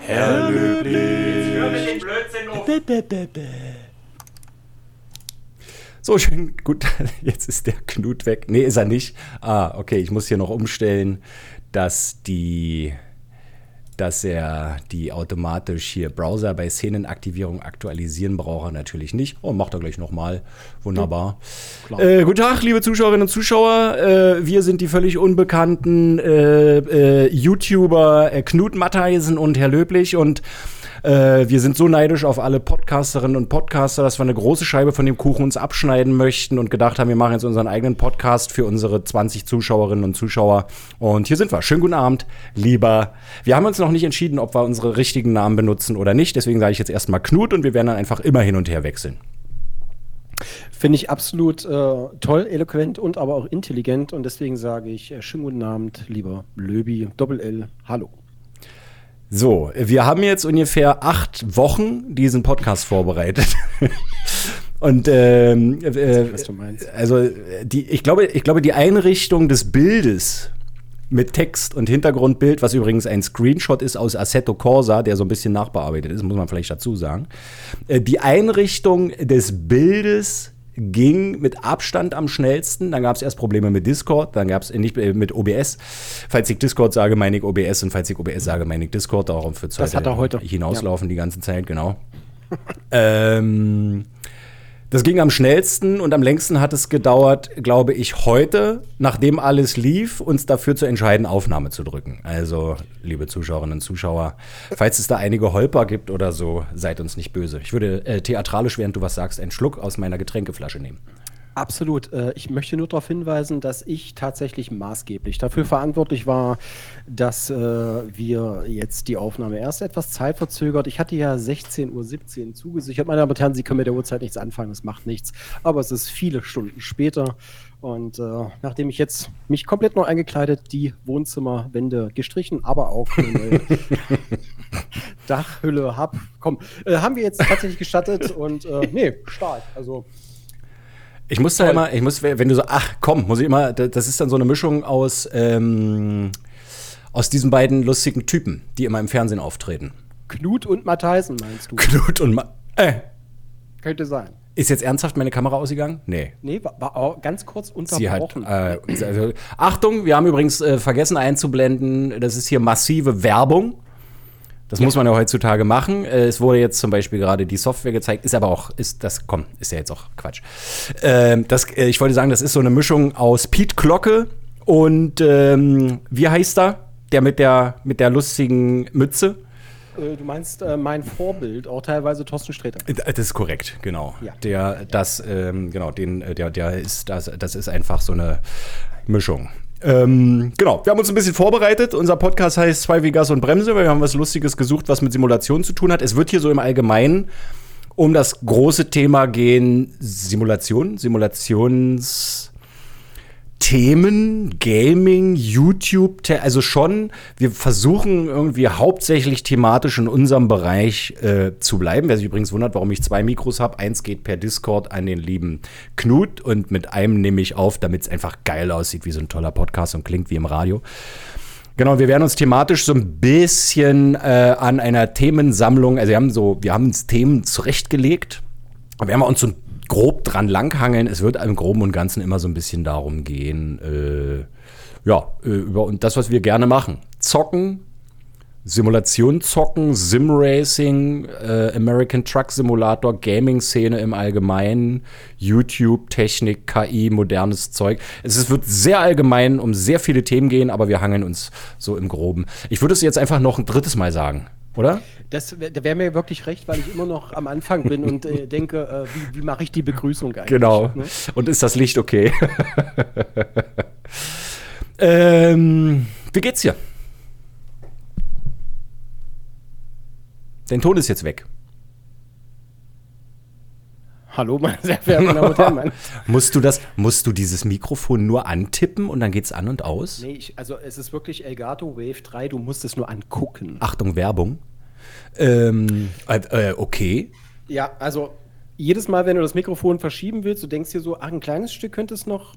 Herr Löblich. So, schön, gut, jetzt ist der Knut weg. Nee, ist er nicht. Ah, okay, ich muss hier noch umstellen, dass die dass er die automatisch hier Browser bei Szenenaktivierung aktualisieren braucht er natürlich nicht. Oh, macht er gleich nochmal. Wunderbar. Ja, äh, guten Tag, liebe Zuschauerinnen und Zuschauer. Äh, wir sind die völlig unbekannten äh, äh YouTuber äh, Knut Mattheisen und Herr Löblich und äh, wir sind so neidisch auf alle Podcasterinnen und Podcaster, dass wir eine große Scheibe von dem Kuchen uns abschneiden möchten und gedacht haben, wir machen jetzt unseren eigenen Podcast für unsere 20 Zuschauerinnen und Zuschauer. Und hier sind wir. Schönen guten Abend, lieber. Wir haben uns noch nicht entschieden, ob wir unsere richtigen Namen benutzen oder nicht. Deswegen sage ich jetzt erstmal Knut und wir werden dann einfach immer hin und her wechseln. Finde ich absolut äh, toll, eloquent und aber auch intelligent. Und deswegen sage ich äh, schönen guten Abend, lieber Löbi, Doppel L, hallo. So, wir haben jetzt ungefähr acht Wochen diesen Podcast vorbereitet. Und ähm, äh, was du meinst. also die, ich glaube, ich glaube, die Einrichtung des Bildes mit Text und Hintergrundbild, was übrigens ein Screenshot ist aus Assetto Corsa, der so ein bisschen nachbearbeitet ist, muss man vielleicht dazu sagen. Äh, die Einrichtung des Bildes ging mit Abstand am schnellsten. Dann gab es erst Probleme mit Discord, dann gab es nicht äh, mit OBS. Falls ich Discord sage, meine ich OBS und falls ich OBS sage, meine ich Discord. Darauf wird es heute hinauslaufen ja. die ganze Zeit, genau. ähm, das ging am schnellsten und am längsten hat es gedauert, glaube ich, heute, nachdem alles lief, uns dafür zu entscheiden, Aufnahme zu drücken. Also, liebe Zuschauerinnen und Zuschauer, falls es da einige Holper gibt oder so, seid uns nicht böse. Ich würde äh, theatralisch, während du was sagst, einen Schluck aus meiner Getränkeflasche nehmen. Absolut. Äh, ich möchte nur darauf hinweisen, dass ich tatsächlich maßgeblich dafür verantwortlich war, dass äh, wir jetzt die Aufnahme erst etwas zeitverzögert. Ich hatte ja 16.17 Uhr zugesichert. Meine Damen und Herren, Sie können mit der Uhrzeit nichts anfangen, das macht nichts. Aber es ist viele Stunden später. Und äh, nachdem ich jetzt mich komplett neu eingekleidet, die Wohnzimmerwände gestrichen, aber auch eine Dachhülle habe, komm, äh, haben wir jetzt tatsächlich gestattet und äh, nee, stark. Also ich muss da immer, ich muss, wenn du so, ach komm, muss ich immer, das ist dann so eine Mischung aus, ähm, aus diesen beiden lustigen Typen, die immer im Fernsehen auftreten. Knut und Mattheisen, meinst du? Knut und Ma äh. Könnte sein. Ist jetzt ernsthaft meine Kamera ausgegangen? Nee. Nee, war, war ganz kurz unterbrochen. Hat, äh, also, Achtung, wir haben übrigens äh, vergessen einzublenden, das ist hier massive Werbung. Das ja. muss man ja heutzutage machen. Äh, es wurde jetzt zum Beispiel gerade die Software gezeigt, ist aber auch, ist das, komm, ist ja jetzt auch Quatsch. Ähm, das, äh, ich wollte sagen, das ist so eine Mischung aus Pete Glocke und ähm, wie heißt er? Der mit der, mit der lustigen Mütze. Äh, du meinst äh, mein Vorbild, auch teilweise Thorsten Sträter. Das ist korrekt, genau. Ja. Der, das, ähm, genau, den, der, der ist, das, das ist einfach so eine Mischung. Ähm, genau, wir haben uns ein bisschen vorbereitet. Unser Podcast heißt Zwei wie Gas und Bremse, weil wir haben was Lustiges gesucht, was mit Simulation zu tun hat. Es wird hier so im Allgemeinen um das große Thema gehen: Simulation, Simulations. Themen, Gaming, YouTube, also schon, wir versuchen irgendwie hauptsächlich thematisch in unserem Bereich äh, zu bleiben. Wer sich übrigens wundert, warum ich zwei Mikros habe, eins geht per Discord an den lieben Knut und mit einem nehme ich auf, damit es einfach geil aussieht, wie so ein toller Podcast und klingt wie im Radio. Genau, wir werden uns thematisch so ein bisschen äh, an einer Themensammlung, also wir haben so, wir haben uns Themen zurechtgelegt. Wir haben uns so ein grob dran langhangeln. Es wird im Groben und Ganzen immer so ein bisschen darum gehen, äh, ja, äh, über und das, was wir gerne machen. Zocken, Simulation zocken, Simracing, äh, American Truck Simulator, Gaming-Szene im Allgemeinen, YouTube, Technik, KI, modernes Zeug. Es ist, wird sehr allgemein um sehr viele Themen gehen, aber wir hangeln uns so im Groben. Ich würde es jetzt einfach noch ein drittes Mal sagen oder? Das wäre mir wirklich recht, weil ich immer noch am Anfang bin und äh, denke, äh, wie, wie mache ich die Begrüßung eigentlich? Genau. Ne? Und ist das Licht okay? ähm, wie geht's dir? Dein Ton ist jetzt weg. Hallo, meine sehr verehrten Damen und Herren. musst du das, musst du dieses Mikrofon nur antippen und dann geht's an und aus? Nee, ich, also es ist wirklich Elgato Wave 3, du musst es nur angucken. Achtung, Werbung. Ähm, äh, äh, okay. Ja, also jedes Mal, wenn du das Mikrofon verschieben willst, du denkst dir so, ach, ein kleines Stück könnte es noch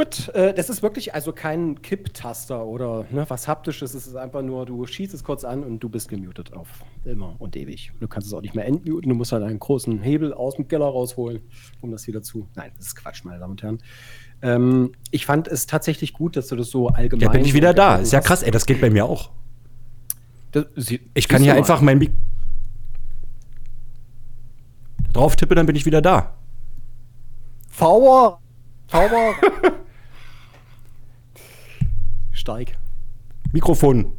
Gut, äh, das ist wirklich also kein Kipptaster oder ne, was haptisches. Es ist einfach nur, du schießt es kurz an und du bist gemutet auf immer und ewig. Du kannst es auch nicht mehr entmuten. Du musst halt einen großen Hebel aus dem Keller rausholen, um das wieder zu. Nein, das ist Quatsch, meine Damen und Herren. Ähm, ich fand es tatsächlich gut, dass du das so allgemein. Ja, bin ich wieder da. Ist ja krass, ey, das geht bei mir auch. Das, sie, ich kann hier einfach mein Mik drauf tippe, dann bin ich wieder da. Power! Power! Steig. Mikrofon.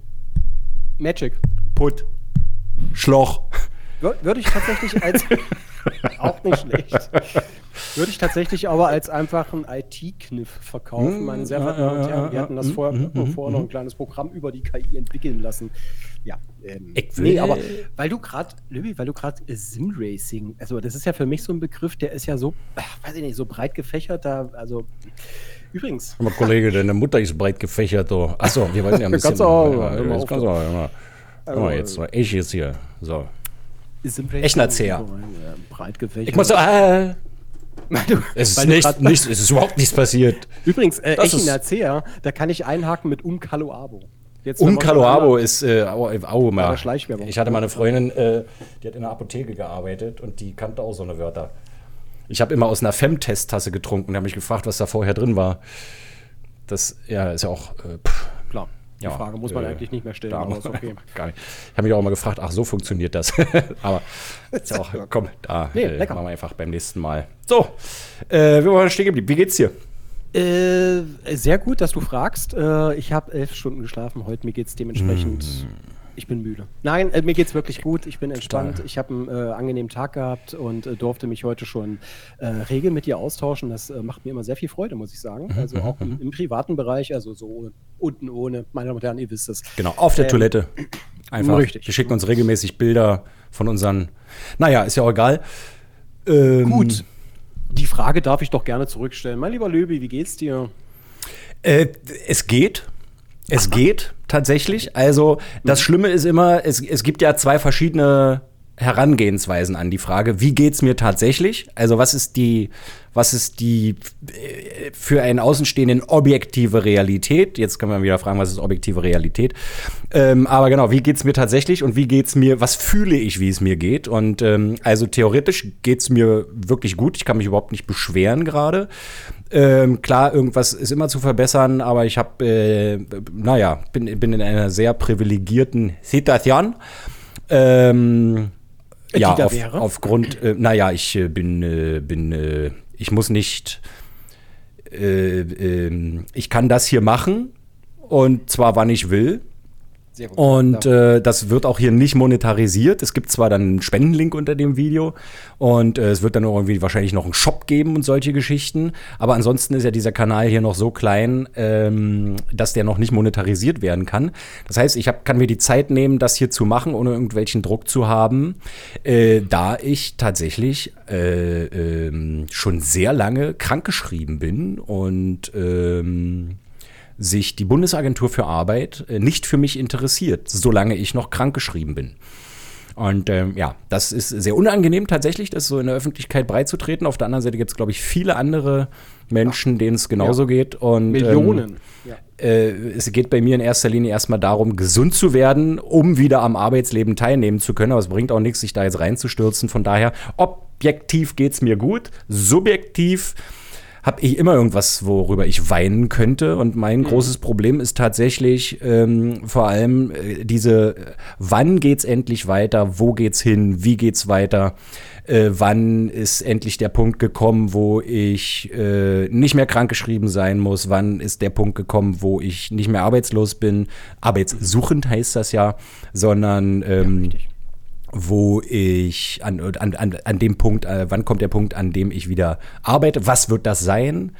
Magic. Put. Schloch. Würde ich tatsächlich als. auch nicht schlecht. Würde ich tatsächlich aber als einfach einen IT-Kniff verkaufen, hm, meine sehr verehrten Damen und Herren. Wir hatten das hm, vorher, hm, vorher noch ein kleines Programm über die KI entwickeln lassen. Ja. Ähm, nee, aber weil du gerade, Löbi, weil du gerade Sim-Racing, also das ist ja für mich so ein Begriff, der ist ja so, weiß ich nicht, so breit gefächert, da, also übrigens. Aber Kollege, deine Mutter ist breit gefächert, doch. Achso, wir wollen ja ein bisschen. kannst du auch, ja, ja, kannst du auch, ja. Also, mal jetzt, ich jetzt hier, so. Gefächert. Ich muss so, äh, Du, es, ist nicht, nicht, es ist überhaupt nichts passiert. Übrigens, äh, Echinacea, da kann ich einhaken mit Um Kaloabo. um Kaloabo ist äh, au, au, mal. Ich hatte mal eine Freundin, äh, die hat in einer Apotheke gearbeitet und die kannte auch so eine Wörter. Ich habe immer aus einer Femtest-Tasse getrunken. Da habe ich gefragt, was da vorher drin war. Das ja, ist ja auch. Äh, Klar. Die ja, Frage muss man äh, eigentlich nicht mehr stellen. ist okay. Gar nicht. Ich habe mich auch mal gefragt, ach, so funktioniert das. aber ist ja auch, komm, da nee, äh, machen wir einfach beim nächsten Mal. So, äh, wir waren stehen geblieben. Wie geht's dir? Äh, sehr gut, dass du fragst. Äh, ich habe elf Stunden geschlafen heute. Mir geht's dementsprechend. Hm. Ich bin müde. Nein, äh, mir geht's wirklich gut. Ich bin entspannt. Total. Ich habe einen äh, angenehmen Tag gehabt und äh, durfte mich heute schon äh, rege mit dir austauschen. Das äh, macht mir immer sehr viel Freude, muss ich sagen. Mhm, also auch im, mhm. im, privaten Bereich, also so unten ohne. Meine Damen und Herren, ihr wisst es. Genau, auf der ähm, Toilette. Einfach. Richtig. Wir schicken uns regelmäßig Bilder von unseren. Naja, ist ja auch egal. Ähm, gut. Die Frage darf ich doch gerne zurückstellen. Mein lieber Löbi, wie geht's dir? Äh, es geht. Es geht tatsächlich. Also das mhm. Schlimme ist immer, es, es gibt ja zwei verschiedene Herangehensweisen an die Frage, wie geht's mir tatsächlich? Also was ist die, was ist die äh, für einen Außenstehenden objektive Realität? Jetzt können wir wieder fragen, was ist objektive Realität? Ähm, aber genau, wie geht's mir tatsächlich und wie geht's mir, was fühle ich, wie es mir geht? Und ähm, also theoretisch geht's mir wirklich gut. Ich kann mich überhaupt nicht beschweren gerade. Ähm, klar, irgendwas ist immer zu verbessern, aber ich habe, äh, naja, bin, bin in einer sehr privilegierten Situation. Ähm, ja, auf, aufgrund, äh, naja, ich äh, bin, äh, bin äh, ich muss nicht, äh, ähm, ich kann das hier machen und zwar wann ich will. Sehr gut. Und äh, das wird auch hier nicht monetarisiert. Es gibt zwar dann einen Spendenlink unter dem Video und äh, es wird dann irgendwie wahrscheinlich noch einen Shop geben und solche Geschichten. Aber ansonsten ist ja dieser Kanal hier noch so klein, ähm, dass der noch nicht monetarisiert werden kann. Das heißt, ich hab, kann mir die Zeit nehmen, das hier zu machen, ohne irgendwelchen Druck zu haben, äh, da ich tatsächlich äh, ähm, schon sehr lange krankgeschrieben bin und ähm, sich die Bundesagentur für Arbeit äh, nicht für mich interessiert, solange ich noch krankgeschrieben bin. Und ähm, ja, das ist sehr unangenehm tatsächlich, das so in der Öffentlichkeit breitzutreten. Auf der anderen Seite gibt es, glaube ich, viele andere Menschen, denen es genauso ja. geht. Und, Millionen. Ähm, ja. äh, es geht bei mir in erster Linie erstmal darum, gesund zu werden, um wieder am Arbeitsleben teilnehmen zu können. Aber es bringt auch nichts, sich da jetzt reinzustürzen. Von daher, objektiv geht es mir gut, subjektiv habe ich immer irgendwas, worüber ich weinen könnte. Und mein mhm. großes Problem ist tatsächlich ähm, vor allem äh, diese, wann geht's endlich weiter, wo geht's hin, wie geht's weiter, äh, wann ist endlich der Punkt gekommen, wo ich äh, nicht mehr krankgeschrieben sein muss, wann ist der Punkt gekommen, wo ich nicht mehr arbeitslos bin, arbeitssuchend heißt das ja, sondern ähm, ja, wo ich an, an, an, an dem Punkt, äh, wann kommt der Punkt, an dem ich wieder arbeite, was wird das sein?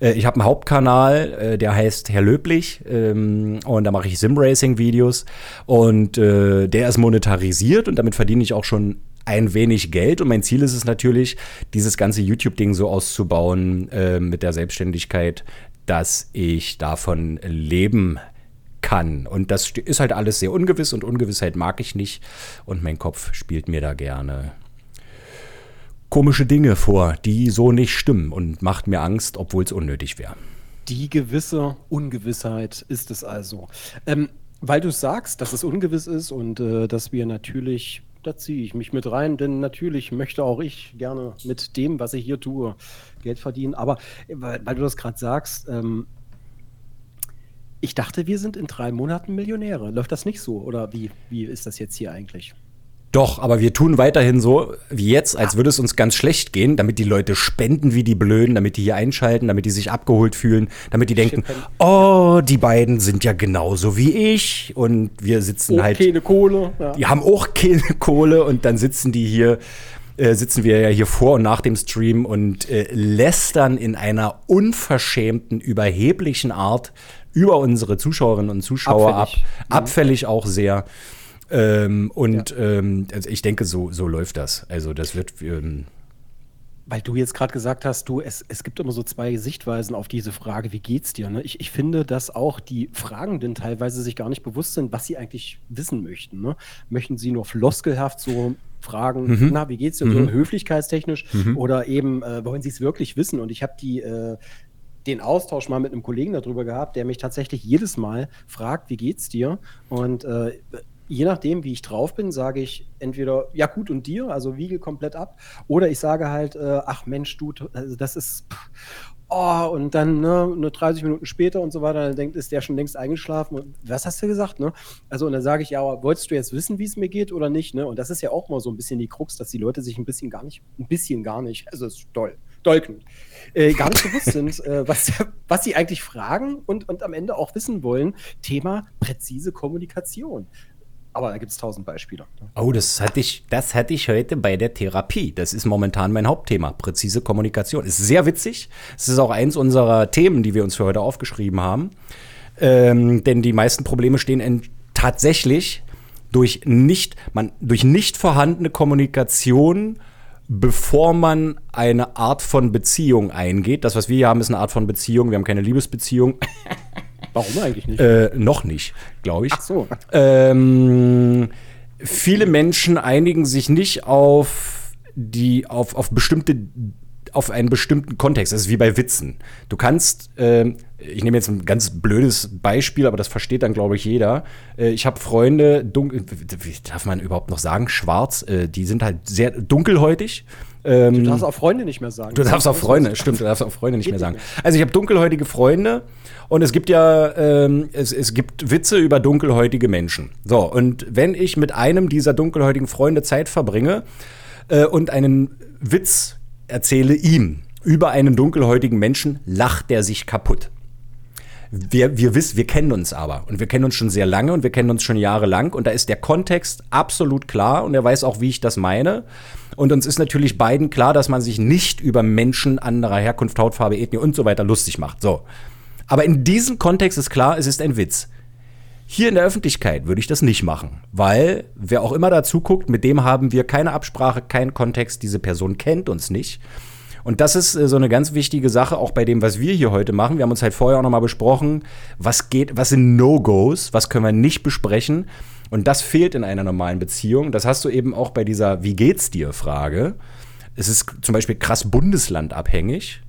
Äh, ich habe einen Hauptkanal, äh, der heißt Herr Löblich ähm, und da mache ich Sim-Racing-Videos. Und äh, der ist monetarisiert und damit verdiene ich auch schon ein wenig Geld. Und mein Ziel ist es natürlich, dieses ganze YouTube-Ding so auszubauen äh, mit der Selbstständigkeit, dass ich davon leben kann kann. Und das ist halt alles sehr ungewiss und Ungewissheit mag ich nicht. Und mein Kopf spielt mir da gerne komische Dinge vor, die so nicht stimmen und macht mir Angst, obwohl es unnötig wäre. Die gewisse Ungewissheit ist es also. Ähm, weil du sagst, dass es ungewiss ist und äh, dass wir natürlich, da ziehe ich mich mit rein, denn natürlich möchte auch ich gerne mit dem, was ich hier tue, Geld verdienen. Aber äh, weil, du das gerade sagst, ähm, ich dachte, wir sind in drei Monaten Millionäre. Läuft das nicht so? Oder wie, wie ist das jetzt hier eigentlich? Doch, aber wir tun weiterhin so wie jetzt, als würde es uns ganz schlecht gehen, damit die Leute spenden wie die Blöden, damit die hier einschalten, damit die sich abgeholt fühlen, damit die denken, oh, die beiden sind ja genauso wie ich und wir sitzen oh, halt. Keine Kohle. Ja. Die haben auch keine Kohle und dann sitzen die hier, äh, sitzen wir ja hier vor und nach dem Stream und äh, lästern in einer unverschämten, überheblichen Art über unsere Zuschauerinnen und Zuschauer Abfällig. ab. Abfällig auch sehr. Ähm, und ja. ähm, also ich denke, so, so läuft das. Also das wird. Ähm weil du jetzt gerade gesagt hast, du, es, es gibt immer so zwei Sichtweisen auf diese Frage, wie geht's dir? Ne? Ich, ich finde, dass auch die Fragenden teilweise sich gar nicht bewusst sind, was sie eigentlich wissen möchten. Ne? Möchten sie nur floskelhaft so fragen, mhm. na, wie geht's dir, mhm. so höflichkeitstechnisch, mhm. oder eben äh, wollen sie es wirklich wissen? Und ich habe die, äh, den Austausch mal mit einem Kollegen darüber gehabt, der mich tatsächlich jedes Mal fragt, wie geht's dir? Und äh, je nachdem, wie ich drauf bin, sage ich entweder, ja gut, und dir, also wiege komplett ab, oder ich sage halt, äh, ach Mensch, du, also das ist, oh, und dann ne, nur 30 Minuten später und so weiter, dann denkt, ist der schon längst eingeschlafen. Und was hast du gesagt? Ne? Also, und dann sage ich, ja, aber wolltest du jetzt wissen, wie es mir geht oder nicht? Ne? Und das ist ja auch mal so ein bisschen die Krux, dass die Leute sich ein bisschen gar nicht, ein bisschen gar nicht, also ist toll, Dolken, äh, gar nicht bewusst sind, äh, was, was sie eigentlich fragen und, und am Ende auch wissen wollen. Thema präzise Kommunikation. Aber da gibt es tausend Beispiele. Oh, das hatte, ich, das hatte ich heute bei der Therapie. Das ist momentan mein Hauptthema. Präzise Kommunikation. Ist sehr witzig. Es ist auch eins unserer Themen, die wir uns für heute aufgeschrieben haben. Ähm, denn die meisten Probleme stehen in, tatsächlich durch nicht, man, durch nicht vorhandene Kommunikation, bevor man eine Art von Beziehung eingeht. Das, was wir hier haben, ist eine Art von Beziehung. Wir haben keine Liebesbeziehung. Warum eigentlich nicht? Äh, noch nicht, glaube ich. Ach so. Ähm, viele Menschen einigen sich nicht auf die, auf, auf bestimmte auf einen bestimmten Kontext. Das ist wie bei Witzen. Du kannst, äh, ich nehme jetzt ein ganz blödes Beispiel, aber das versteht dann, glaube ich, jeder. Äh, ich habe Freunde, dunkel, wie darf man überhaupt noch sagen, schwarz, äh, die sind halt sehr dunkelhäutig. Ähm, du darfst auch Freunde nicht mehr sagen. Du darfst auch Freunde, stimmt, du darfst auch Freunde nicht mehr sagen. Also ich habe dunkelhäutige Freunde und es gibt ja, ähm, es, es gibt Witze über dunkelhäutige Menschen. So, und wenn ich mit einem dieser dunkelhäutigen Freunde Zeit verbringe äh, und einen Witz erzähle ihm über einen dunkelhäutigen Menschen, lacht der sich kaputt. Wir, wir wissen, wir kennen uns aber und wir kennen uns schon sehr lange und wir kennen uns schon jahrelang und da ist der Kontext absolut klar und er weiß auch, wie ich das meine. Und uns ist natürlich beiden klar, dass man sich nicht über Menschen anderer Herkunft, Hautfarbe, Ethnie und so weiter lustig macht. So. Aber in diesem Kontext ist klar, es ist ein Witz. Hier in der Öffentlichkeit würde ich das nicht machen, weil wer auch immer dazu guckt, mit dem haben wir keine Absprache, keinen Kontext, diese Person kennt uns nicht. Und das ist äh, so eine ganz wichtige Sache, auch bei dem, was wir hier heute machen. Wir haben uns halt vorher auch nochmal besprochen, was geht, was sind No-Gos, was können wir nicht besprechen. Und das fehlt in einer normalen Beziehung. Das hast du eben auch bei dieser Wie geht's dir Frage. Es ist zum Beispiel krass bundeslandabhängig.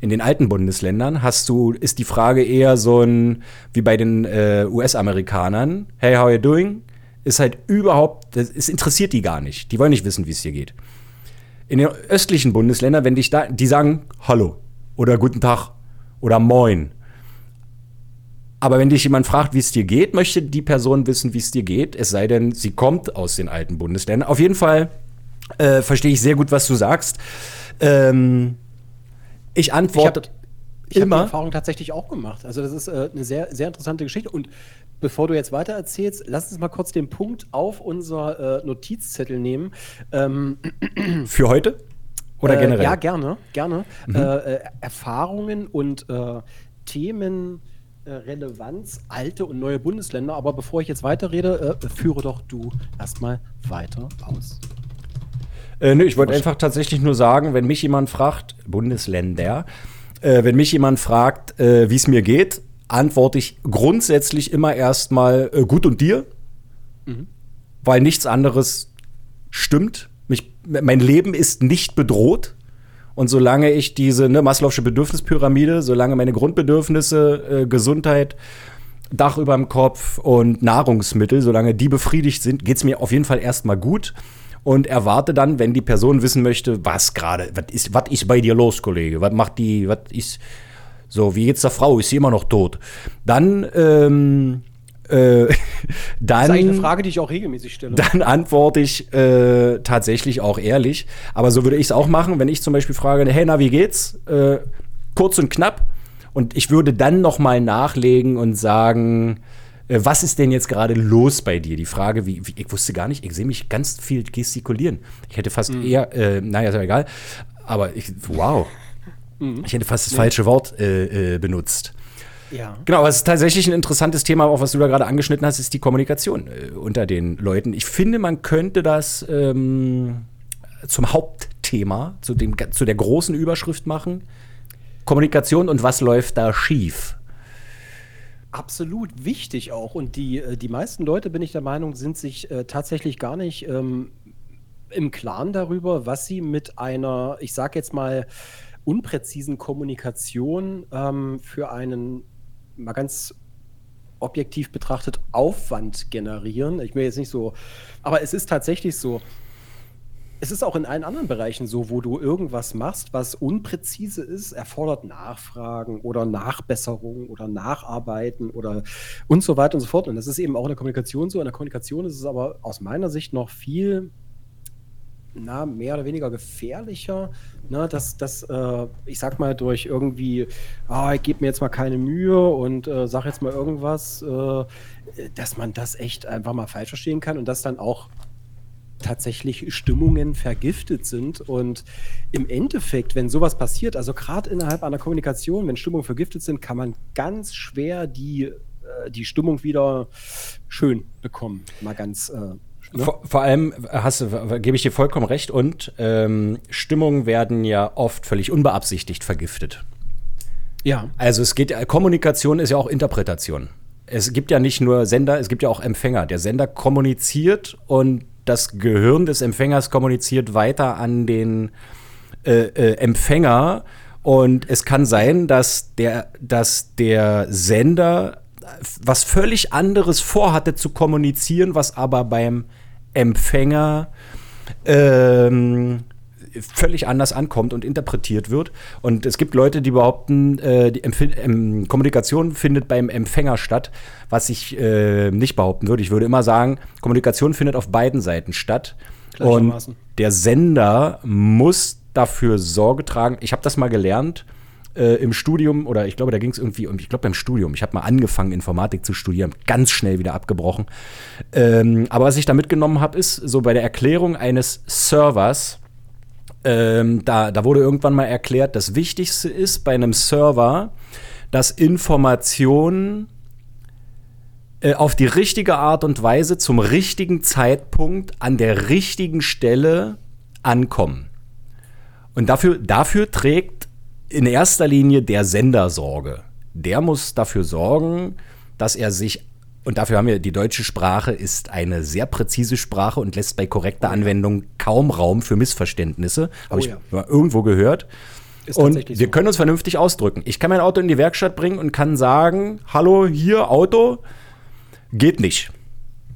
In den alten Bundesländern hast du, ist die Frage eher so ein, wie bei den äh, US-Amerikanern, hey, how are you doing? Ist halt überhaupt, es interessiert die gar nicht. Die wollen nicht wissen, wie es dir geht. In den östlichen Bundesländern, wenn dich da, die sagen Hallo oder Guten Tag oder Moin. Aber wenn dich jemand fragt, wie es dir geht, möchte die Person wissen, wie es dir geht. Es sei denn, sie kommt aus den alten Bundesländern. Auf jeden Fall äh, verstehe ich sehr gut, was du sagst. Ähm, ich antworte. Ich habe die Erfahrung tatsächlich auch gemacht. Also das ist äh, eine sehr, sehr interessante Geschichte. Und bevor du jetzt weiter erzählst, lass uns mal kurz den Punkt auf unser äh, Notizzettel nehmen. Ähm, Für heute? Oder äh, generell? Ja, gerne, gerne. Mhm. Äh, äh, Erfahrungen und äh, Themen. Relevanz, alte und neue Bundesländer. Aber bevor ich jetzt weiterrede, führe doch du erstmal weiter aus. Äh, nö, ich wollte einfach tatsächlich nur sagen, wenn mich jemand fragt, Bundesländer, äh, wenn mich jemand fragt, äh, wie es mir geht, antworte ich grundsätzlich immer erstmal äh, gut und dir, mhm. weil nichts anderes stimmt. Mich, mein Leben ist nicht bedroht Und solange ich diese ne, Maslow'sche Bedürfnispyramide, solange meine Grundbedürfnisse, äh, Gesundheit, Dach über dem Kopf und Nahrungsmittel, solange die befriedigt sind, geht es mir auf jeden Fall erstmal gut. Und erwarte dann, wenn die Person wissen möchte, was gerade, was ist, was ist bei dir los, Kollege? Was macht die, was ist, so, wie geht's der Frau? Ist sie immer noch tot? Dann, ähm, äh, dann, das ist eigentlich eine Frage, die ich auch regelmäßig stelle. Dann antworte ich äh, tatsächlich auch ehrlich. Aber so würde ich es auch machen, wenn ich zum Beispiel frage, hey, na, wie geht's? Äh, kurz und knapp. Und ich würde dann noch mal nachlegen und sagen, was ist denn jetzt gerade los bei dir? Die Frage, wie, wie ich wusste gar nicht, ich sehe mich ganz viel gestikulieren. Ich hätte fast mhm. eher, äh, naja, ist ja egal. Aber ich, wow. Mhm. Ich hätte fast das falsche Wort äh, äh, benutzt. Ja. Genau, aber es ist tatsächlich ein interessantes Thema, auch was du da gerade angeschnitten hast, ist die Kommunikation äh, unter den Leuten. Ich finde, man könnte das ähm, zum Hauptthema, zu, dem, zu der großen Überschrift machen. Kommunikation und was läuft da schief? Absolut wichtig auch. Und die, äh, die meisten Leute, bin ich der Meinung, sind sich äh, tatsächlich gar nicht ähm, im Klaren darüber, was sie mit einer, ich sage jetzt mal, unpräzisen Kommunikation ähm, für einen mal ganz objektiv betrachtet Aufwand generieren. Ich will jetzt nicht so, aber es ist tatsächlich so. Es ist auch in allen anderen Bereichen so, wo du irgendwas machst, was unpräzise ist, erfordert Nachfragen oder Nachbesserungen oder Nacharbeiten oder und so weiter und so fort. Und das ist eben auch in der Kommunikation so. In der Kommunikation ist es aber aus meiner Sicht noch viel na, mehr oder weniger gefährlicher, ne, dass, dass äh, ich sag mal, durch irgendwie, ah, ich gebe mir jetzt mal keine Mühe und äh, sag jetzt mal irgendwas, äh, dass man das echt einfach mal falsch verstehen kann und dass dann auch tatsächlich Stimmungen vergiftet sind. Und im Endeffekt, wenn sowas passiert, also gerade innerhalb einer Kommunikation, wenn Stimmungen vergiftet sind, kann man ganz schwer die, äh, die Stimmung wieder schön bekommen. Mal ganz äh, Ne? Vor, vor, allem hast du, gebe ich dir vollkommen recht, und ähm, Stimmungen werden ja oft völlig unbeabsichtigt vergiftet. Ja. Also es geht, Kommunikation ist ja auch Interpretation. Es gibt ja nicht nur Sender, es gibt ja auch Empfänger. Der Sender kommuniziert und das Gehirn des Empfängers kommuniziert weiter an den äh, äh, Empfänger. Und es kann sein, dass der, dass der Sender was völlig anderes vorhatte zu kommunizieren, was aber beim Empfänger ähm, völlig anders ankommt und interpretiert wird. Und es gibt Leute, die behaupten, äh, die Empf ähm, Kommunikation findet beim Empfänger statt, was ich äh, nicht behaupten würde. Ich würde immer sagen, Kommunikation findet auf beiden Seiten statt. Und der Sender muss dafür Sorge tragen. Ich habe das mal gelernt äh, im Studium, oder ich glaube, da ging es irgendwie um, ich glaube beim Studium, ich habe mal angefangen, Informatik zu studieren, ganz schnell wieder abgebrochen. Ähm, aber was ich da mitgenommen habe, ist so bei der Erklärung eines Servers, ähm, da, da wurde irgendwann mal erklärt, das Wichtigste ist bei einem Server, dass Informationen äh, auf die richtige Art und Weise zum richtigen Zeitpunkt an der richtigen Stelle ankommen. Und dafür, dafür trägt in erster Linie der Sender Sorge. Der muss dafür sorgen, dass er sich und dafür haben wir, die deutsche Sprache ist eine sehr präzise Sprache und lässt bei korrekter Anwendung kaum Raum für Missverständnisse. Habe oh, ich ja. irgendwo gehört. Ist und wir so. können uns vernünftig ausdrücken. Ich kann mein Auto in die Werkstatt bringen und kann sagen, hallo, hier Auto, geht nicht.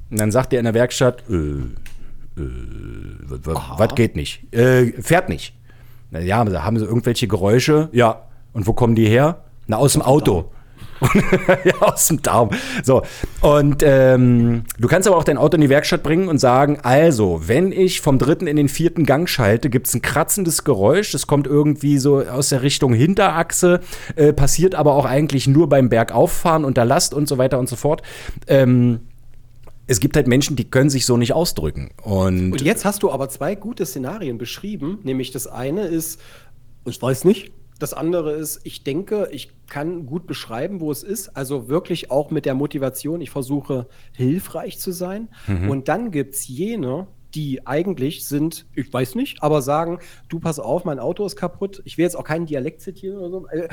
Und dann sagt der in der Werkstatt, äh, äh, was geht nicht? Äh, fährt nicht. Ja, haben sie irgendwelche Geräusche? Ja. Und wo kommen die her? Na, aus dem Auto. ja, aus dem Darm. So. Und ähm, du kannst aber auch dein Auto in die Werkstatt bringen und sagen: Also, wenn ich vom dritten in den vierten Gang schalte, gibt es ein kratzendes Geräusch. Das kommt irgendwie so aus der Richtung Hinterachse, äh, passiert aber auch eigentlich nur beim Bergauffahren unter Last und so weiter und so fort. Ähm, es gibt halt Menschen, die können sich so nicht ausdrücken. Und, und jetzt hast du aber zwei gute Szenarien beschrieben. Nämlich das eine ist, ich weiß nicht. Das andere ist, ich denke, ich kann gut beschreiben, wo es ist. Also wirklich auch mit der Motivation, ich versuche hilfreich zu sein. Mhm. Und dann gibt es jene, die eigentlich sind, ich weiß nicht, aber sagen, du pass auf, mein Auto ist kaputt. Ich will jetzt auch keinen Dialekt zitieren oder so. Äh,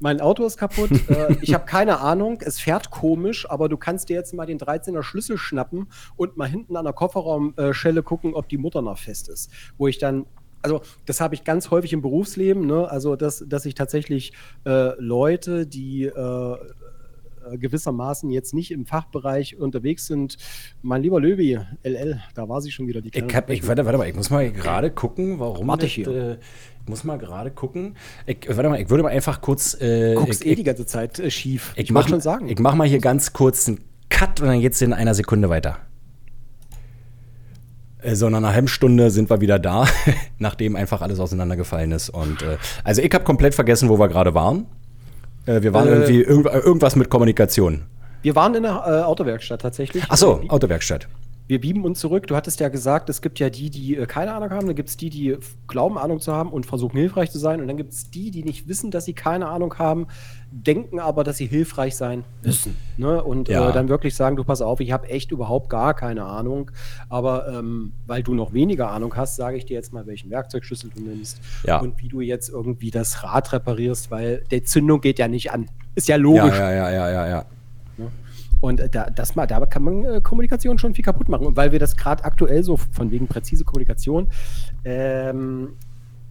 mein Auto ist kaputt. äh, ich habe keine Ahnung. Es fährt komisch, aber du kannst dir jetzt mal den 13er Schlüssel schnappen und mal hinten an der Kofferraumschelle gucken, ob die Mutter noch fest ist. Wo ich dann also das habe ich ganz häufig im Berufsleben, ne? also dass, dass ich tatsächlich äh, Leute, die äh, gewissermaßen jetzt nicht im Fachbereich unterwegs sind. Mein lieber Löwy, LL, da war sie schon wieder die ich, hab, ich warte, warte mal, ich muss mal gerade gucken, warum. Warte ich hier. Äh, ich muss mal gerade gucken. Ich, warte mal, ich würde mal einfach kurz. Äh, Guckst ich, eh die ganze Zeit äh, schief. Ich, ich mach, schon sagen. Ich mache mal hier ganz kurz einen Cut und dann geht's in einer Sekunde weiter. Äh, so, nach einer halben Stunde sind wir wieder da, nachdem einfach alles auseinandergefallen ist. Und äh, also ich habe komplett vergessen, wo wir gerade waren. Äh, wir waren äh, irgendwie irgend, irgendwas mit Kommunikation. Wir waren in der äh, Autowerkstatt tatsächlich. Ach so, Autowerkstatt wir bieben uns zurück. Du hattest ja gesagt, es gibt ja die, die äh, keine Ahnung haben, dann gibt es die, die glauben, Ahnung zu haben und versuchen hilfreich zu sein. Und dann gibt es die, die nicht wissen, dass sie keine Ahnung haben, denken aber, dass sie hilfreich sein müssen. Ne? Und ja. äh, dann wirklich sagen, du pass auf, ich habe echt überhaupt gar keine Ahnung. Aber ähm, weil du noch weniger Ahnung hast, sage ich dir jetzt mal, welchen Werkzeugschlüssel du nimmst ja. und wie du jetzt irgendwie das Rad reparierst, weil der Zündung geht ja nicht an. Ist ja logisch. Ja, ja, ja, ja, ja. ja. Und da, das mal, da kann man äh, Kommunikation schon viel kaputt machen. Und weil wir das gerade aktuell so von wegen präzise Kommunikation, ähm,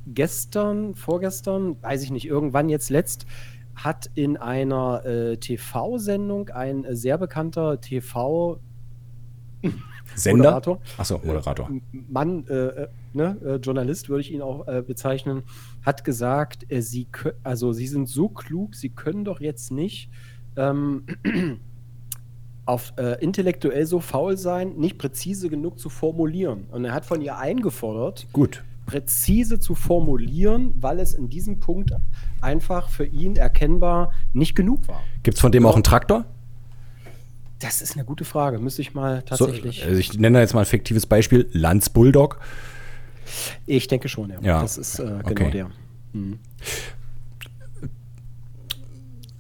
gestern, vorgestern, weiß ich nicht, irgendwann jetzt letzt, hat in einer äh, TV-Sendung ein äh, sehr bekannter TV- Sender? Moderator. Achso, Moderator. Äh, Mann, äh, äh, ne, Journalist würde ich ihn auch bezeichnen, hat gesagt, sie, also sie sind so klug, sie können doch jetzt nicht ähm, auf äh, intellektuell so faul sein, nicht präzise genug zu formulieren. Und er hat von ihr eingefordert, Gut. Präzise zu formulieren, weil es in diesem Punkt einfach für ihn erkennbar nicht genug war. Gibt es von dem auch einen Traktor? Das ist eine gute Frage. Müsste ich mal tatsächlich. So, also ich nenne da jetzt mal ein fiktives Beispiel: Lanz Bulldog. Ich denke schon, ja. ja. Das ist äh, genau okay. der. Hm.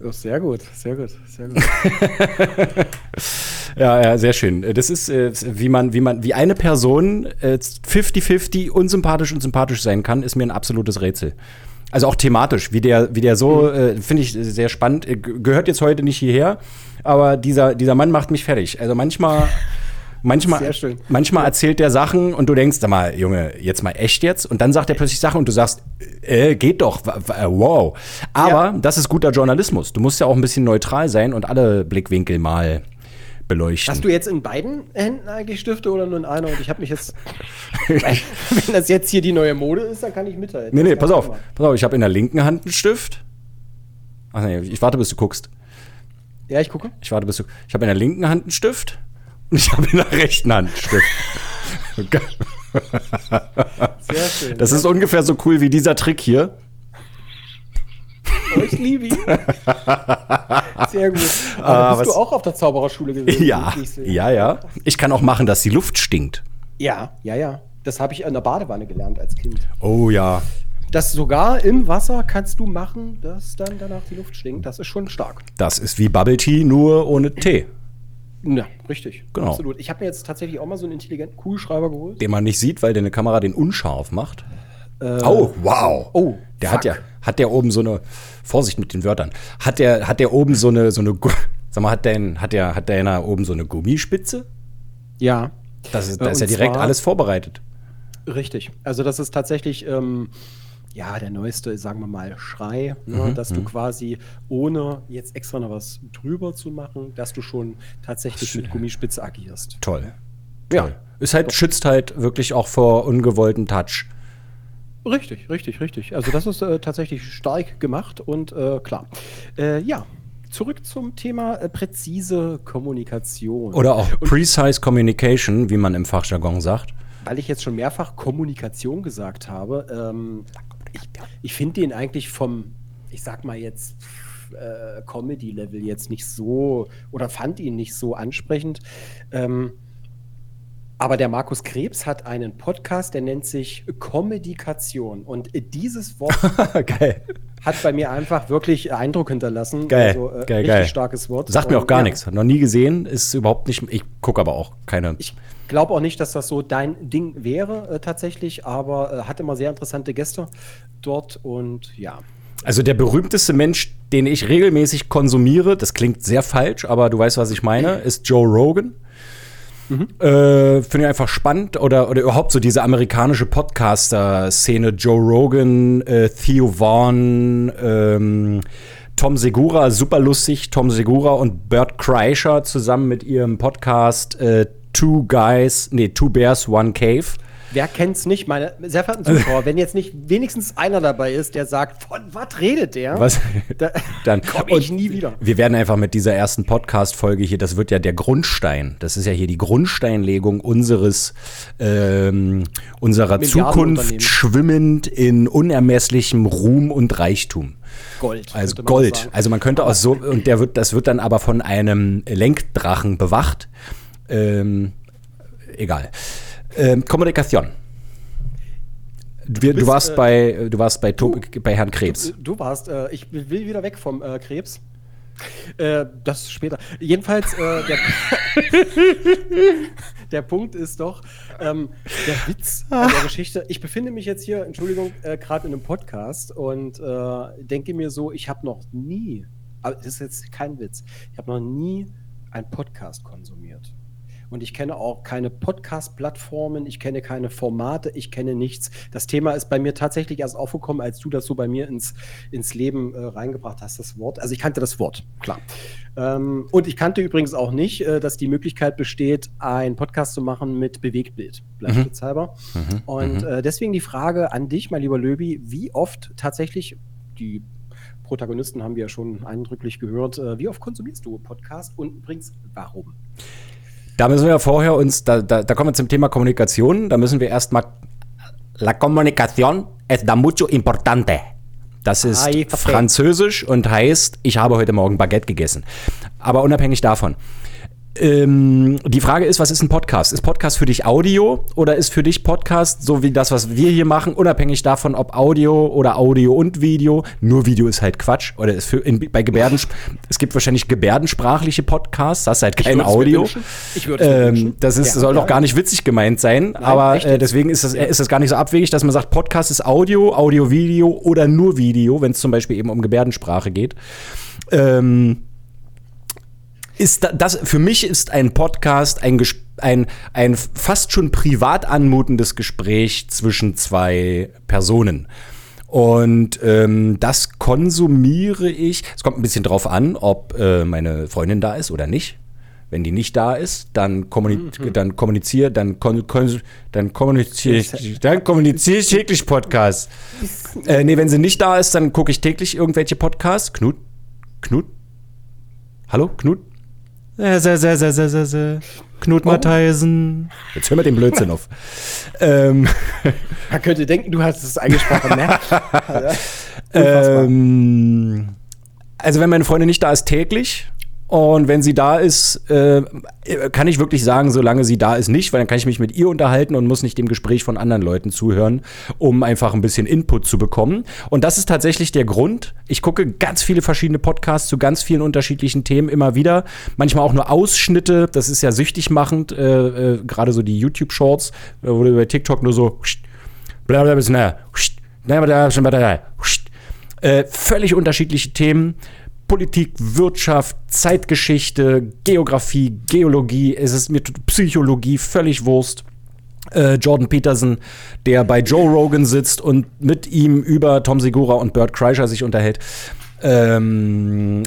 Oh, sehr gut, sehr gut, sehr gut. ja, ja, sehr schön. Das ist, äh, wie man, wie man, wie eine Person 50-50 äh, unsympathisch und sympathisch sein kann, ist mir ein absolutes Rätsel. Also auch thematisch, wie der, wie der so, mhm. äh, finde ich sehr spannend. Gehört jetzt heute nicht hierher, aber dieser, dieser Mann macht mich fertig. Also manchmal manchmal, manchmal erzählt der Sachen und du denkst, sag mal, Junge, jetzt mal echt jetzt? Und dann sagt er plötzlich Sachen und du sagst, äh, geht doch, wow. Aber ja. das ist guter Journalismus. Du musst ja auch ein bisschen neutral sein und alle Blickwinkel mal beleuchten. Hast du jetzt in beiden Händen eigentlich Stifte oder nur in einer? Und ich habe mich jetzt, wenn das jetzt hier die neue Mode ist, dann kann ich mithalten. Nee, nee, pass auf, pass auf, ich habe in der linken Hand einen Stift. Ach nee, ich warte, bis du guckst. Ja, ich gucke. Ich warte, bis du. Ich habe in der linken Hand einen Stift ich habe in der rechten Hand Stift. Sehr schön. Das ist ungefähr so cool wie dieser Trick hier. Oh, ich liebe ihn. Sehr gut. Aber uh, bist du auch auf der Zaubererschule gewesen? Ja, ja, ja. Ich kann auch machen, dass die Luft stinkt. Ja, ja, ja. Das habe ich in der Badewanne gelernt als Kind. Oh ja. Das sogar im Wasser kannst du machen, dass dann danach die Luft stinkt. Das ist schon stark. Das ist wie Bubble Tea, nur ohne Tee. Ja, richtig. Genau. Absolut. Ich habe mir jetzt tatsächlich auch mal so einen intelligenten Kugelschreiber geholt. Den man nicht sieht, weil deine Kamera den unscharf macht. Äh, oh, wow. Oh, der fuck. hat ja, hat der oben so eine, Vorsicht mit den Wörtern, hat der, hat der oben so eine, so eine, sag mal, hat der, hat der, hat der da oben so eine Gummispitze? Ja. Das ist, da ist ja direkt alles vorbereitet. Richtig. Also das ist tatsächlich, ähm, ja, der neueste, sagen wir mal, Schrei, ne, mhm, dass du mhm. quasi ohne jetzt extra noch was drüber zu machen, dass du schon tatsächlich mit Gummispitze agierst. Toll. Ja. Toll. Ist halt, Doch. schützt halt wirklich auch vor ungewollten Touch. Richtig, richtig, richtig. Also das ist äh, tatsächlich stark gemacht und äh, klar. Äh, ja, zurück zum Thema äh, präzise Kommunikation. Oder auch und, Precise Communication, wie man im Fachjargon sagt. Weil ich jetzt schon mehrfach Kommunikation gesagt habe, ähm, ich, ich finde den eigentlich vom, ich sag mal jetzt, äh, Comedy-Level jetzt nicht so oder fand ihn nicht so ansprechend. Ähm, aber der Markus Krebs hat einen Podcast, der nennt sich Kommunikation. Und dieses Wort hat bei mir einfach wirklich Eindruck hinterlassen. Geil, also, äh, geil, richtig geil. starkes Wort. Sagt mir auch gar ja. nichts. Noch nie gesehen, ist überhaupt nicht. Ich gucke aber auch keine. Ich glaube auch nicht, dass das so dein Ding wäre äh, tatsächlich, aber äh, hat immer sehr interessante Gäste dort und ja. Also der berühmteste Mensch, den ich regelmäßig konsumiere, das klingt sehr falsch, aber du weißt, was ich meine, ist Joe Rogan. Mhm. Äh, Finde ich einfach spannend. Oder, oder überhaupt so diese amerikanische Podcaster-Szene. Joe Rogan, äh, Theo Vaughn, ähm, Tom Segura, super lustig. Tom Segura und Bert Kreischer zusammen mit ihrem Podcast äh, Two Guys, nee, Two Bears, One Cave. Wer kennt's nicht, meine sehr verehrten Zuschauer, wenn jetzt nicht wenigstens einer dabei ist, der sagt, von was redet der? Was? Da, Dann komme ich nie wieder. Wir werden einfach mit dieser ersten Podcast-Folge hier, das wird ja der Grundstein, das ist ja hier die Grundsteinlegung unseres, ähm, unserer Zukunft schwimmend in unermesslichem Ruhm und Reichtum. Gold. Also Gold. Also man könnte auch so, und der wird, das wird dann aber von einem Lenkdrachen bewacht. Ähm, egal. Ähm, Kommunikation. Du, du, bist, warst äh, bei, du warst bei, du, bei Herrn Krebs. Du, du warst, äh, ich will wieder weg vom äh, Krebs. Äh, das später. Jedenfalls, äh, der, der Punkt ist doch, ähm, der Witz an der Geschichte. Ich befinde mich jetzt hier, Entschuldigung, äh, gerade in einem Podcast und denke mir so, ich habe noch nie, aber das ist jetzt kein Witz, ich habe noch nie einen Podcast konsumiert und ich kenne auch keine Podcast-Plattformen, ich kenne keine Formate, ich kenne nichts. Das Thema ist bei mir tatsächlich erst aufgekommen, als du das so bei mir ins, ins Leben äh, reingebracht hast, das Wort. Also ich kannte das Wort, klar. Ähm, und ich kannte übrigens auch nicht, äh, dass die Möglichkeit besteht, einen Podcast zu machen mit Bewegtbild, beispielshalber. Mhm. mhm. Und mhm. äh, deswegen die Frage an dich, mein lieber Löbi, wie oft tatsächlich die Protagonisten haben wir ja schon eindrücklich gehört. Äh, wie oft konsumierst du Podcast und übrigens warum? Da müssen wir vorher uns, da, da, da kommen wir zum Thema Kommunikation, da müssen wir erstmal, la comunicación es da mucho importante. Das ist Ay, französisch und heißt, ich habe heute Morgen Baguette gegessen. Aber unabhängig davon, ähm, die Frage ist, was ist ein Podcast? Ist Podcast für dich Audio oder ist für dich Podcast so wie das, was wir hier machen, unabhängig davon, ob Audio oder Audio und Video? Nur Video ist halt Quatsch. Oder ist für, in, bei Gebärden, es gibt wahrscheinlich gebärdensprachliche Podcasts, das ist halt kein ich Audio. Ich würde ähm, Das ist, ja, soll ja. doch gar nicht witzig gemeint sein, Nein, aber äh, deswegen ist das, ist das gar nicht so abwegig, dass man sagt, Podcast ist Audio, Audio-Video oder nur Video, wenn es zum Beispiel eben um Gebärdensprache geht. Ähm, ist das für mich ist ein Podcast ein, ein, ein fast schon privat anmutendes Gespräch zwischen zwei Personen. Und ähm, das konsumiere ich. Es kommt ein bisschen drauf an, ob äh, meine Freundin da ist oder nicht. Wenn die nicht da ist, dann, kommuni mhm. dann kommuniziere, dann, kon dann kommuniziere ich, dann kommuniziere ich täglich Podcasts. Äh, nee, wenn sie nicht da ist, dann gucke ich täglich irgendwelche Podcasts. Knut? Knut? Hallo? Knut? Knut oh. Mattheisen. Jetzt hör mal den Blödsinn auf. ähm. Man könnte denken, du hast es eingesprochen, ne? ähm, also, wenn meine Freundin nicht da ist, täglich. Und wenn sie da ist, äh, kann ich wirklich sagen, solange sie da ist, nicht, weil dann kann ich mich mit ihr unterhalten und muss nicht dem Gespräch von anderen Leuten zuhören, um einfach ein bisschen Input zu bekommen. Und das ist tatsächlich der Grund. Ich gucke ganz viele verschiedene Podcasts zu ganz vielen unterschiedlichen Themen immer wieder. Manchmal auch nur Ausschnitte. Das ist ja süchtig machend. Äh, äh, Gerade so die YouTube-Shorts, wo du bei TikTok nur so äh, völlig unterschiedliche Themen. Politik, Wirtschaft, Zeitgeschichte, Geografie, Geologie, es ist mir Psychologie völlig Wurst. Äh, Jordan Peterson, der bei Joe Rogan sitzt und mit ihm über Tom Segura und Bert Kreischer sich unterhält. Ähm,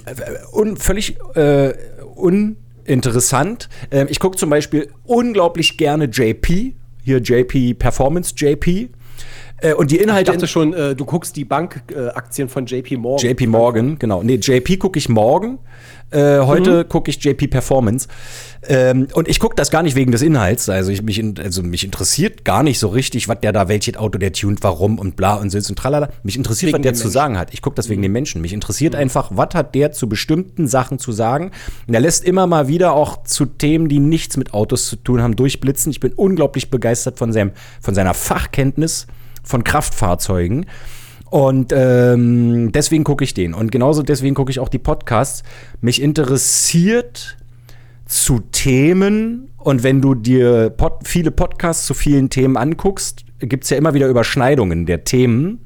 un, völlig äh, uninteressant. Ähm, ich gucke zum Beispiel unglaublich gerne JP, hier JP Performance JP. Äh, und die Inhalte. Ich dachte schon, äh, du guckst die Bankaktien von JP Morgan. JP Morgan, genau. Nee, JP gucke ich morgen. Äh, heute mhm. gucke ich JP Performance. Ähm, und ich gucke das gar nicht wegen des Inhalts. Also, ich, mich, also mich interessiert gar nicht so richtig, was der da, welches Auto der tunt, warum und bla und sitzt und tralala. Mich interessiert, wegen was der zu sagen hat. Ich gucke das wegen mhm. den Menschen. Mich interessiert mhm. einfach, was hat der zu bestimmten Sachen zu sagen. Und er lässt immer mal wieder auch zu Themen, die nichts mit Autos zu tun haben, durchblitzen. Ich bin unglaublich begeistert von, seinem, von seiner Fachkenntnis von Kraftfahrzeugen. Und ähm, deswegen gucke ich den. Und genauso deswegen gucke ich auch die Podcasts. Mich interessiert zu Themen und wenn du dir pod viele Podcasts zu vielen Themen anguckst, gibt es ja immer wieder Überschneidungen der Themen.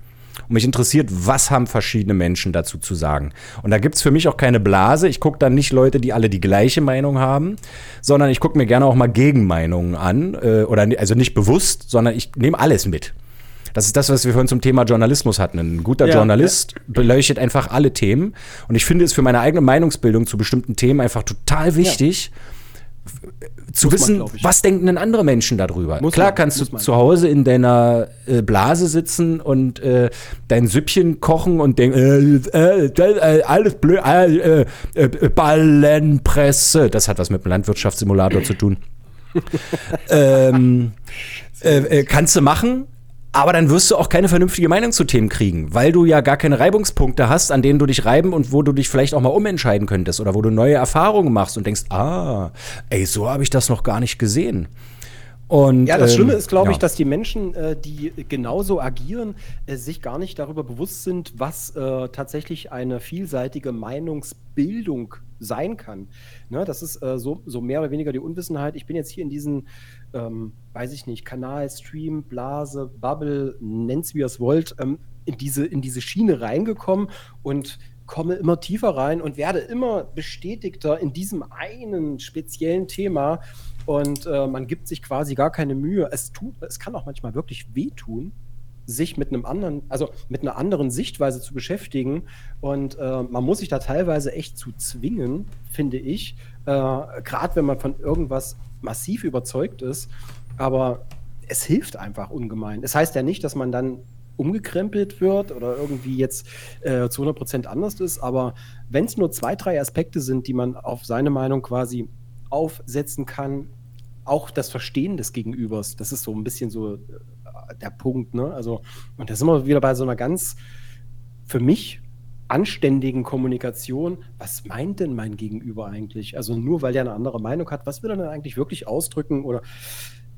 Und mich interessiert, was haben verschiedene Menschen dazu zu sagen. Und da gibt es für mich auch keine Blase. Ich gucke dann nicht Leute, die alle die gleiche Meinung haben, sondern ich gucke mir gerne auch mal Gegenmeinungen an. Äh, oder also nicht bewusst, sondern ich nehme alles mit. Das ist das, was wir vorhin zum Thema Journalismus hatten. Ein guter ja, Journalist ja. beleuchtet einfach alle Themen. Und ich finde es für meine eigene Meinungsbildung zu bestimmten Themen einfach total wichtig. Ja zu muss wissen, man, was denken denn andere Menschen darüber? Muss Klar man, kannst du man. zu Hause in deiner äh, Blase sitzen und äh, dein Süppchen kochen und denken, äh, äh, äh alles blöd, äh, Ballenpresse. Das hat was mit dem Landwirtschaftssimulator zu tun. ähm, kannst du machen, aber dann wirst du auch keine vernünftige Meinung zu Themen kriegen, weil du ja gar keine Reibungspunkte hast, an denen du dich reiben und wo du dich vielleicht auch mal umentscheiden könntest oder wo du neue Erfahrungen machst und denkst, ah, ey, so habe ich das noch gar nicht gesehen. Und, ja, das Schlimme ähm, ist, glaube ja. ich, dass die Menschen, äh, die genauso agieren, äh, sich gar nicht darüber bewusst sind, was äh, tatsächlich eine vielseitige Meinungsbildung sein kann. Ne, das ist äh, so, so mehr oder weniger die Unwissenheit. Ich bin jetzt hier in diesen ähm, weiß ich nicht, Kanal, Stream, Blase, Bubble, nennt's wie ihr es wollt, ähm, in, diese, in diese Schiene reingekommen und komme immer tiefer rein und werde immer bestätigter in diesem einen speziellen Thema. Und äh, man gibt sich quasi gar keine Mühe. Es, tut, es kann auch manchmal wirklich wehtun, sich mit einem anderen, also mit einer anderen Sichtweise zu beschäftigen. Und äh, man muss sich da teilweise echt zu zwingen, finde ich. Äh, Gerade wenn man von irgendwas massiv überzeugt ist. Aber es hilft einfach ungemein. Es heißt ja nicht, dass man dann umgekrempelt wird oder irgendwie jetzt äh, zu 100% anders ist, aber wenn es nur zwei, drei Aspekte sind, die man auf seine Meinung quasi aufsetzen kann, auch das Verstehen des Gegenübers, das ist so ein bisschen so äh, der Punkt, ne? Also, und da sind wir wieder bei so einer ganz, für mich anständigen Kommunikation, was meint denn mein Gegenüber eigentlich? Also nur weil der eine andere Meinung hat, was will er denn eigentlich wirklich ausdrücken? Oder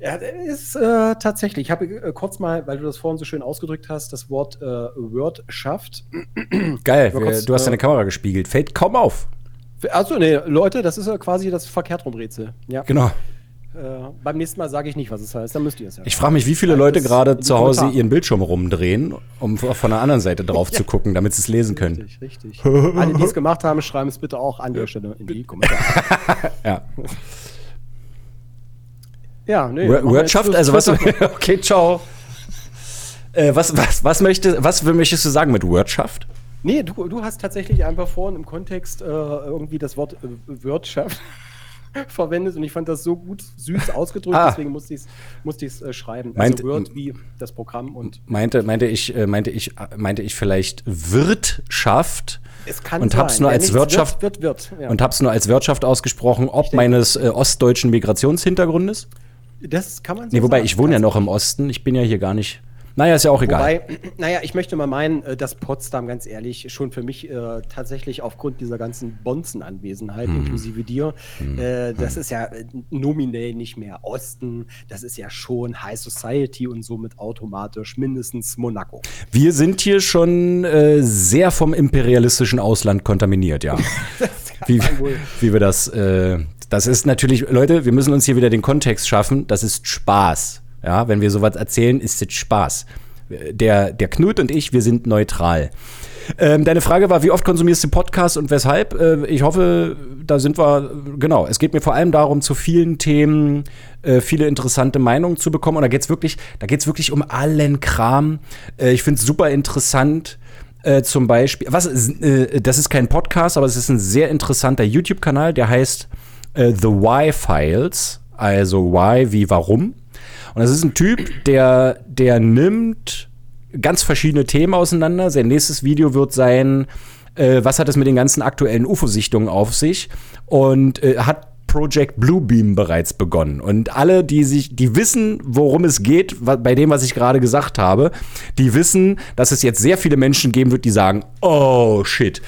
ja, ist äh, tatsächlich. Ich habe äh, kurz mal, weil du das vorhin so schön ausgedrückt hast, das Wort äh, Word schafft. Geil, kurz, du hast deine äh, Kamera gespiegelt. Fällt kaum auf. Achso, nee, Leute, das ist ja quasi das Verkehrtrumrätsel. Ja. Genau. Äh, beim nächsten Mal sage ich nicht, was es heißt, dann müsst ihr es ja. Ich frage mich, wie viele Leute gerade zu Hause ihren Bildschirm rumdrehen, um von der anderen Seite drauf ja. zu gucken, damit sie es lesen können. Richtig, richtig. Alle, die es gemacht haben, schreiben es bitte auch an der Stelle in die Kommentare. ja. Ja, nee. Wirtschaft, also was. okay, ciao. Äh, was, was, was, möchte, was möchtest du sagen mit Wirtschaft? Nee, du, du hast tatsächlich einfach vorhin im Kontext äh, irgendwie das Wort äh, Wirtschaft verwendet und ich fand das so gut süß ausgedrückt, ah. deswegen musste ich es musste äh, schreiben. Also Meint, also Word wie das Programm und meinte meinte ich äh, meinte ich meinte ich vielleicht Wirtschaft es kann und hab's nur als Wirtschaft wird, wird, wird, ja. und hab's nur als Wirtschaft ausgesprochen, ob meines äh, ostdeutschen Migrationshintergrundes. Das kann man so Nee, wobei sagen. ich wohne ja noch im Osten, ich bin ja hier gar nicht naja, ist ja auch egal. Wobei, naja, ich möchte mal meinen, äh, dass Potsdam, ganz ehrlich, schon für mich äh, tatsächlich aufgrund dieser ganzen Bonzenanwesenheit, hm. inklusive dir, hm. äh, das hm. ist ja äh, nominell nicht mehr Osten, das ist ja schon High Society und somit automatisch mindestens Monaco. Wir sind hier schon äh, sehr vom imperialistischen Ausland kontaminiert, ja. wie, wie, wir das, äh, das ist natürlich, Leute, wir müssen uns hier wieder den Kontext schaffen, das ist Spaß. Ja, wenn wir sowas erzählen, ist es Spaß. Der, der Knut und ich, wir sind neutral. Ähm, deine Frage war, wie oft konsumierst du Podcasts und weshalb? Äh, ich hoffe, da sind wir, genau. Es geht mir vor allem darum, zu vielen Themen äh, viele interessante Meinungen zu bekommen. Und da geht es wirklich, wirklich um allen Kram. Äh, ich finde es super interessant. Äh, zum Beispiel, was, äh, das ist kein Podcast, aber es ist ein sehr interessanter YouTube-Kanal, der heißt äh, The Why Files, also Why wie warum. Und das ist ein Typ, der, der nimmt ganz verschiedene Themen auseinander. Sein nächstes Video wird sein, äh, was hat es mit den ganzen aktuellen UFO-Sichtungen auf sich? Und äh, hat Project Bluebeam bereits begonnen. Und alle, die sich, die wissen, worum es geht, bei dem, was ich gerade gesagt habe, die wissen, dass es jetzt sehr viele Menschen geben wird, die sagen, oh shit,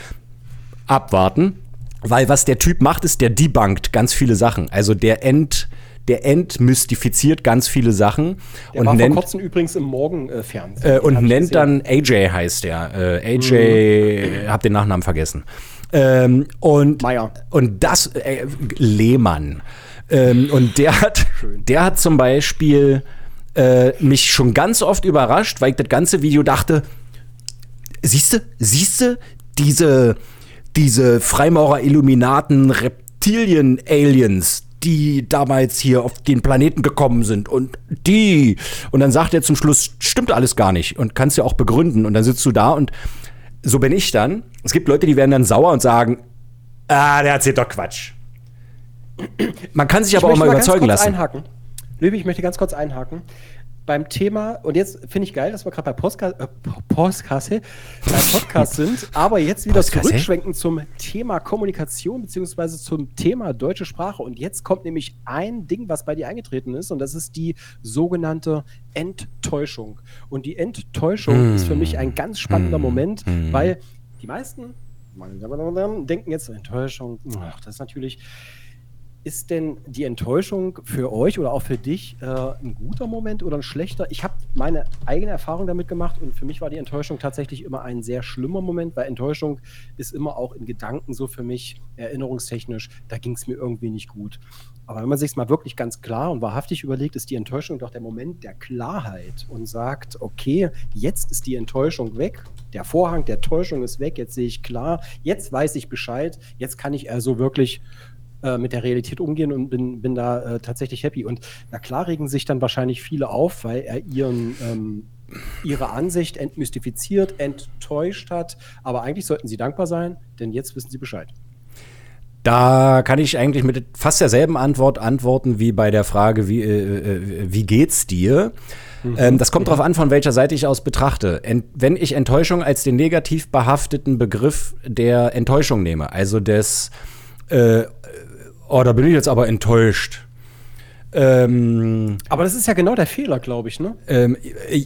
abwarten. Weil was der Typ macht, ist, der debunkt ganz viele Sachen. Also der end, der entmystifiziert ganz viele Sachen. Der und war nennt, vor kurzem übrigens im Morgenfernsehen. Äh, und nennt dann AJ heißt der. Äh, AJ, mhm. hab den Nachnamen vergessen. Ähm, und, Meier. und das, äh, Lehmann. Ähm, und der hat, der hat zum Beispiel äh, mich schon ganz oft überrascht, weil ich das ganze Video dachte, siehste, siehste, diese, diese Freimaurer-Illuminaten, Reptilien-Aliens, die damals hier auf den Planeten gekommen sind und die. Und dann sagt er zum Schluss, stimmt alles gar nicht und kannst ja auch begründen. Und dann sitzt du da und so bin ich dann. Es gibt Leute, die werden dann sauer und sagen, ah, der erzählt doch Quatsch. Man kann sich Ich aber auch möchte mal ganz überzeugen kurz lassen. Einhaken. Löwy, ich möchte ganz kurz einhaken. Beim Thema, und jetzt finde ich geil, dass wir gerade bei Postka äh, Podcast, bei Podcast sind, aber jetzt wieder Postkasse? zurückschwenken zum Thema Kommunikation beziehungsweise zum Thema deutsche Sprache. Und jetzt kommt nämlich ein Ding, was bei dir eingetreten ist, und das ist die sogenannte Enttäuschung. Und die Enttäuschung Hm. ist für mich ein ganz spannender Moment, weil die meisten meine Damen und Herren, denken jetzt Enttäuschung, ach, das ist natürlich ist denn die Enttäuschung für euch oder auch für dich äh, ein guter Moment oder ein schlechter? Ich habe meine eigene Erfahrung damit gemacht und für mich war die Enttäuschung tatsächlich immer ein sehr schlimmer Moment, weil Enttäuschung ist immer auch in Gedanken so für mich erinnerungstechnisch, da ging es mir irgendwie nicht gut. Aber wenn man sich mal wirklich ganz klar und wahrhaftig überlegt, ist die Enttäuschung doch der Moment der Klarheit und sagt, okay, jetzt ist die Enttäuschung weg, der Vorhang der Täuschung ist weg, jetzt sehe ich klar, jetzt weiß ich Bescheid, jetzt kann ich also wirklich äh, mit der Realität umgehen und bin, bin da äh, tatsächlich happy. Und na klar regen sich dann wahrscheinlich viele auf, weil er ihren, ähm, ihre Ansicht entmystifiziert, enttäuscht hat. Aber eigentlich sollten sie dankbar sein, denn jetzt wissen sie Bescheid. Da kann ich eigentlich mit fast derselben Antwort antworten wie bei der Frage, wie, äh, äh, wie geht's dir? Ähm, das kommt darauf an, von welcher Seite ich aus betrachte. Ent wenn ich Enttäuschung als den negativ behafteten Begriff der Enttäuschung nehme, also des, äh, oh, da bin ich jetzt aber enttäuscht. Ähm, Aber das ist ja genau der Fehler, glaube ich, ne? ähm,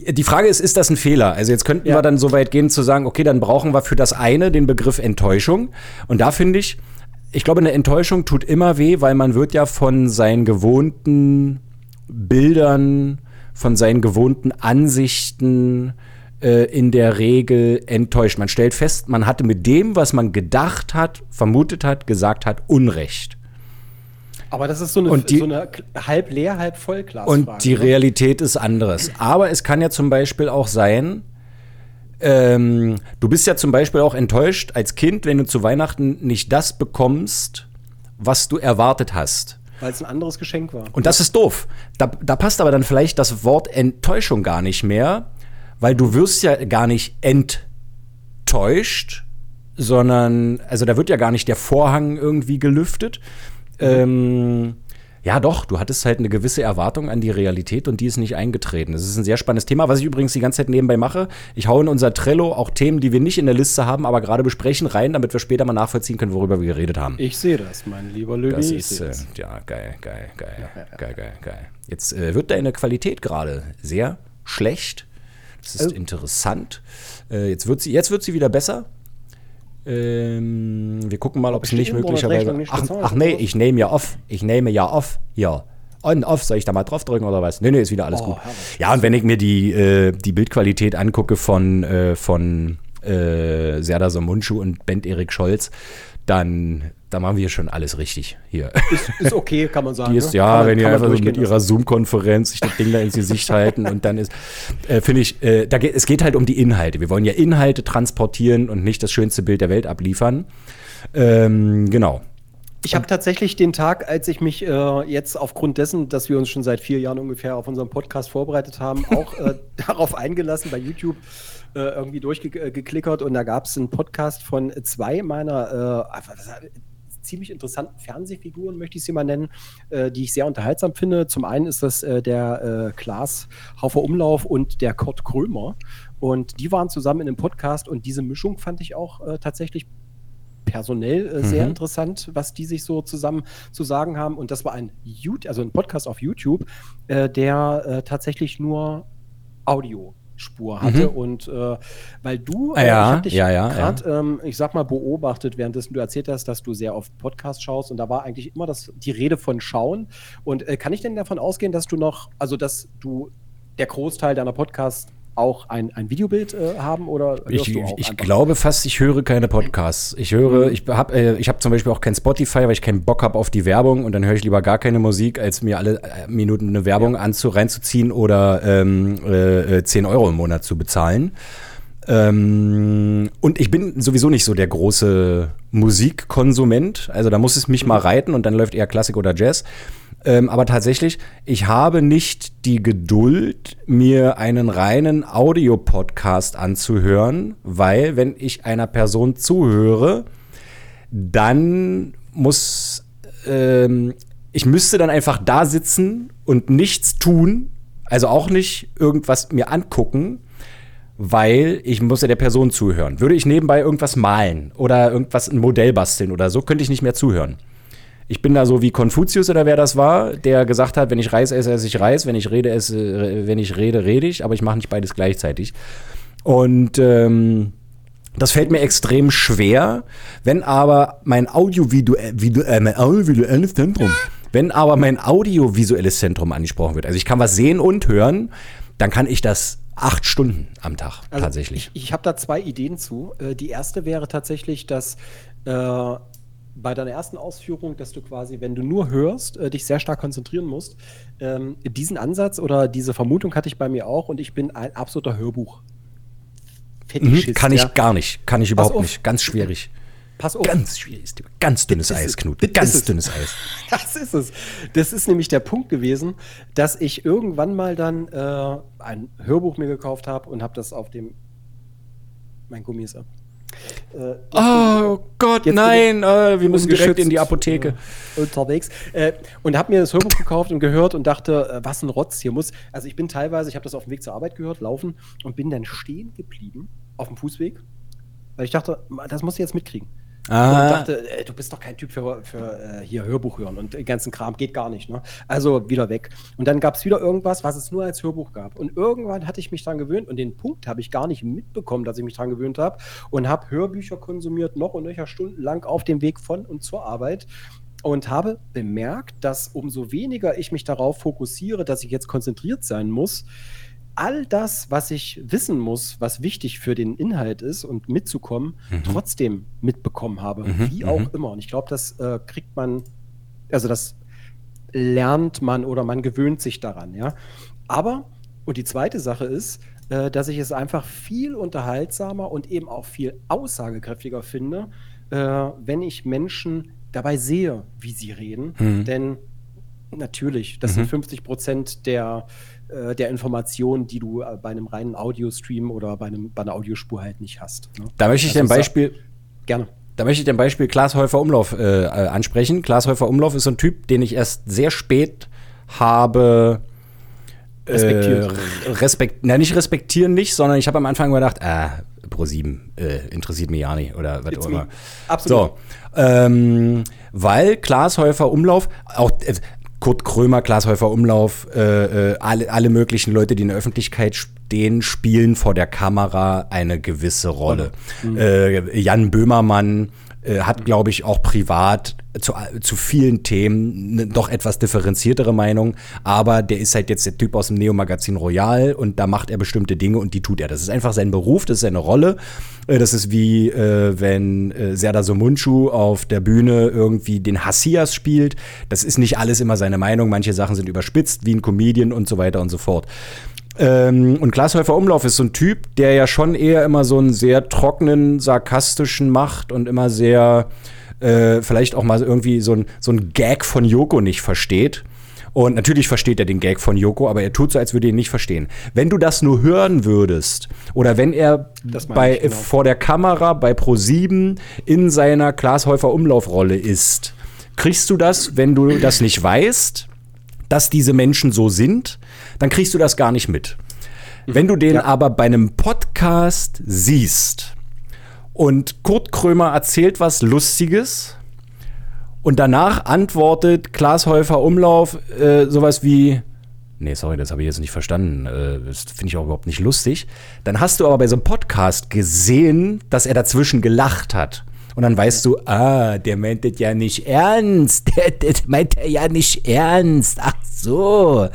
die Frage ist, ist das ein Fehler? Also jetzt könnten Ja. wir dann so weit gehen zu sagen, okay, dann brauchen wir für das eine den Begriff Enttäuschung. Und da finde ich, ich glaube, eine Enttäuschung tut immer weh, weil man wird ja von seinen gewohnten Bildern, von seinen gewohnten Ansichten äh, in der Regel enttäuscht. Man stellt fest, man hatte mit dem, was man gedacht hat, vermutet hat, gesagt hat, Unrecht. Aber das ist so eine, Und die- so eine halb leer, halb voll Und die ne? Realität ist anderes. Aber es kann ja zum Beispiel auch sein, ähm, du bist ja zum Beispiel auch enttäuscht als Kind, wenn du zu Weihnachten nicht das bekommst, was du erwartet hast. Weil es ein anderes Geschenk war. Und das ist doof. Da, da passt aber dann vielleicht das Wort Enttäuschung gar nicht mehr, weil du wirst ja gar nicht enttäuscht, sondern, also da wird ja gar nicht der Vorhang irgendwie gelüftet. Ähm, ja, doch, du hattest halt eine gewisse Erwartung an die Realität und die ist nicht eingetreten. Das ist ein sehr spannendes Thema, was ich übrigens die ganze Zeit nebenbei mache. Ich hau in unser Trello auch Themen, die wir nicht in der Liste haben, aber gerade besprechen, rein, damit wir später mal nachvollziehen können, worüber wir geredet haben. Ich sehe das, mein lieber Löwy. Das ich ist, sehe äh, das. ja, geil, geil, geil, geil, geil, geil. Jetzt äh, wird deine Qualität gerade sehr schlecht. Das ist Oh. interessant. Äh, jetzt, wird sie, jetzt wird sie wieder besser. Ähm, wir gucken mal, ob es nicht möglicherweise. Nicht Ach, bezahlt ach nee, ich nehme ja off. Ich nehme ja off. Ja. On, off, soll ich da mal draufdrücken oder was? Nee, nee, ist wieder alles Oh, gut. herrlich. Ja, und wenn ich mir die, äh, die Bildqualität angucke von, äh, von äh, Serdar Somuncu und Bent Erik Scholz, dann da machen wir schon alles richtig hier. Ist okay, kann man sagen. Die ist, ne? ja, Kann wenn man einfach so mit ihrer Zoom-Konferenz sich das Ding da ins Gesicht halten und dann ist, äh, finde ich, äh, da geht, es geht halt um die Inhalte. Wir wollen ja Inhalte transportieren und nicht das schönste Bild der Welt abliefern. Ähm, genau. Ich habe tatsächlich den Tag, als ich mich äh, jetzt aufgrund dessen, dass wir uns schon seit vier Jahren ungefähr auf unseren Podcast vorbereitet haben, auch äh, darauf eingelassen, bei YouTube äh, irgendwie durchgeklickert und da gab es einen Podcast von zwei meiner äh, ziemlich interessanten Fernsehfiguren, möchte ich sie mal nennen, äh, die ich sehr unterhaltsam finde. Zum einen ist das äh, der äh, Klaas Haufer Umlauf und der Kurt Krömer und die waren zusammen in einem Podcast und diese Mischung fand ich auch äh, tatsächlich personell äh, sehr Mhm. interessant, was die sich so zusammen zu sagen haben. Und das war ein YouTube, also ein Podcast auf YouTube, äh, der tatsächlich nur Audiospur hatte. Und äh, weil du, Ah ja, ich hab dich ja, ja, gerade, ähm, ich sag mal, beobachtet, währenddessen du erzählt hast, dass du sehr oft Podcast schaust. Und da war eigentlich immer das, die Rede von Schauen. Und äh, kann ich denn davon ausgehen, dass du noch, also dass du der Großteil deiner Podcasts auch ein, ein Videobild äh, haben oder hörst Ich, du auch ich glaube fast, ich höre keine Podcasts. Ich höre, ich habe äh, ich hab zum Beispiel auch kein Spotify, weil ich keinen Bock habe auf die Werbung und dann höre ich lieber gar keine Musik, als mir alle äh, Minuten eine Werbung anzu, reinzuziehen oder ähm, äh, äh, 10 Euro im Monat zu bezahlen. Ähm, und ich bin sowieso nicht so der große Musikkonsument. Also da muss es mich mal reiten und dann läuft eher Klassik oder Jazz. Ähm, aber tatsächlich, ich habe nicht die Geduld, mir einen reinen Audiopodcast anzuhören, weil wenn ich einer Person zuhöre, dann muss ähm, ich müsste dann einfach da sitzen und nichts tun, also auch nicht irgendwas mir angucken, weil ich muss ja der Person zuhören. Würde ich nebenbei irgendwas malen oder irgendwas ein Modell basteln oder so, könnte ich nicht mehr zuhören. Ich bin da so wie Konfuzius oder wer das war, der gesagt hat, wenn ich Reis esse, esse ich Reis, wenn ich rede, esse, wenn ich rede, rede ich, aber ich mache nicht beides gleichzeitig. Und ähm, das fällt mir extrem schwer, wenn aber mein audiovisuelles Zentrum, wenn aber mein audiovisuelles Zentrum angesprochen wird, also ich kann was sehen und hören, dann kann ich das acht Stunden am Tag also tatsächlich. Ich, ich habe da zwei Ideen zu. Äh, die erste wäre tatsächlich, dass äh, bei deiner ersten Ausführung, dass du quasi, wenn du nur hörst, äh, dich sehr stark konzentrieren musst. Ähm, diesen Ansatz oder diese Vermutung hatte ich bei mir auch und ich bin ein absoluter Hörbuch. Mhm, kann ich ja. gar nicht. Kann ich überhaupt nicht. Ganz schwierig. Pass auf. Ganz schwierig. Ganz dünnes Eis, Knut. Ganz dünnes Eis. Das ist es. Das ist nämlich der Punkt gewesen, dass ich irgendwann mal dann äh, ein Hörbuch mir gekauft habe und habe das auf dem. Mein Gummi ist ab. Äh, oh Gott, nein, äh, wir müssen direkt in die Apotheke. Äh, unterwegs. Äh, und habe mir das Hörbuch gekauft und gehört und dachte, äh, was ein Rotz hier muss. Also ich bin teilweise, ich habe das auf dem Weg zur Arbeit gehört, laufen und bin dann stehen geblieben auf dem Fußweg, weil ich dachte, das muss ich jetzt mitkriegen. Ah. Und dachte, äh, du bist doch kein Typ für, für äh, hier Hörbuch hören und den ganzen Kram geht gar nicht. Ne? Also wieder weg. Und dann gab es wieder irgendwas, was es nur als Hörbuch gab. Und irgendwann hatte ich mich daran gewöhnt und den Punkt habe ich gar nicht mitbekommen, dass ich mich daran gewöhnt habe und habe Hörbücher konsumiert, noch und nöcher stundenlang auf dem Weg von und zur Arbeit und habe bemerkt, dass umso weniger ich mich darauf fokussiere, dass ich jetzt konzentriert sein muss, all das, was ich wissen muss, was wichtig für den Inhalt ist und mitzukommen, mhm. trotzdem mitbekommen habe, mhm. wie auch mhm. immer. Und ich glaube, das äh, kriegt man, also das lernt man oder man gewöhnt sich daran, ja. Aber, und die zweite Sache ist, äh, dass ich es einfach viel unterhaltsamer und eben auch viel aussagekräftiger finde, äh, wenn ich Menschen dabei sehe, wie sie reden. Mhm. Denn natürlich, das sind 50 mhm. Prozent der äh, der Informationen, die du äh, bei einem reinen Audiostream oder bei, einem, bei einer Audiospur halt nicht hast. Ne? Da möchte ich also, ein Beispiel. Gerne. Da möchte ich den Beispiel Klaas Häufer Umlauf äh, äh, ansprechen. Klaas Häufer Umlauf ist so ein Typ, den ich erst sehr spät habe respektiert. Äh, respekt, na, nicht respektieren nicht, sondern ich habe am Anfang gedacht, ah, Pro7 äh, interessiert mich ja nicht oder was auch immer. Absolut. So, ähm, weil Klaas Häufer Umlauf, auch, Kurt Krömer, Glashäufer Umlauf, äh, äh, alle, alle möglichen Leute, die in der Öffentlichkeit stehen, spielen vor der Kamera eine gewisse Rolle. Mhm. Äh, Jan Böhmermann äh, hat, glaube ich, auch privat zu, zu vielen Themen eine doch etwas differenziertere Meinung, aber der ist halt jetzt der Typ aus dem Neo-Magazin Royal und da macht er bestimmte Dinge und die tut er. Das ist einfach sein Beruf, das ist seine Rolle. Äh, das ist wie äh, wenn äh, Serdar Somunchu auf der Bühne irgendwie den Hassias spielt. Das ist nicht alles immer seine Meinung, manche Sachen sind überspitzt, wie ein Comedian und so weiter und so fort. Ähm, und Glashäufer Umlauf ist so ein Typ, der ja schon eher immer so einen sehr trockenen, sarkastischen macht und immer sehr, äh, vielleicht auch mal irgendwie so ein, so ein Gag von Joko nicht versteht. Und natürlich versteht er den Gag von Joko, aber er tut so, als würde er ihn nicht verstehen. Wenn du das nur hören würdest, oder wenn er bei, genau. vor der Kamera bei Pro7 in seiner Glashäufer Umlaufrolle ist, kriegst du das, wenn du das nicht weißt, dass diese Menschen so sind, dann kriegst du das gar nicht mit. Wenn du den ja. aber bei einem Podcast siehst und Kurt Krömer erzählt was Lustiges und danach antwortet Klaas Häufer Umlauf äh, sowas wie, nee, sorry, das habe ich jetzt nicht verstanden, äh, das finde ich auch überhaupt nicht lustig, dann hast du aber bei so einem Podcast gesehen, dass er dazwischen gelacht hat. Und dann weißt du, ah, der meint das ja nicht ernst. Der, der meint er ja nicht ernst. Ach so.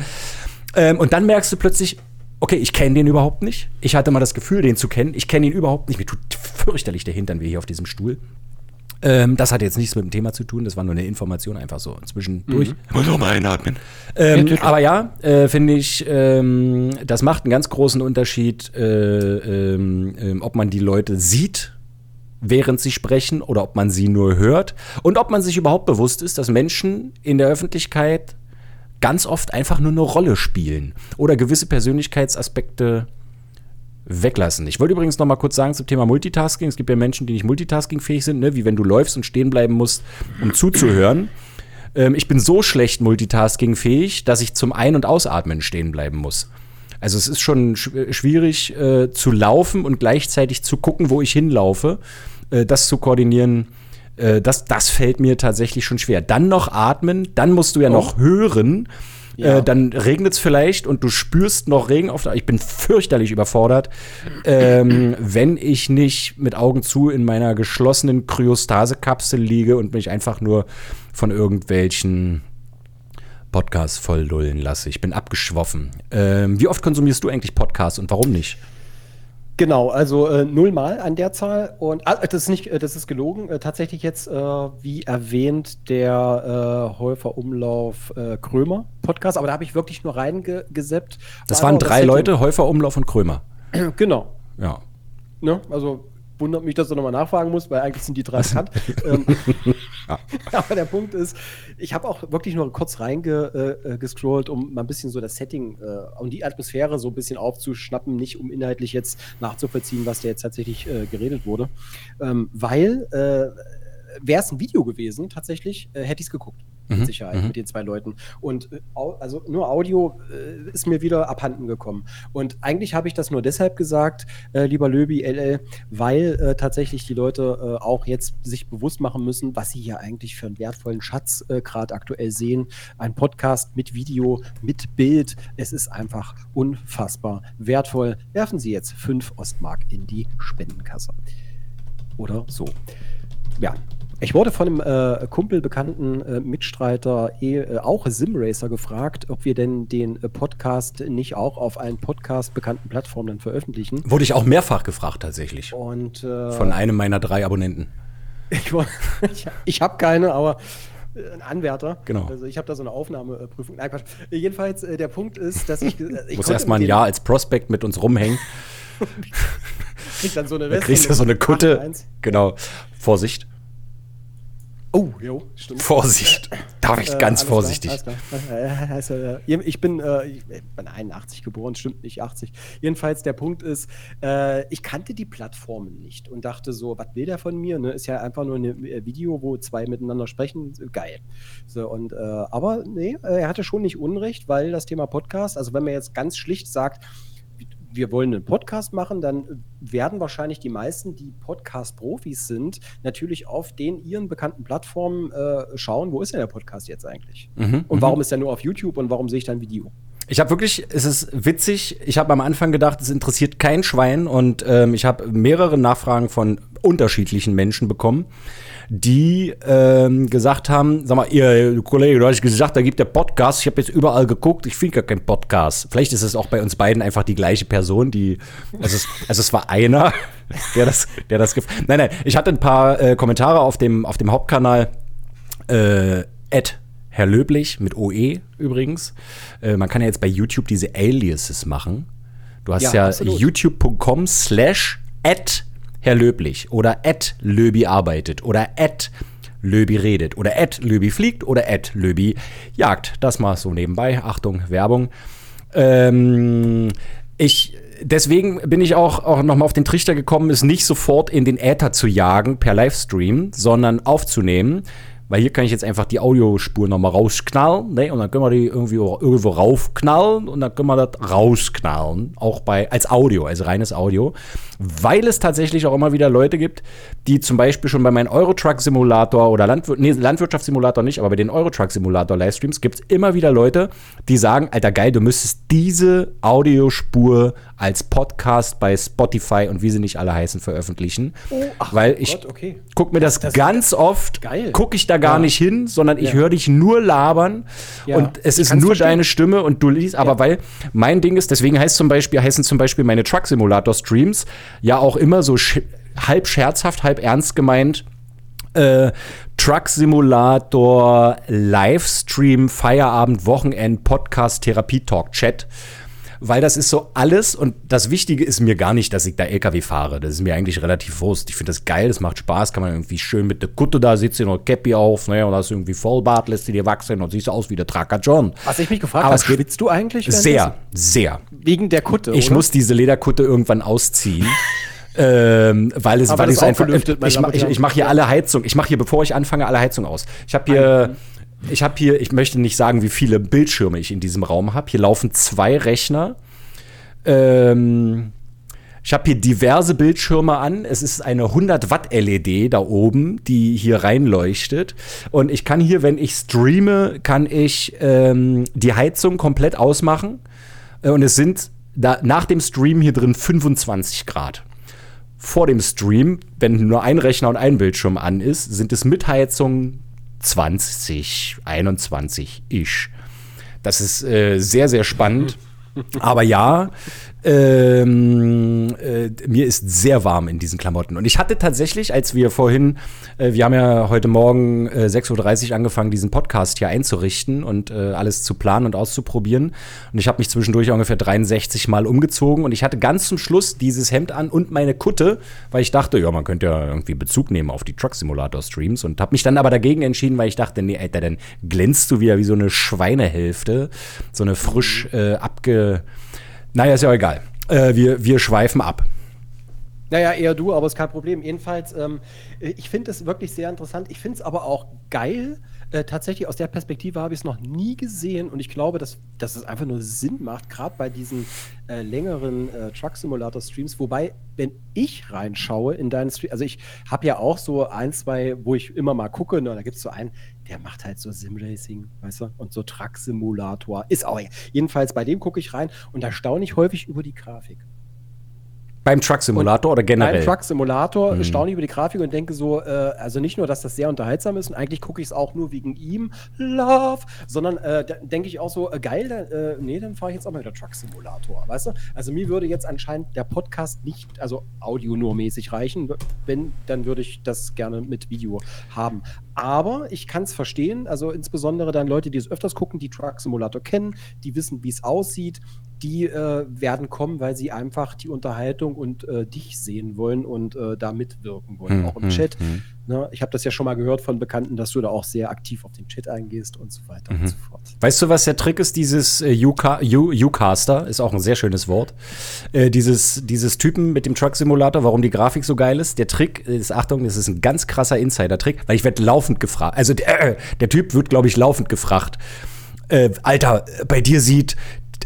Ähm, und dann merkst du plötzlich, okay, ich kenne den überhaupt nicht. Ich hatte mal das Gefühl, den zu kennen. Ich kenne ihn überhaupt nicht. Mir tut fürchterlich der Hintern wie hier auf diesem Stuhl. Ähm, das hat jetzt nichts mit dem Thema zu tun, das war nur eine Information einfach so zwischendurch. Mhm. Muss auch mal einatmen. Ähm, aber ja, äh, finde ich, ähm, das macht einen ganz großen Unterschied, äh, ähm, ähm, ob man die Leute sieht, während sie sprechen oder ob man sie nur hört und ob man sich überhaupt bewusst ist, dass Menschen in der Öffentlichkeit ganz oft einfach nur eine Rolle spielen oder gewisse Persönlichkeitsaspekte weglassen. Ich wollte übrigens noch mal kurz sagen zum Thema Multitasking. Es gibt ja Menschen, die nicht multitaskingfähig sind, ne? wie wenn du läufst und stehen bleiben musst, um zuzuhören. Ähm, ich bin so schlecht multitaskingfähig, dass ich zum Ein- und Ausatmen stehen bleiben muss. Also es ist schon sch schwierig äh, zu laufen und gleichzeitig zu gucken, wo ich hinlaufe. Äh, das zu koordinieren, äh, das, das fällt mir tatsächlich schon schwer. Dann noch atmen, dann musst du ja oh. noch hören. Ja. Äh, dann regnet es vielleicht und du spürst noch Regen auf der. Ich bin fürchterlich überfordert, ähm, wenn ich nicht mit Augen zu in meiner geschlossenen Kryostase-Kapsel liege und mich einfach nur von irgendwelchen Podcasts voll lullen lasse. Ich bin abgeschwoffen. Ähm, wie oft konsumierst du eigentlich Podcasts und warum nicht? Genau, also äh, nullmal an der Zahl und ah, das ist nicht, äh, das ist gelogen. Äh, tatsächlich jetzt, äh, wie erwähnt, der äh, Häufer Umlauf äh, Krömer Podcast, aber da habe ich wirklich nur reingeseppt. Das waren drei Leute, Häufer Umlauf und Krömer. genau. Ja. Ne? Also wundert mich, dass du nochmal nachfragen musst, weil eigentlich sind die drei bekannt. ähm, aber der Punkt ist, ich habe auch wirklich nur kurz reingescrollt, äh, um mal ein bisschen so das Setting äh, und die Atmosphäre so ein bisschen aufzuschnappen, nicht um inhaltlich jetzt nachzuvollziehen, was da jetzt tatsächlich äh, geredet wurde. Ähm, weil äh, wäre es ein Video gewesen, tatsächlich, äh, hätte ich es geguckt mit mhm. Sicherheit, mhm. mit den zwei Leuten. Und äh, also nur Audio äh, ist mir wieder abhanden gekommen. Und eigentlich habe ich das nur deshalb gesagt, äh, lieber Löbi, LL, weil äh, tatsächlich die Leute äh, auch jetzt sich bewusst machen müssen, was sie hier eigentlich für einen wertvollen Schatz gerade aktuell sehen. Ein Podcast mit Video, mit Bild. Es ist einfach unfassbar wertvoll. Werfen Sie jetzt fünf Ostmark in die Spendenkasse. Oder so. Ja, ich wurde von einem äh, Kumpel, bekannten äh, Mitstreiter, eh, äh, auch Simracer, gefragt, ob wir denn den äh, Podcast nicht auch auf allen Podcast bekannten Plattformen veröffentlichen. Wurde ich auch mehrfach gefragt tatsächlich. Und, äh, von einem meiner drei Abonnenten. ich, ich, ich habe keine, aber äh, ein Anwärter. Genau. Also ich habe da so eine Aufnahmeprüfung. Nein, Quatsch. Jedenfalls, der Punkt ist, dass ich. ich muss erstmal ein Jahr als Prospect mit uns rumhängen. kriegst dann so eine Weste. Kriegst du so eine Kutte. Genau. Vorsicht. Oh, jo, stimmt. Vorsicht. Darf ich äh, ganz vorsichtig. Klar, klar. Ich bin, äh, ich bin 81 geboren, stimmt nicht 80. Jedenfalls der Punkt ist, äh, ich kannte die Plattformen nicht und dachte so, was will der von mir? Ne? Ist ja einfach nur ein äh, Video, wo zwei miteinander sprechen. Geil. So, und, äh, aber nee, äh, er hatte schon nicht Unrecht, weil das Thema Podcast, also wenn man jetzt ganz schlicht sagt, wir wollen einen Podcast machen, dann werden wahrscheinlich die meisten, die Podcast-Profis sind, natürlich auf den ihren bekannten Plattformen äh, schauen, wo ist denn der Podcast jetzt eigentlich? Mhm, und warum mhm. ist er nur auf YouTube und warum sehe ich dann Video? Ich habe wirklich, es ist witzig, ich habe am Anfang gedacht, es interessiert kein Schwein und ähm, ich habe mehrere Nachfragen von unterschiedlichen Menschen bekommen die ähm, gesagt haben, sag mal, ihr Kollege, du hast gesagt, da gibt der Podcast. Ich habe jetzt überall geguckt, ich finde gar keinen Podcast. Vielleicht ist es auch bei uns beiden einfach die gleiche Person, die, also es, also es war einer, der das, der das, nein, nein, ich hatte ein paar äh, Kommentare auf dem, auf dem Hauptkanal, äh, Ed Herr Löblich mit OE übrigens. Äh, man kann ja jetzt bei YouTube diese Aliases machen. Du hast ja, ja youtube.com slash at Herr Löblich oder Ed Löbi arbeitet oder Ed Löbi redet oder Ed Löbi fliegt oder Ed Löbi jagt. Das mal so nebenbei. Achtung, Werbung. Ähm, ich deswegen bin ich auch, auch nochmal auf den Trichter gekommen, es nicht sofort in den Äther zu jagen per Livestream, sondern aufzunehmen. Weil hier kann ich jetzt einfach die Audiospur nochmal rausknallen, ne? Und dann können wir die irgendwie irgendwo raufknallen und dann können wir das rausknallen. Auch bei, als Audio, als reines Audio. Weil es tatsächlich auch immer wieder Leute gibt, die zum Beispiel schon bei meinem Eurotruck-Simulator oder Landwir nee, Landwirtschaftssimulator nicht, aber bei den Eurotruck-Simulator-Livestreams gibt es immer wieder Leute, die sagen, Alter geil, du müsstest diese Audiospur als Podcast bei Spotify und wie sie nicht alle heißen veröffentlichen. Oh, ach weil ich Gott, okay. guck mir das, das ganz oft, gucke ich da gar ja. nicht hin, sondern ich ja. höre dich nur labern ja. und es ist nur verstehen. deine Stimme und du liest, aber weil mein Ding ist, deswegen heißt zum Beispiel, heißen zum Beispiel meine Truck Simulator Streams ja auch immer so sch halb scherzhaft, halb ernst gemeint, Äh, Truck Simulator, Livestream, Feierabend, Wochenend, Podcast, Therapie, Talk, Chat weil das ist so alles und das Wichtige ist mir gar nicht, dass ich da LKW fahre. Das ist mir eigentlich relativ wurscht. Ich finde das geil, das macht Spaß, kann man irgendwie schön mit der Kutte da sitzen und Cappy auf, ne, und hast irgendwie Vollbart, lässt sie dir wachsen und siehst aus wie der Tracker John. Was ich mich gefragt habe, schwitzt du eigentlich? Sehr, sehr. Wegen der Kutte, Ich oder? muss diese Lederkutte irgendwann ausziehen. ähm, weil es, Aber weil auch einfach, ich, ich, ich mache hier alle Heizung, ich mache hier, bevor ich anfange, alle Heizung aus. Ich habe hier, ich habe hier, ich möchte nicht sagen, wie viele Bildschirme ich in diesem Raum habe. Hier laufen zwei Rechner. Ähm, ich habe hier diverse Bildschirme an. Es ist eine 100 Watt LED da oben, die hier reinleuchtet. Und ich kann hier, wenn ich streame, kann ich ähm, die Heizung komplett ausmachen. Äh, Und es sind da, nach dem Stream hier drin 25 Grad. Vor dem Stream, wenn nur ein Rechner und ein Bildschirm an ist, sind es mit Heizung 20, 21 ish. Das ist äh, sehr, sehr spannend. Aber ja, ähm, äh, mir ist sehr warm in diesen Klamotten. Und ich hatte tatsächlich, als wir vorhin, äh, wir haben ja heute Morgen äh, 6.30 Uhr angefangen, diesen Podcast hier einzurichten und äh, alles zu planen und auszuprobieren. Und ich habe mich zwischendurch ungefähr 63 Mal umgezogen. Und ich hatte ganz zum Schluss dieses Hemd an und meine Kutte, weil ich dachte, ja, man könnte ja irgendwie Bezug nehmen auf die Truck Simulator Streams. Und habe mich dann aber dagegen entschieden, weil ich dachte, nee, Alter, dann glänzt du wieder wie so eine Schweinehälfte. So eine frisch äh, abge naja, ist ja egal. Äh, wir, wir schweifen ab. Naja, eher du, aber ist kein Problem. Jedenfalls, ähm, ich finde es wirklich sehr interessant. Ich finde es aber auch geil. Äh, tatsächlich aus der Perspektive habe ich es noch nie gesehen und ich glaube, dass, dass es einfach nur Sinn macht, gerade bei diesen äh, längeren äh, Truck Simulator Streams. Wobei, wenn ich reinschaue in deinen Stream, also ich habe ja auch so ein, zwei, wo ich immer mal gucke, ne, da gibt es so einen, der macht halt so Simracing, weißt du, und so Truck Simulator. Ist auch, jedenfalls bei dem gucke ich rein und da staune ich häufig über die Grafik. Beim Truck Simulator oder generell? Beim Truck Simulator mhm. staune ich über die Grafik und denke so, äh, also nicht nur, dass das sehr unterhaltsam ist und eigentlich gucke ich es auch nur wegen ihm, Love, sondern äh, denke ich auch so, äh, geil, dann, äh, nee, dann fahre ich jetzt auch mal wieder Truck Simulator, weißt du? Also mir würde jetzt anscheinend der Podcast nicht, also Audio nur mäßig reichen, wenn, dann würde ich das gerne mit Video haben. Aber ich kann es verstehen, also insbesondere dann Leute, die es öfters gucken, die Truck Simulator kennen, die wissen, wie es aussieht, die äh, werden kommen, weil sie einfach die Unterhaltung und äh, dich sehen wollen und äh, da mitwirken wollen, Hm, auch im hm, Chat. hm. Ne? Ich habe das ja schon mal gehört von Bekannten, dass du da auch sehr aktiv auf den Chat eingehst und so weiter Mhm. und so fort. Weißt du, was der Trick ist? Dieses äh, Ucaster ist auch ein sehr schönes Wort. Äh, dieses, dieses Typen mit dem Truck Simulator, warum die Grafik so geil ist. Der Trick ist, Achtung, das ist ein ganz krasser Insider-Trick, weil ich werde laufend gefragt. Also der, äh, der Typ wird, glaube ich, laufend gefragt. Äh, Alter, bei dir sieht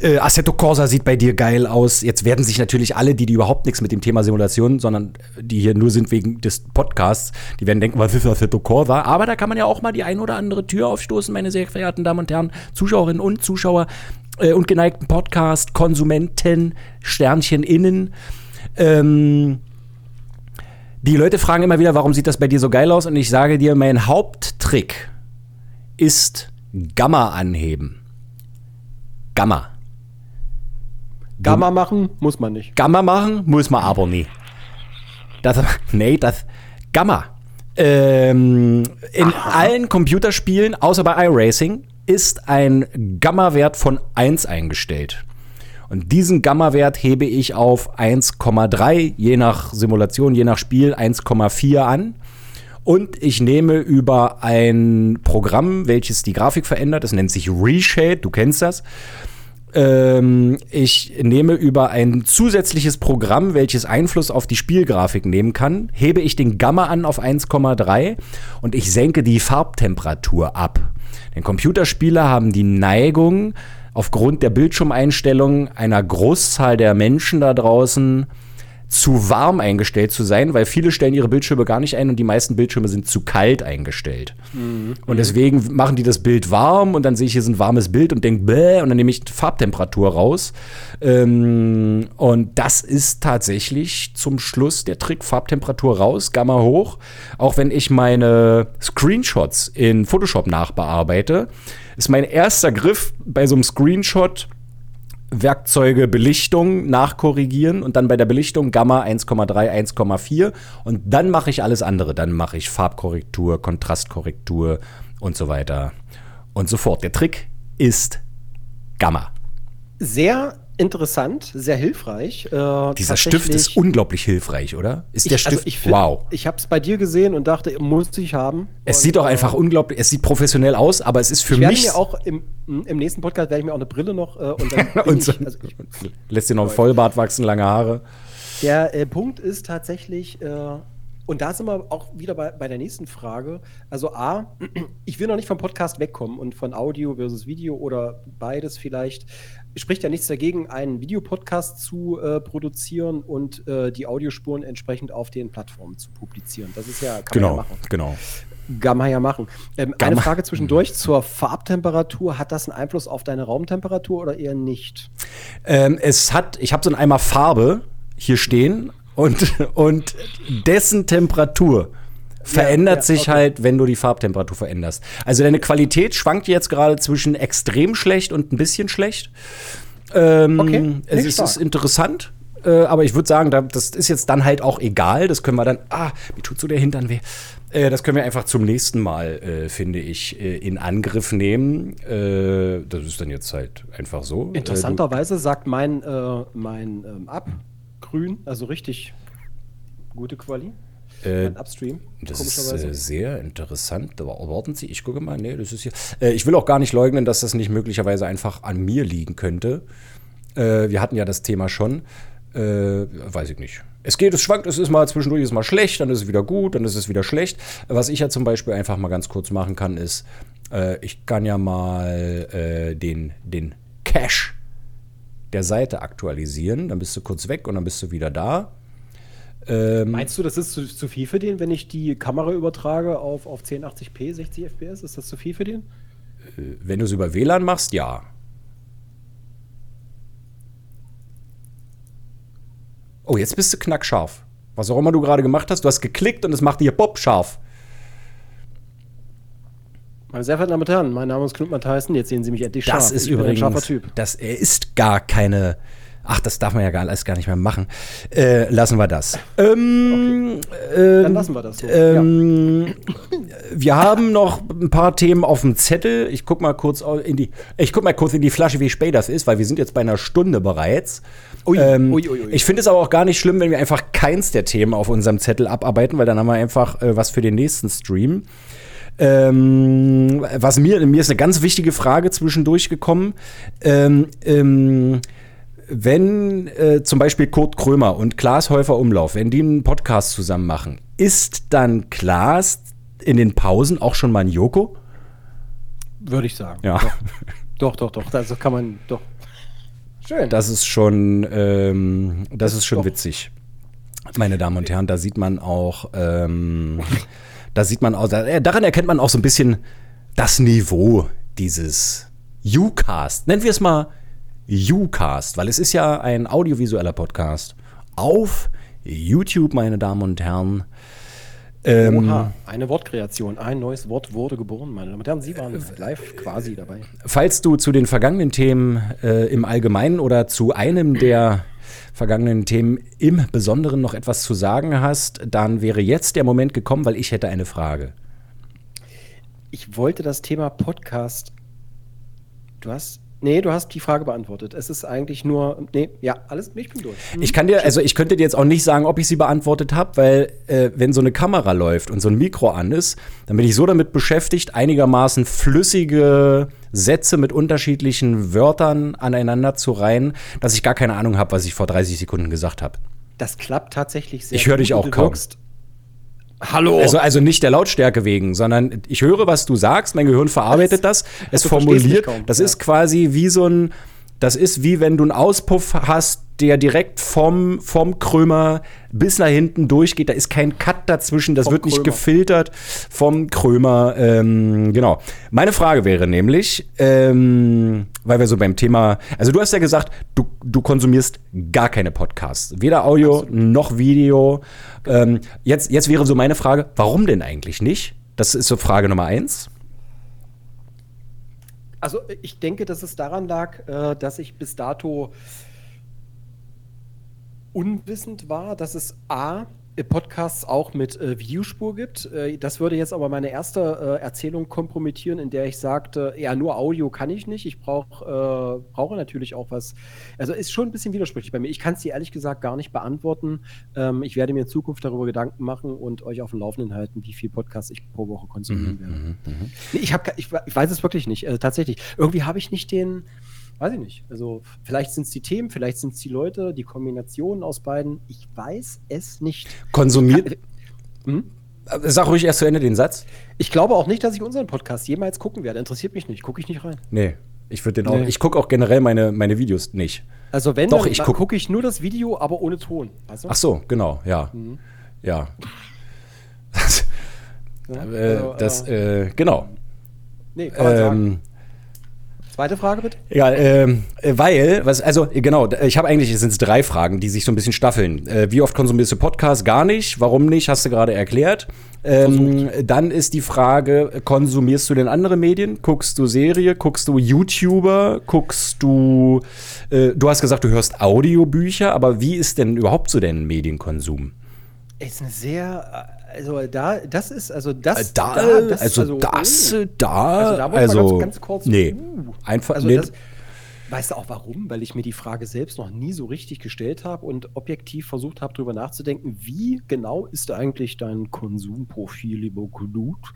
äh, Assetto Corsa sieht bei dir geil aus. Jetzt werden sich natürlich alle, die, die überhaupt nichts mit dem Thema Simulation, sondern die hier nur sind wegen des Podcasts, die werden denken, was ist Assetto Corsa? Aber da kann man ja auch mal die ein oder andere Tür aufstoßen, meine sehr verehrten Damen und Herren, Zuschauerinnen und Zuschauer äh, und geneigten Podcast, Konsumenten, Sternchen innen. Ähm, die Leute fragen immer wieder, warum sieht das bei dir so geil aus? Und ich sage dir, mein Haupttrick ist Gamma anheben. Gamma. Gamma machen muss man nicht. Gamma machen muss man aber nie. Das, nee, das Gamma. Ähm, in allen Computerspielen, außer bei iRacing, ist ein Gamma-Wert von 1 eingestellt. Und diesen Gamma-Wert hebe ich auf 1,3, je nach Simulation, je nach Spiel 1,4 an. Und ich nehme über ein Programm, welches die Grafik verändert, das nennt sich Reshade, du kennst das. Ähm, ich nehme über ein zusätzliches Programm, welches Einfluss auf die Spielgrafik nehmen kann, hebe ich den Gamma an auf 1,3 und ich senke die Farbtemperatur ab. Denn Computerspiele haben die Neigung, aufgrund der Bildschirmeinstellungen einer Großzahl der Menschen da draußen zu warm eingestellt zu sein, weil viele stellen ihre Bildschirme gar nicht ein und die meisten Bildschirme sind zu kalt eingestellt. Und deswegen machen die das Bild warm und dann sehe ich, hier ist ein warmes Bild und denke, bäh, und dann nehme ich Farbtemperatur raus. Ähm, und das ist tatsächlich zum Schluss der Trick, Farbtemperatur raus, Gamma hoch. Auch wenn ich meine Screenshots in Photoshop nachbearbeite, ist mein erster Griff bei so einem Screenshot Werkzeuge Belichtung nachkorrigieren und dann bei der Belichtung Gamma 1,3, 1,4 und dann mache ich alles andere. Dann mache ich Farbkorrektur, Kontrastkorrektur und so weiter und so fort. Der Trick ist Gamma. Sehr interessant, sehr hilfreich. Äh, Dieser Stift ist unglaublich hilfreich, oder? Ist der ich, also Stift ich find, wow. Ich habe es bei dir gesehen und dachte, muss ich haben. Es und, sieht doch äh, einfach unglaublich, es sieht professionell aus, aber es ist für ich werde mich mir auch im, im nächsten Podcast werde ich mir auch eine Brille noch äh, und dann und so, ich, also ich, lässt dir noch ein Vollbart wachsen, lange Haare. Der äh, Punkt ist tatsächlich, äh, und da sind wir auch wieder bei, bei der nächsten Frage. Also A, ich will noch nicht vom Podcast wegkommen und von Audio versus Video oder beides vielleicht. Spricht ja nichts dagegen, einen Videopodcast zu äh, produzieren und äh, die Audiospuren entsprechend auf den Plattformen zu publizieren. Das ist ja, kann Genau, man ja machen. genau. Kann man ja machen. Ähm, eine Frage zwischendurch zur Farbtemperatur. Hat das einen Einfluss auf deine Raumtemperatur oder eher nicht? Ähm, es hat, ich habe so einen Eimer Farbe hier stehen und, und dessen Temperatur verändert ja, sich okay. halt, wenn du die Farbtemperatur veränderst. Also deine Qualität schwankt jetzt gerade zwischen extrem schlecht und ein bisschen schlecht. Ähm, Okay, es ist, ist interessant, äh, aber ich würde sagen, da, das ist jetzt dann halt auch egal. Das können wir dann, ah, mir tut so der Hintern weh. Äh, das können wir einfach zum nächsten Mal, äh, finde ich, in Angriff nehmen. Das ist dann jetzt halt einfach so. Interessanterweise sagt mein, mein ähm, Up grün, also richtig gute Quali. Äh, Upstream, Das ist äh, sehr interessant. Aber Warten Sie, ich gucke mal. Nee, das ist hier. Äh, ich will auch gar nicht leugnen, dass das nicht möglicherweise einfach an mir liegen könnte. Äh, wir hatten ja das Thema schon. Äh, weiß ich nicht. Es geht, es schwankt, es ist mal zwischendurch ist mal schlecht, dann ist es wieder gut, dann ist es wieder schlecht. Was ich ja zum Beispiel einfach mal ganz kurz machen kann, ist, äh, ich kann ja mal den, den Cache der Seite aktualisieren. Dann bist du kurz weg und dann bist du wieder da. Ähm, Meinst du, das ist zu, zu viel für den, wenn ich die Kamera übertrage auf, auf 1080p, 60 FPS? Ist das zu viel für den? Wenn du es über WLAN machst, ja. Oh, jetzt bist du knackscharf. Was auch immer du gerade gemacht hast, du hast geklickt und es macht dir Bob scharf. Meine sehr verehrten Damen und Herren, mein Name ist Knut Matthijssen, jetzt sehen Sie mich endlich scharf. Das ist Ich bin ein übrigens. scharfer Typ. Das er ist gar keine. Ach, das darf man ja gar, alles gar nicht mehr machen. Äh, lassen wir das. Ähm, Dann lassen wir das so. Ähm, Wir haben noch ein paar Themen auf dem Zettel. Ich guck mal kurz in die, ich guck mal kurz in die Flasche, wie spät das ist, weil wir sind jetzt bei einer Stunde bereits. Ui, ähm, ui, ui. Ich finde es aber auch gar nicht schlimm, wenn wir einfach keins der Themen auf unserem Zettel abarbeiten, weil dann haben wir einfach äh, was für den nächsten Stream. Ähm, was mir, mir ist eine ganz wichtige Frage zwischendurch gekommen. Ähm, ähm, wenn äh, zum Beispiel Kurt Krömer und Klaas Häufer Umlauf, wenn die einen Podcast zusammen machen, ist dann Klaas in den Pausen auch schon mal ein Joko? Würde ich sagen. Ja. Doch, doch, doch. Also kann man doch. Schön. Das ist schon, ähm, das ist schon Doch. witzig. Meine Damen und Herren, da sieht man auch, ähm, da sieht man auch, äh, daran erkennt man auch so ein bisschen das Niveau dieses Ucast. Nennen wir es mal Ucast, weil es ist ja ein audiovisueller Podcast auf YouTube, meine Damen und Herren. Ähm, Oha, eine Wortkreation. Ein neues Wort wurde geboren, meine Damen und Herren. Sie waren live quasi dabei. Falls du zu den vergangenen Themen äh, im Allgemeinen oder zu einem der vergangenen Themen im Besonderen noch etwas zu sagen hast, dann wäre jetzt der Moment gekommen, weil ich hätte eine Frage. Ich wollte das Thema Podcast. Du hast. Nee, du hast die Frage beantwortet. Es ist eigentlich nur. Nee, ja, alles. Ich bin durch. Ich kann dir, also ich könnte dir jetzt auch nicht sagen, ob ich sie beantwortet habe, weil äh, wenn so eine Kamera läuft und so ein Mikro an ist, dann bin ich so damit beschäftigt, einigermaßen flüssige Sätze mit unterschiedlichen Wörtern aneinander zu reihen, dass ich gar keine Ahnung habe, was ich vor 30 Sekunden gesagt habe. Das klappt tatsächlich sehr Ich höre dich gut auch kaum. wirkst- Hallo. Also, also nicht der Lautstärke wegen, sondern ich höre, was du sagst, mein Gehirn verarbeitet das, es verstehst mich formuliert. Das ja. ist quasi wie so ein, das ist wie wenn du einen Auspuff hast, der direkt vom, vom Krömer bis nach hinten durchgeht. Da ist kein Cut dazwischen, das Vom wird nicht Krömer. gefiltert vom Krömer. Ähm, genau. Meine Frage wäre nämlich, ähm, weil wir so beim Thema, also du hast ja gesagt, du, du konsumierst gar keine Podcasts, weder Audio noch Video. Ähm, jetzt, jetzt wäre so meine Frage, warum denn eigentlich nicht? Das ist so Frage Nummer eins. Also ich denke, dass es daran lag, äh, dass ich bis dato unwissend war, dass es A, Podcasts auch mit äh, Videospur gibt. Äh, das würde jetzt aber meine erste äh, Erzählung kompromittieren, in der ich sagte, ja, nur Audio kann ich nicht. Ich brauch, äh, brauche natürlich auch was. Also ist schon ein bisschen widersprüchlich bei mir. Ich kann es dir ehrlich gesagt gar nicht beantworten. Ähm, ich werde mir in Zukunft darüber Gedanken machen und euch auf dem Laufenden halten, wie viel Podcasts ich pro Woche konsumieren mhm, werde. Mhm, mhm. Nee, ich, hab, ich, ich, weiß es wirklich nicht. Also tatsächlich. Irgendwie habe ich nicht den weiß ich nicht. Also vielleicht sind es die Themen, vielleicht sind es die Leute, die Kombinationen aus beiden. Ich weiß es nicht. Konsumiert. Hm? Sag ruhig erst zu Ende den Satz. Ich glaube auch nicht, dass ich unseren Podcast jemals gucken werde. Interessiert mich nicht. Gucke ich nicht rein. Nee. Ich würde den auch. Nee. Ich gucke auch generell meine, meine Videos nicht. Also wenn, Doch, dann, ich gucke guck ich nur das Video, aber ohne Ton. Weißt du? Ach so, genau, ja. Mhm. Ja. ja äh, also, das, äh, genau. Nee, kann man ähm, sagen. Zweite Frage bitte. Ja, ähm, äh, weil, was, also genau, ich habe eigentlich, es sind drei Fragen, die sich so ein bisschen staffeln. Äh, wie oft konsumierst du Podcasts? Gar nicht. Warum nicht? Hast du gerade erklärt. Ähm, dann ist die Frage, konsumierst du denn andere Medien? Guckst du Serie? Guckst du YouTuber? Guckst du, äh, du hast gesagt, du hörst Audiobücher, aber wie ist denn überhaupt so dein Medienkonsum? Ist eine sehr also da, das ist, also das, äh, da, da das, also, also das, oh. da, also, da also ganz, ganz, kurz, nee, uh, einfach, also nee. Das, Weißt du auch warum? Weil ich mir die Frage selbst noch nie so richtig gestellt habe und objektiv versucht habe, darüber nachzudenken, wie genau ist eigentlich dein Konsumprofil, lieber Knut?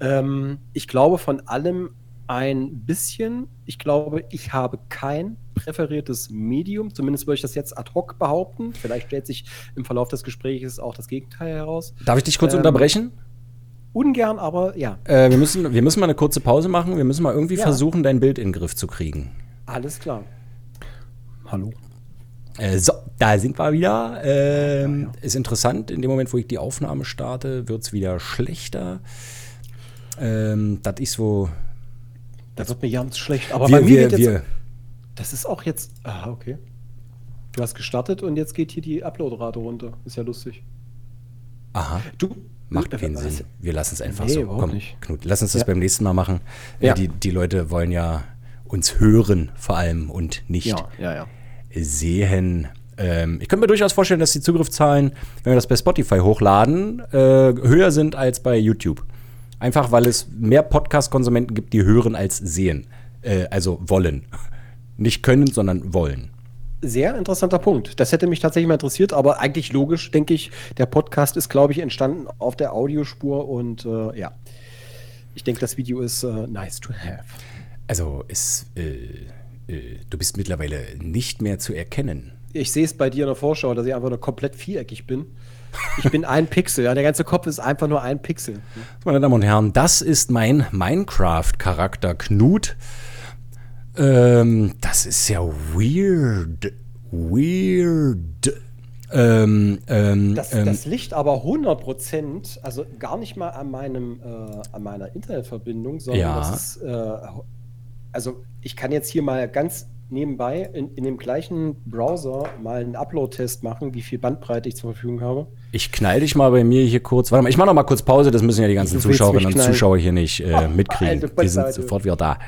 Ähm, ich glaube, von allem ein bisschen. Ich glaube, ich habe kein präferiertes Medium. Zumindest würde ich das jetzt ad hoc behaupten. Vielleicht stellt sich im Verlauf des Gesprächs auch das Gegenteil heraus. Darf ich dich kurz ähm, unterbrechen? Ungern, aber ja. Äh, wir, müssen, wir müssen mal eine kurze Pause machen. Wir müssen mal irgendwie ja. versuchen, dein Bild in den Griff zu kriegen. Alles klar. Hallo. Äh, so, da sind wir wieder. Ähm, ja, ja. Ist interessant, in dem Moment, wo ich die Aufnahme starte, wird es wieder schlechter. Ähm, das ist wo da wird mir ganz schlecht. Aber wir, bei mir wir, jetzt, wir. Das ist auch jetzt. Ah, okay. Du hast gestartet und jetzt geht hier die Uploadrate runter. Ist ja lustig. Aha. Du. Macht keinen Sinn. Wir lassen es einfach nee, so. Komm, nicht. Knut, lass uns das ja. beim nächsten Mal machen. Ja. Die, die Leute wollen ja uns hören, vor allem und nicht ja. sehen. Ähm, ich könnte mir durchaus vorstellen, dass die Zugriffszahlen, wenn wir das bei Spotify hochladen, äh, höher sind als bei YouTube. Einfach weil es mehr Podcast-Konsumenten gibt, die hören als sehen. Äh, also wollen. Nicht können, sondern wollen. Sehr interessanter Punkt. Das hätte mich tatsächlich mal interessiert, aber eigentlich logisch, denke ich. Der Podcast ist, glaube ich, entstanden auf der Audiospur und äh, ja. Ich denke, das Video ist äh, nice to have. Also, es, äh, äh, du bist mittlerweile nicht mehr zu erkennen. Ich sehe es bei dir in der Vorschau, dass ich einfach nur komplett viereckig bin. Ich bin ein Pixel, ja. Der ganze Kopf ist einfach nur ein Pixel. Meine Damen und Herren, das ist mein Minecraft-Charakter Knut. Ähm, das ist ja weird. Weird. Ähm, ähm, das, ähm, das, liegt aber 100%, also gar nicht mal an, meinem, äh, an meiner Internetverbindung, sondern ja. das ist, äh, also ich kann jetzt hier mal ganz nebenbei in, in dem gleichen Browser mal einen Upload-Test machen, wie viel Bandbreite ich zur Verfügung habe. Ich knall dich mal bei mir hier kurz. Warte mal, ich mache noch mal kurz Pause, das müssen ja die ganzen Zuschauerinnen und Zuschauer hier nicht äh, oh, mitkriegen. Die sind sofort wieder da.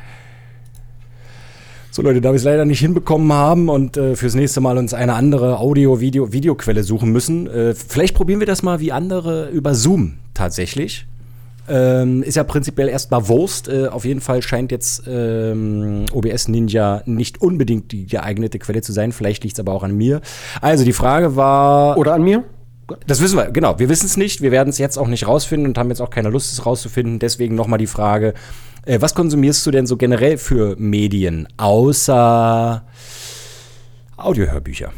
So Leute, da wir es leider nicht hinbekommen haben und äh, fürs nächste Mal uns eine andere Audio, Video, Videoquelle suchen müssen, äh, vielleicht probieren wir das mal wie andere über Zoom tatsächlich. Ähm, ist ja prinzipiell erstmal Wurst. Äh, auf jeden Fall scheint jetzt ähm, OBS Ninja nicht unbedingt die geeignete Quelle zu sein. Vielleicht liegt es aber auch an mir. Also die Frage war. Oder an mir? Das wissen wir, genau. Wir wissen es nicht. Wir werden es jetzt auch nicht rausfinden und haben jetzt auch keine Lust, es rauszufinden. Deswegen nochmal die Frage: äh, Was konsumierst du denn so generell für Medien außer Audiohörbücher?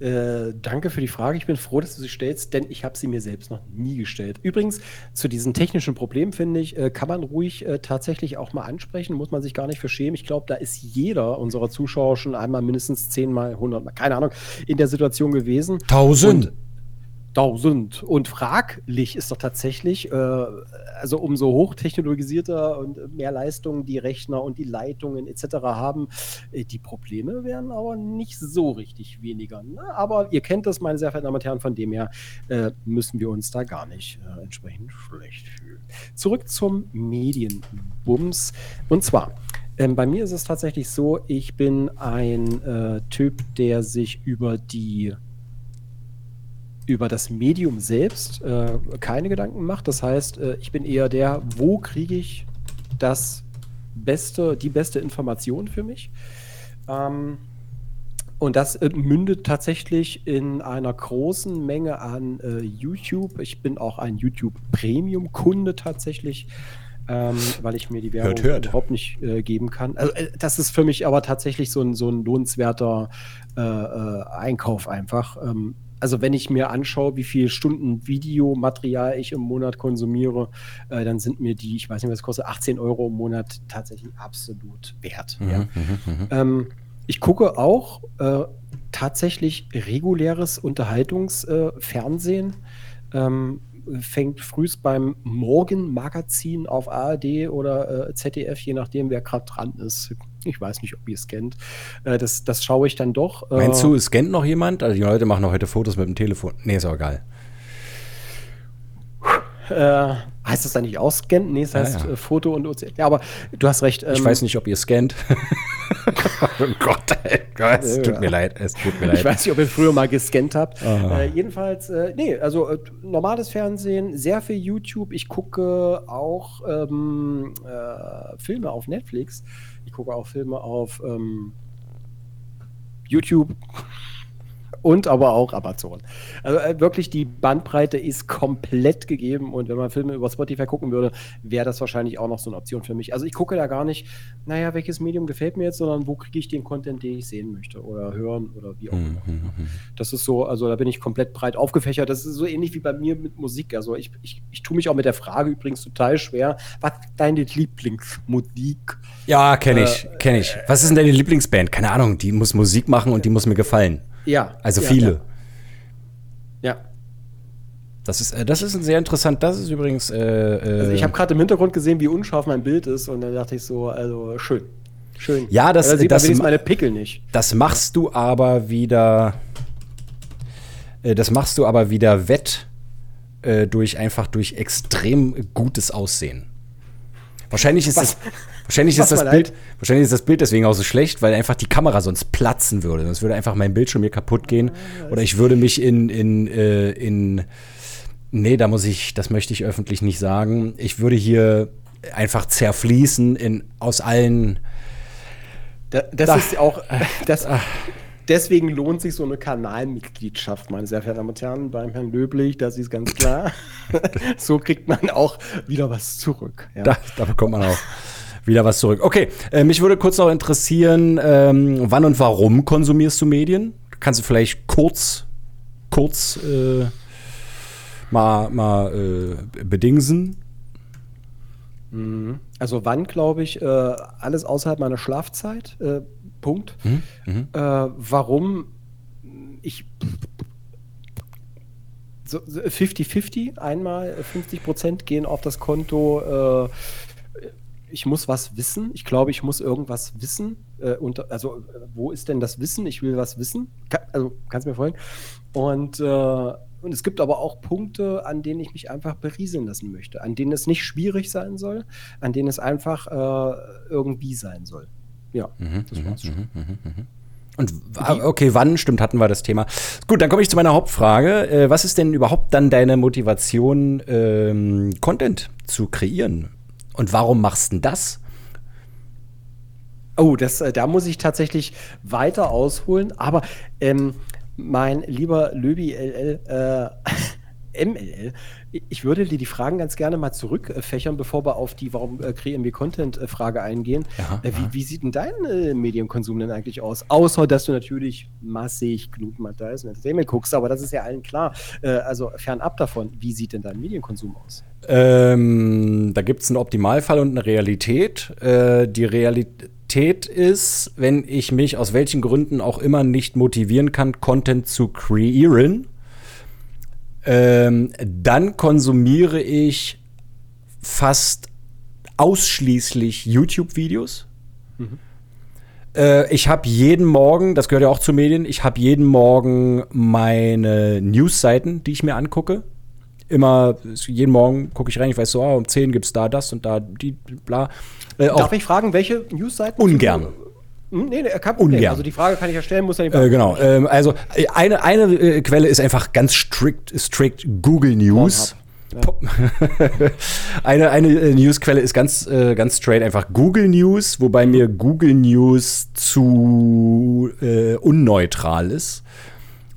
Äh, danke für die Frage. Ich bin froh, dass du sie stellst, denn ich habe sie mir selbst noch nie gestellt. Übrigens, zu diesen technischen Problemen, finde ich, äh, kann man ruhig äh, tatsächlich auch mal ansprechen, muss man sich gar nicht für schämen. Ich glaube, da ist jeder unserer Zuschauer schon einmal mindestens zehnmal, hundertmal, keine Ahnung, in der Situation gewesen. Tausend? Tausend. Und fraglich ist doch tatsächlich, äh, also umso hochtechnologisierter und mehr Leistungen die Rechner und die Leitungen etc. haben, äh, die Probleme werden aber nicht so richtig weniger. Ne? Aber ihr kennt das, meine sehr verehrten Damen und Herren, von dem her äh, müssen wir uns da gar nicht äh, entsprechend schlecht fühlen. Zurück zum Medienbums. Und zwar, ähm, bei mir ist es tatsächlich so, ich bin ein äh, Typ, der sich über die über das Medium selbst äh, keine Gedanken macht. Das heißt, äh, ich bin eher der, wo kriege ich das beste, die beste Information für mich? Ähm, und das äh, mündet tatsächlich in einer großen Menge an äh, YouTube. Ich bin auch ein YouTube Premium-Kunde tatsächlich. Ähm, weil ich mir die Werbung hört, hört. überhaupt nicht äh, geben kann. Also, äh, das ist für mich aber tatsächlich so ein, so ein lohnenswerter äh, äh, Einkauf einfach. Ähm, also wenn ich mir anschaue, wie viele Stunden Videomaterial ich im Monat konsumiere, äh, dann sind mir die, ich weiß nicht, was kostet, 18 Euro im Monat tatsächlich absolut wert. Mhm, ja. mhm, mhm. Ähm, ich gucke auch äh, tatsächlich reguläres Unterhaltungsfernsehen. ähm, fängt frühst beim Morgenmagazin auf ARD oder äh, ZDF, je nachdem, wer gerade dran ist. Ich weiß nicht, ob ihr es kennt. Äh, das, das schaue ich dann doch. Äh, Meinst du, es scannt noch jemand? Also die Leute machen noch heute Fotos mit dem Telefon. Nee, ist auch egal. Äh, heißt das dann nicht ausscannen? Nee, es Ja, heißt ja. äh, Foto und OCR. Ja, aber du hast recht. Ich ähm, weiß nicht, ob ihr scannt. Oh Gott, ey, Gott, es tut mir leid, es tut mir leid. Ich weiß nicht, ob ihr früher mal gescannt habt. Ah. Äh, jedenfalls, äh, nee, also äh, normales Fernsehen, sehr viel YouTube. Ich gucke auch ähm, äh, Filme auf Netflix. Ich gucke auch Filme auf ähm, YouTube und aber auch Amazon. Also äh, wirklich die Bandbreite ist komplett gegeben und wenn man Filme über Spotify gucken würde, wäre das wahrscheinlich auch noch so eine Option für mich. Also ich gucke da gar nicht, naja, welches Medium gefällt mir jetzt, sondern wo kriege ich den Content, den ich sehen möchte oder hören oder wie auch Hm, immer. Das ist so, also da bin ich komplett breit aufgefächert. Das ist so ähnlich wie bei mir mit Musik. Also ich, ich, ich tue mich auch mit der Frage übrigens total schwer, was ist deine Lieblingsmusik? Ja, kenne ich, kenne ich. Was ist denn deine Lieblingsband? Keine Ahnung, die muss Musik machen und die muss mir gefallen. Ja. Also ja, viele. Ja. ja. Das ist, äh, das ist ein sehr interessant. Das ist übrigens. Äh, äh, Also ich habe gerade im Hintergrund gesehen, wie unscharf mein Bild ist und dann dachte ich so, also schön. Schön. Ja, das- da sieht das man meine Pickel nicht. Das machst du aber wieder. Äh, das machst du aber wieder wett äh, durch einfach durch extrem gutes Aussehen. Wahrscheinlich ist Was? das. Wahrscheinlich ist, das Bild, wahrscheinlich ist das Bild deswegen auch so schlecht, weil einfach die Kamera sonst platzen würde. Sonst würde einfach mein Bildschirm mir kaputt gehen. Oder ich würde mich in, in, äh, in. Nee, da muss ich, das möchte ich öffentlich nicht sagen. Ich würde hier einfach zerfließen in, aus allen. Da, das Da- ist auch, das, deswegen lohnt sich so eine Kanalmitgliedschaft, meine sehr verehrten Damen und Herren, beim Herrn Löblich, das ist ganz klar. so kriegt man auch wieder was zurück. Ja. Da, da bekommt man auch wieder was zurück. Okay, äh, mich würde kurz noch interessieren, ähm, wann und warum konsumierst du Medien? Kannst du vielleicht kurz, kurz äh, mal, mal äh, bedingsen? Also wann, glaube ich, äh, alles außerhalb meiner Schlafzeit. Punkt. Mhm, Äh, warum ich so so 50-50, einmal 50 Prozent gehen auf das Konto. Äh, ich muss was wissen. Ich glaube, ich muss irgendwas wissen. Äh, und, also, äh, wo ist denn das Wissen? Ich will was wissen. Ka also, kannst du mir folgen? Und, äh, und es gibt aber auch Punkte, an denen ich mich einfach berieseln lassen möchte, an denen es nicht schwierig sein soll, an denen es einfach äh, irgendwie sein soll. Ja, das war's schon. Und w- okay, wann? Stimmt, hatten wir das Thema. Gut, dann komme ich zu meiner Hauptfrage. Äh, was ist denn überhaupt dann deine Motivation, ähm, Content zu kreieren? Und warum machst du denn das? Oh, das, äh, da muss ich tatsächlich weiter ausholen. Aber ähm, mein lieber Löbi LL, äh, MLL, ich würde dir die Fragen ganz gerne mal zurückfächern, bevor wir auf die Warum äh, kreieren wir Content-Frage eingehen. Ja, äh, wie, wie sieht denn dein äh, Medienkonsum denn eigentlich aus? Außer, dass du natürlich massig genug Matthijs und Entertainment guckst, aber das ist ja allen klar. Äh, also fernab davon, wie sieht denn dein Medienkonsum aus? Ähm, da gibt es einen Optimalfall und eine Realität. Äh, die Realität ist, wenn ich mich aus welchen Gründen auch immer nicht motivieren kann, Content zu kreieren, Ähm, dann konsumiere ich fast ausschließlich YouTube-Videos. Mhm. Äh, ich habe jeden Morgen, das gehört ja auch zu Medien, ich habe jeden Morgen meine News-Seiten, die ich mir angucke. Immer, jeden Morgen gucke ich rein, ich weiß so, oh, um 10 gibt es da das und da die, bla. Äh, Darf ich fragen, welche News-Seiten? Ungern. Hm, nee, nee, kein Problem. Ungern. Also die Frage kann ich ja stellen, muss ja nicht äh, Genau. Ähm, also äh, eine, eine äh, Quelle ist einfach ganz strikt, strikt Google News. Ja. eine eine äh, Newsquelle ist ganz, äh, ganz straight einfach Google News, wobei mir Google News zu äh, unneutral ist.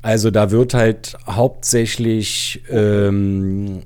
Also da wird halt hauptsächlich ähm,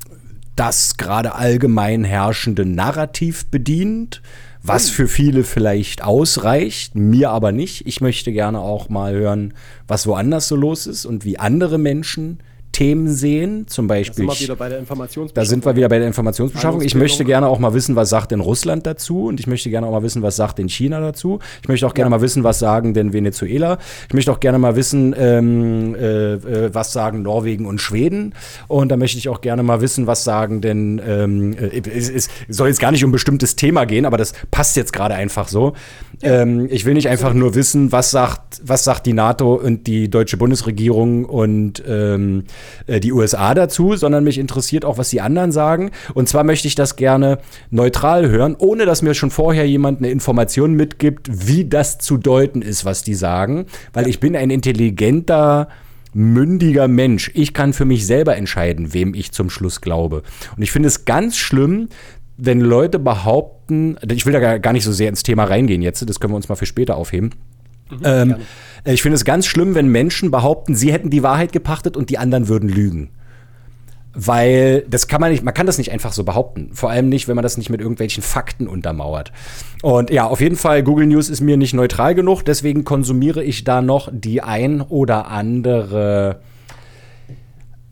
das gerade allgemein herrschende Narrativ bedient was für viele vielleicht ausreicht, mir aber nicht. Ich möchte gerne auch mal hören, was woanders so los ist und wie andere Menschen Themen sehen, zum Beispiel. Da sind wir wieder bei der Informationsbeschaffung. Da sind wir wieder bei der Informationsbeschaffung. Ich möchte gerne auch mal wissen, was sagt denn Russland dazu und ich möchte gerne auch mal wissen, was sagt denn China dazu. Ich möchte auch gerne ja. mal wissen, was sagen denn Venezuela. Ich möchte auch gerne mal wissen, ähm, äh, äh, was sagen Norwegen und Schweden. Und da möchte ich auch gerne mal wissen, was sagen denn, ähm, äh, es, es soll jetzt gar nicht um ein bestimmtes Thema gehen, aber das passt jetzt gerade einfach so. Ähm, ich will nicht einfach nur wissen, was sagt, was sagt die NATO und die deutsche Bundesregierung und ähm, äh, die USA dazu, sondern mich interessiert auch, was die anderen sagen. Und zwar möchte ich das gerne neutral hören, ohne dass mir schon vorher jemand eine Information mitgibt, wie das zu deuten ist, was die sagen. Weil ich bin ein intelligenter, mündiger Mensch. Ich kann für mich selber entscheiden, wem ich zum Schluss glaube. Und ich finde es ganz schlimm, wenn Leute behaupten, ich will da gar nicht so sehr ins Thema reingehen jetzt, das können wir uns mal für später aufheben. Mhm, ähm, ich finde es ganz schlimm, wenn Menschen behaupten, sie hätten die Wahrheit gepachtet und die anderen würden lügen. Weil das kann man nicht, man kann das nicht einfach so behaupten. Vor allem nicht, wenn man das nicht mit irgendwelchen Fakten untermauert. Und ja, auf jeden Fall, Google News ist mir nicht neutral genug, deswegen konsumiere ich da noch die ein oder andere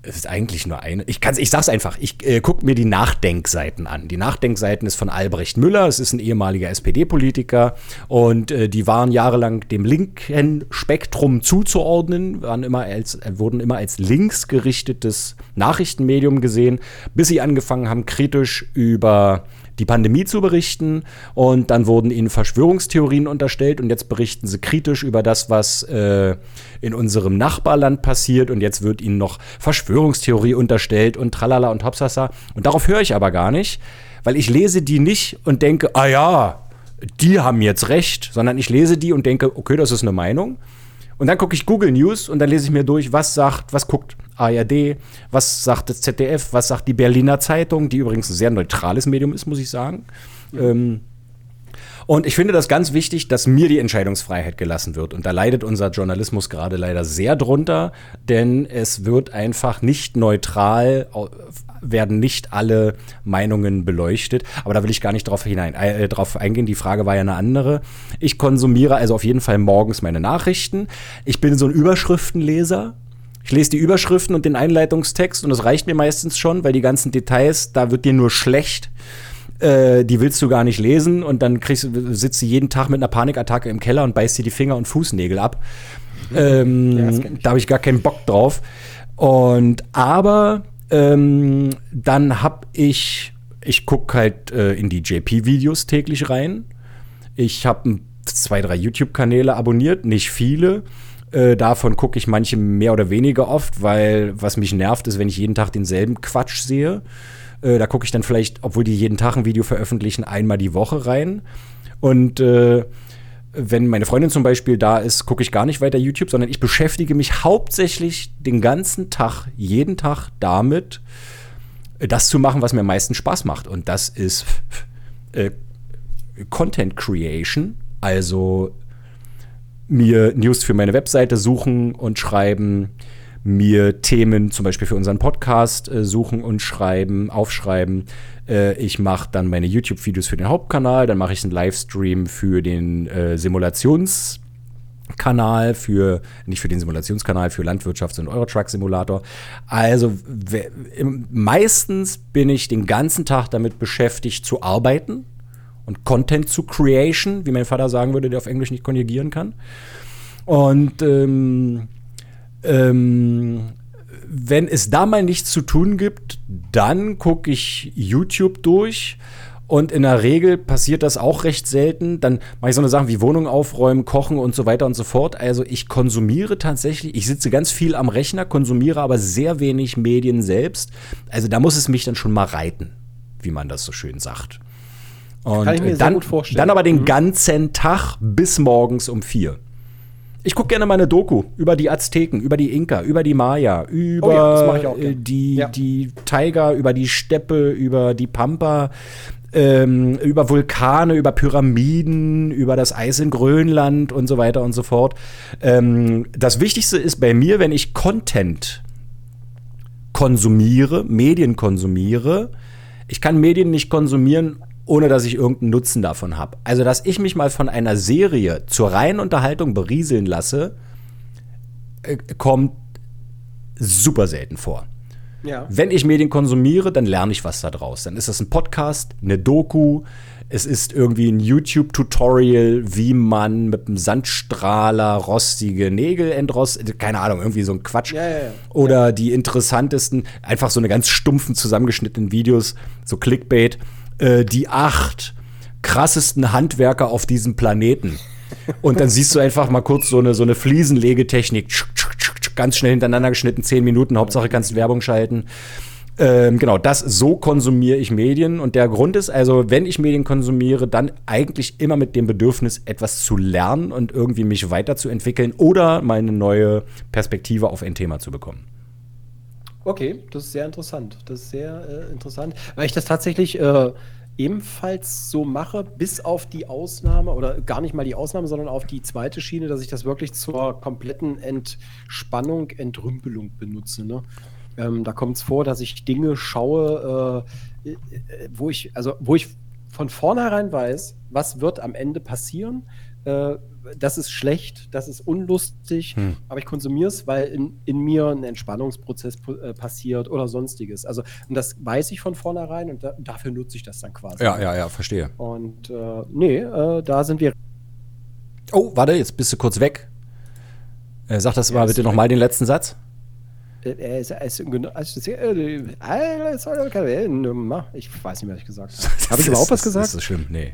es ist eigentlich nur eine. Ich, kann's, ich sag's einfach, ich äh, gucke mir die Nachdenkseiten an. Die Nachdenkseiten ist von Albrecht Müller, es ist ein ehemaliger SPD-Politiker und äh, die waren jahrelang dem linken Spektrum zuzuordnen, waren immer als, äh, wurden immer als linksgerichtetes Nachrichtenmedium gesehen, bis sie angefangen haben, kritisch über die Pandemie zu berichten und dann wurden ihnen Verschwörungstheorien unterstellt und jetzt berichten sie kritisch über das, was äh, in unserem Nachbarland passiert und jetzt wird ihnen noch Verschwörungstheorie unterstellt und tralala und hopsasa und darauf höre ich aber gar nicht, weil ich lese die nicht und denke, ah ja, die haben jetzt recht, sondern ich lese die und denke, okay, das ist eine Meinung. Und dann gucke ich Google News und dann lese ich mir durch, was sagt, was guckt ARD, was sagt das ZDF, was sagt die Berliner Zeitung, die übrigens ein sehr neutrales Medium ist, muss ich sagen. Ja. Ähm, und ich finde das ganz wichtig, dass mir die Entscheidungsfreiheit gelassen wird. Und da leidet unser Journalismus gerade leider sehr drunter, denn es wird einfach nicht neutral, werden nicht alle Meinungen beleuchtet. Aber da will ich gar nicht drauf, hinein, äh, drauf eingehen. Die Frage war ja eine andere. Ich konsumiere also auf jeden Fall morgens meine Nachrichten. Ich bin so ein Überschriftenleser. Ich lese die Überschriften und den Einleitungstext und das reicht mir meistens schon, weil die ganzen Details, da wird dir nur schlecht. Äh, die willst du gar nicht lesen und dann kriegst, sitzt du jeden Tag mit einer Panikattacke im Keller und beißt dir die Finger und Fußnägel ab. Mhm. Ähm, ja, da habe ich gar keinen Bock drauf. Und aber ähm, dann habe ich, ich gucke halt äh, in die JP-Videos täglich rein. Ich habe zwei, drei YouTube-Kanäle abonniert, nicht viele. Äh, davon gucke ich manche mehr oder weniger oft, weil was mich nervt, ist, wenn ich jeden Tag denselben Quatsch sehe. Äh, da gucke ich dann vielleicht, obwohl die jeden Tag ein Video veröffentlichen, einmal die Woche rein. Und äh, wenn meine Freundin zum Beispiel da ist, gucke ich gar nicht weiter YouTube, sondern ich beschäftige mich hauptsächlich den ganzen Tag, jeden Tag damit, äh, das zu machen, was mir am meisten Spaß macht. Und das ist äh, Content Creation, also mir News für meine Webseite suchen und schreiben, mir Themen zum Beispiel für unseren Podcast äh, suchen und schreiben, aufschreiben. Äh, ich mache dann meine YouTube-Videos für den Hauptkanal, dann mache ich einen Livestream für den äh, Simulations- Kanal für, nicht für den Simulationskanal, für Landwirtschafts- und Eurotruck-Simulator. Also meistens bin ich den ganzen Tag damit beschäftigt zu arbeiten, und Content zu Creation, wie mein Vater sagen würde, der auf Englisch nicht konjugieren kann. Und ähm, ähm, wenn es da mal nichts zu tun gibt, dann gucke ich YouTube durch. Und in der Regel passiert das auch recht selten. Dann mache ich so eine Sachen wie Wohnung aufräumen, kochen und so weiter und so fort. Also ich konsumiere tatsächlich, ich sitze ganz viel am Rechner, konsumiere aber sehr wenig Medien selbst. Also da muss es mich dann schon mal reiten, wie man das so schön sagt. Und Kann ich mir dann, sehr gut vorstellen. dann aber den Mhm. ganzen Tag bis morgens um vier. Ich gucke gerne mal eine Doku über die Azteken, über die Inka, über die Maya, über Oh ja, äh, die, Ja. die Tiger, über die Steppe, über die Pampa, ähm, über Vulkane, über Pyramiden, über das Eis in Grönland und so weiter und so fort. Ähm, das Wichtigste ist bei mir, wenn ich Content konsumiere, Medien konsumiere, ich kann Medien nicht konsumieren, ohne dass ich irgendeinen Nutzen davon habe. Also, dass ich mich mal von einer Serie zur reinen Unterhaltung berieseln lasse, äh, kommt super selten vor. Ja. Wenn ich Medien konsumiere, dann lerne ich was daraus. Dann ist das ein Podcast, eine Doku, es ist irgendwie ein YouTube-Tutorial, wie man mit einem Sandstrahler rostige Nägel entrostet. Keine Ahnung, irgendwie so ein Quatsch. Ja, ja. Oder die interessantesten, einfach so eine ganz stumpfen zusammengeschnittenen Videos, so Clickbait. Äh, die acht krassesten Handwerker auf diesem Planeten. Und dann siehst du einfach mal kurz so eine, so eine Fliesenlegetechnik. Ganz schnell hintereinander geschnitten, zehn Minuten. Hauptsache kannst Werbung schalten. Ähm, genau, das so konsumiere ich Medien. Und der Grund ist also, wenn ich Medien konsumiere, dann eigentlich immer mit dem Bedürfnis, etwas zu lernen und irgendwie mich weiterzuentwickeln oder mal eine neue Perspektive auf ein Thema zu bekommen. Okay, das ist sehr interessant. Das ist sehr äh, interessant, weil ich das tatsächlich äh, ebenfalls so mache, bis auf die Ausnahme oder gar nicht mal die Ausnahme, sondern auf die zweite Schiene, dass ich das wirklich zur kompletten Entspannung, Entrümpelung benutze. Ne? Ähm, da kommt es vor, dass ich Dinge schaue, äh, äh, wo ich, also wo ich von vornherein weiß, was wird am Ende passieren. Das ist schlecht, das ist unlustig, Hm. aber ich konsumiere es, weil in, in mir ein Entspannungsprozess äh, passiert oder sonstiges. Also, und das weiß ich von vornherein und da, dafür nutze ich das dann quasi. Ja, ja, ja, verstehe. Und äh, nee, äh, da sind wir. Oh, warte, jetzt bist du kurz weg. Äh, sag das Ja, mal bitte nochmal den letzten Satz. Äh, äh, es- es- genau, also, äh, äh. Ich weiß nicht mehr, was ich gesagt habe. Habe ich überhaupt was Das gesagt? ist schlimm, nee.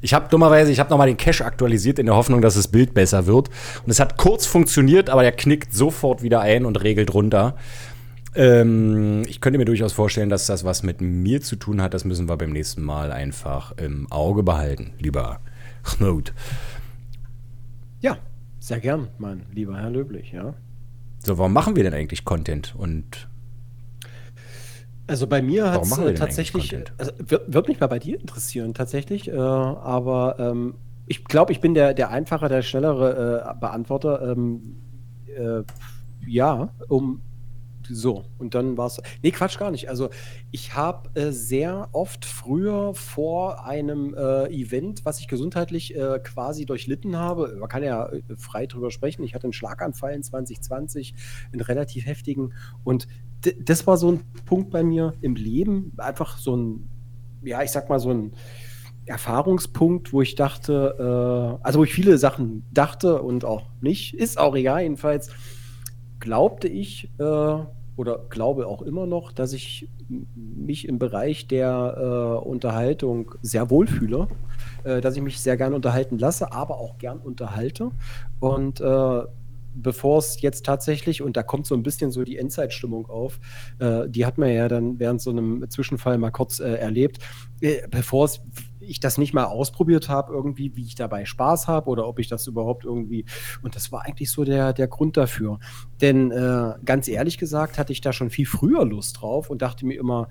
Ich habe dummerweise, ich habe nochmal den Cache aktualisiert in der Hoffnung, dass das Bild besser wird. Und es hat kurz funktioniert, aber der knickt sofort wieder ein und regelt runter. Ähm, ich könnte mir durchaus vorstellen, dass das was mit mir zu tun hat. Das müssen wir beim nächsten Mal einfach im Auge behalten, lieber Knut. Ja, sehr gern, mein lieber Herr Löblich, ja. So, warum machen wir denn eigentlich Content? Und Also bei mir hat es äh, eigentlich tatsächlich, also, wird, wird mich mal bei dir interessieren, tatsächlich, äh, aber ähm, ich glaube, ich bin der, der einfache, der schnellere äh, Beantworter. Ähm, äh, ja, um so, und dann war es. Nee, Quatsch gar nicht. Also, ich habe äh, sehr oft früher vor einem äh, Event, was ich gesundheitlich äh, quasi durchlitten habe, man kann ja äh, frei drüber sprechen. Ich hatte einen Schlaganfall in 2020, einen relativ heftigen. Und das war so ein Punkt bei mir im Leben, einfach so ein, ja, ich sag mal, so ein Erfahrungspunkt, wo ich dachte, äh, also wo ich viele Sachen dachte und auch nicht, ist auch egal, jedenfalls glaubte ich äh, oder glaube auch immer noch, dass ich mich im Bereich der äh, Unterhaltung sehr wohlfühle, äh, dass ich mich sehr gern unterhalten lasse, aber auch gern unterhalte. Und äh, bevor es jetzt tatsächlich, und da kommt so ein bisschen so die Endzeitstimmung auf, äh, die hat man ja dann während so einem Zwischenfall mal kurz äh, erlebt, äh, bevor es ich das nicht mal ausprobiert habe, irgendwie, wie ich dabei Spaß habe oder ob ich das überhaupt irgendwie. Und das war eigentlich so der, der Grund dafür. Denn äh, ganz ehrlich gesagt hatte ich da schon viel früher Lust drauf und dachte mir immer,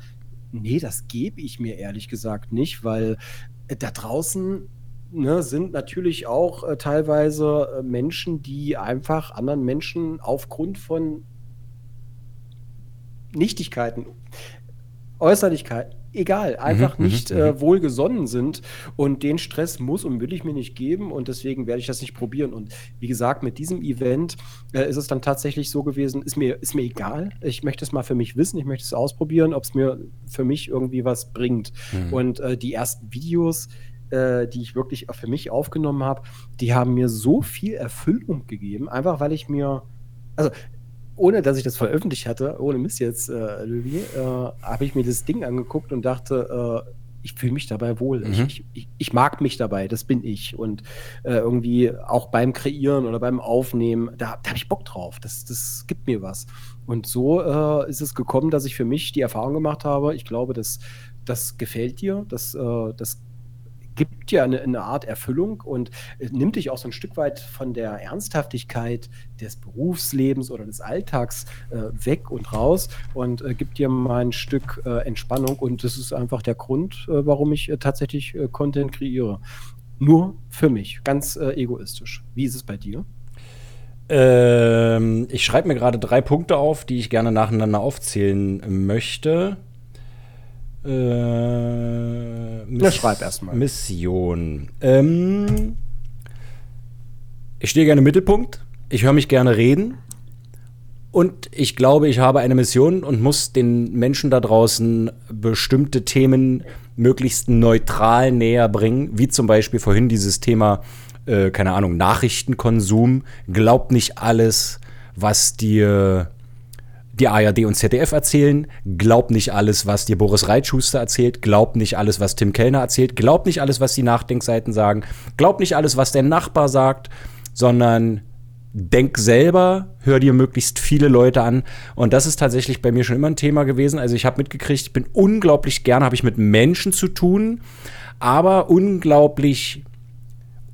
nee, das gebe ich mir ehrlich gesagt nicht, weil äh, da draußen ne, sind natürlich auch äh, teilweise äh, Menschen, die einfach anderen Menschen aufgrund von Nichtigkeiten, Äußerlichkeiten, egal, einfach mhm, nicht mhm. äh, wohlgesonnen sind. Und den Stress muss und will ich mir nicht geben und deswegen werde ich das nicht probieren. Und wie gesagt, mit diesem Event äh, ist es dann tatsächlich so gewesen, ist mir, ist mir egal. Ich möchte es mal für mich wissen, ich möchte es ausprobieren, ob es mir für mich irgendwie was bringt. Mhm. Und äh, die ersten Videos, äh, die ich wirklich für mich aufgenommen habe, die haben mir so viel Erfüllung gegeben, einfach weil ich mir, also ohne dass ich das veröffentlicht hatte, ohne Mist jetzt, äh, Löwy, äh, habe ich mir das Ding angeguckt und dachte, äh, ich fühle mich dabei wohl. Mhm. Ich, ich, ich, mag mich dabei, das bin ich. Und äh, irgendwie auch beim Kreieren oder beim Aufnehmen, da, da habe ich Bock drauf. Das, das gibt mir was. Und so äh, ist es gekommen, dass ich für mich die Erfahrung gemacht habe. Ich glaube, das, das gefällt dir, das, äh, das gibt dir eine, eine, Art Erfüllung und äh, nimmt dich auch so ein Stück weit von der Ernsthaftigkeit des Berufslebens oder des Alltags äh, weg und raus und äh, gibt dir mal ein Stück äh, Entspannung. Und das ist einfach der Grund, äh, warum ich äh, tatsächlich Content kreiere. Nur für mich, ganz egoistisch. Wie ist es bei dir? Ähm, ich schreibe mir gerade drei Punkte auf, die ich gerne nacheinander aufzählen möchte. Äh, Miss ja, schreib erstmal. Mission. Ähm, ich stehe gerne im Mittelpunkt. Ich höre mich gerne reden. Und ich glaube, ich habe eine Mission und muss den Menschen da draußen bestimmte Themen möglichst neutral näher bringen, wie zum Beispiel vorhin dieses Thema, äh, keine Ahnung, Nachrichtenkonsum. Glaub nicht alles, was dir die ARD und ZDF erzählen. Glaub nicht alles, was dir Boris Reitschuster erzählt. Glaub nicht alles, was Tim Kellner erzählt. Glaub nicht alles, was die Nachdenkseiten sagen. Glaub nicht alles, was der Nachbar sagt, sondern denk selber, hör dir möglichst viele Leute an. Und das ist tatsächlich bei mir schon immer ein Thema gewesen. Also ich habe mitgekriegt, ich bin unglaublich gerne, habe ich mit Menschen zu tun, aber unglaublich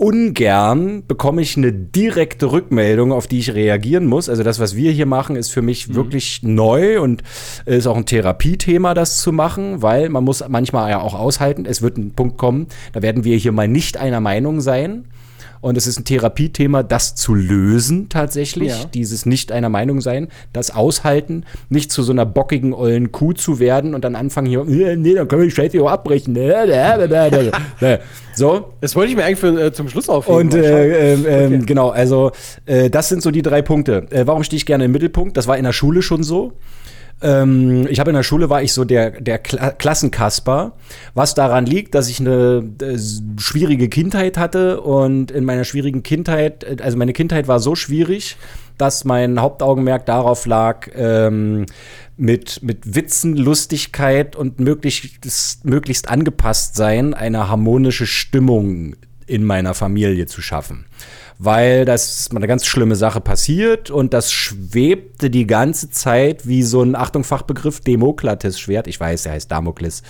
ungern bekomme ich eine direkte Rückmeldung, auf die ich reagieren muss. Also das, was wir hier machen, ist für mich mhm. wirklich neu und ist auch ein Therapiethema, das zu machen, weil man muss manchmal ja auch aushalten, es wird ein Punkt kommen, da werden wir hier mal nicht einer Meinung sein. Und es ist ein Therapiethema, das zu lösen tatsächlich, ja. dieses nicht einer Meinung sein, das aushalten, nicht zu so einer bockigen ollen Kuh zu werden und dann anfangen hier, nee, dann können wir die Scheiße auch abbrechen. so. Das wollte ich mir eigentlich für, äh, zum Schluss aufheben. Und äh, äh, okay. genau, also äh, das sind so die drei Punkte. Äh, warum stehe ich gerne im Mittelpunkt? Das war in der Schule schon so. Ähm, ich habe in der Schule war ich so der, der Kla Klassenkasper, was daran liegt, dass ich eine äh, schwierige Kindheit hatte und in meiner schwierigen Kindheit, äh, also meine Kindheit war so schwierig, dass mein Hauptaugenmerk darauf lag, ähm, mit, mit Witzen, Lustigkeit und möglichst, möglichst angepasst sein, eine harmonische Stimmung in meiner Familie zu schaffen weil das ist mal eine ganz schlimme Sache passiert und das schwebte die ganze Zeit wie so ein Achtungfachbegriff Demokrates-Schwert. Ich weiß, er heißt Damokles.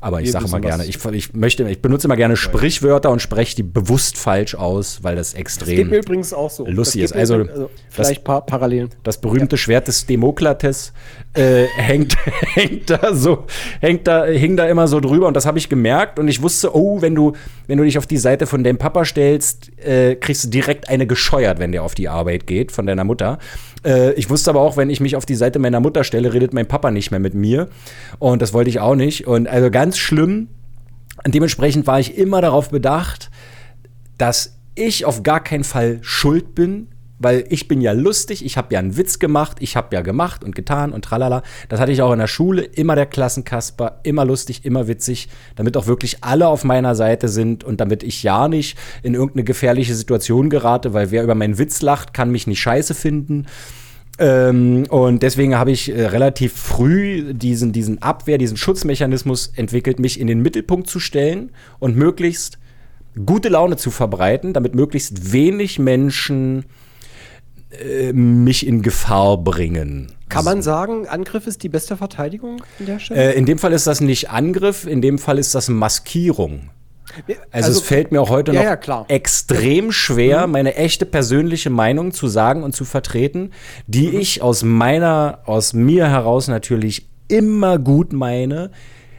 Aber ich sage mal gerne, ich, ich, möchte, ich benutze immer gerne Sprichwörter und spreche die bewusst falsch aus, weil das extrem das geht mir übrigens auch so. lustig ist. Also, also vielleicht paar Parallelen. Das berühmte ja. Schwert des Demokrates äh, hängt, hängt da so, hängt da, hing da immer so drüber und das habe ich gemerkt und ich wusste, oh, wenn du, wenn du dich auf die Seite von deinem Papa stellst, äh, kriegst du direkt eine gescheuert, wenn der auf die Arbeit geht von deiner Mutter. Äh, ich wusste aber auch, wenn ich mich auf die Seite meiner Mutter stelle, redet mein Papa nicht mehr mit mir. Und das wollte ich auch nicht. Und also ganz schlimm. Dementsprechend war ich immer darauf bedacht, dass ich auf gar keinen Fall schuld bin, weil ich bin ja lustig, ich habe ja einen Witz gemacht, ich habe ja gemacht und getan und tralala. Das hatte ich auch in der Schule, immer der Klassenkasper, immer lustig, immer witzig, damit auch wirklich alle auf meiner Seite sind und damit ich ja nicht in irgendeine gefährliche Situation gerate, weil wer über meinen Witz lacht, kann mich nicht scheiße finden. Ähm, und deswegen habe ich äh, relativ früh diesen, diesen Abwehr, diesen Schutzmechanismus entwickelt, mich in den Mittelpunkt zu stellen und möglichst gute Laune zu verbreiten, damit möglichst wenig Menschen äh, mich in Gefahr bringen. Kann man sagen, Angriff ist die beste Verteidigung in der Stelle? Äh, in dem Fall ist das nicht Angriff, in dem Fall ist das Maskierung. Also, also, es fällt mir auch heute ja, noch ja, extrem schwer, mhm. meine echte persönliche Meinung zu sagen und zu vertreten, die mhm. ich aus meiner, aus mir heraus natürlich immer gut meine.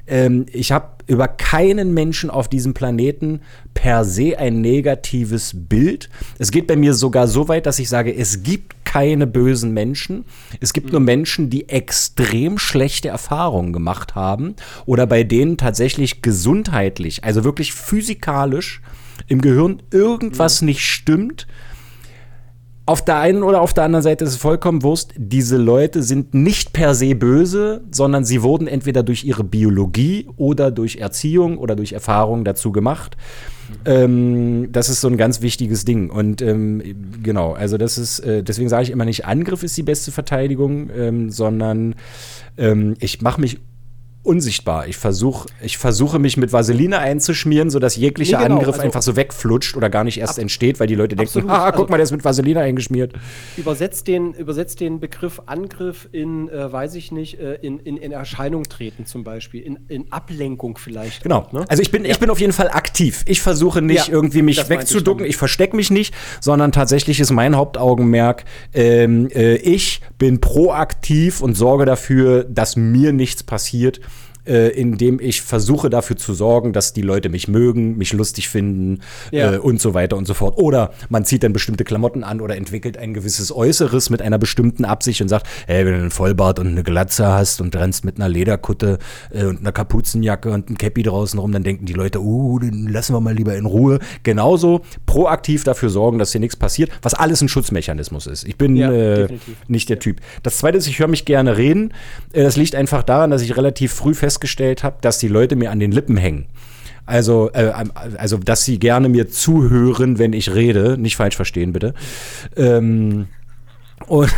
Ähm, ich habe über keinen Menschen auf diesem Planeten per se ein negatives Bild. Es geht bei mir sogar so weit, dass ich sage, es gibt keine bösen Menschen. Es gibt mhm. nur Menschen, die extrem schlechte Erfahrungen gemacht haben oder bei denen tatsächlich gesundheitlich, also wirklich physikalisch im Gehirn irgendwas mhm. nicht stimmt auf der einen oder auf der anderen Seite ist es vollkommen Wurst. Diese Leute sind nicht per se böse, sondern sie wurden entweder durch ihre Biologie oder durch Erziehung oder durch Erfahrung dazu gemacht. Ähm, das ist so ein ganz wichtiges Ding. Und ähm, genau, also das ist, äh, deswegen sage ich immer nicht, Angriff ist die beste Verteidigung, ähm, sondern ähm, ich mache mich unsichtbar. Ich versuche ich versuche mich mit Vaseline einzuschmieren, sodass jeglicher nee, genau. Angriff also, einfach so wegflutscht oder gar nicht erst entsteht, weil die Leute denken, ah, guck also, mal, der ist mit Vaseline eingeschmiert. Übersetzt den, übersetzt den Begriff Angriff in, äh, weiß ich nicht, äh, in, in, in, Erscheinung treten zum Beispiel, in, in Ablenkung vielleicht. Genau. Auch, ne? Also ich bin, ja. ich bin auf jeden Fall aktiv. Ich versuche nicht ja, irgendwie mich wegzuducken, ich, ich verstecke mich nicht, sondern tatsächlich ist mein Hauptaugenmerk, ähm, äh, ich bin proaktiv und sorge dafür, dass mir nichts passiert äh, indem ich versuche dafür zu sorgen, dass die Leute mich mögen, mich lustig finden ja. äh, und so weiter und so fort. Oder man zieht dann bestimmte Klamotten an oder entwickelt ein gewisses Äußeres mit einer bestimmten Absicht und sagt, hey, wenn du einen Vollbart und eine Glatze hast und rennst mit einer Lederkutte äh, und einer Kapuzenjacke und einem Cappy draußen rum, dann denken die Leute, uh, den lassen wir mal lieber in Ruhe. Genauso proaktiv dafür sorgen, dass hier nichts passiert, was alles ein Schutzmechanismus ist. Ich bin ja, äh, nicht der Typ. Das zweite ist, ich höre mich gerne reden. Äh, das liegt einfach daran, dass ich relativ früh fest festgestellt habe, dass die Leute mir an den Lippen hängen. Also, äh, also, dass sie gerne mir zuhören, wenn ich rede. Nicht falsch verstehen, bitte. Ähm, und,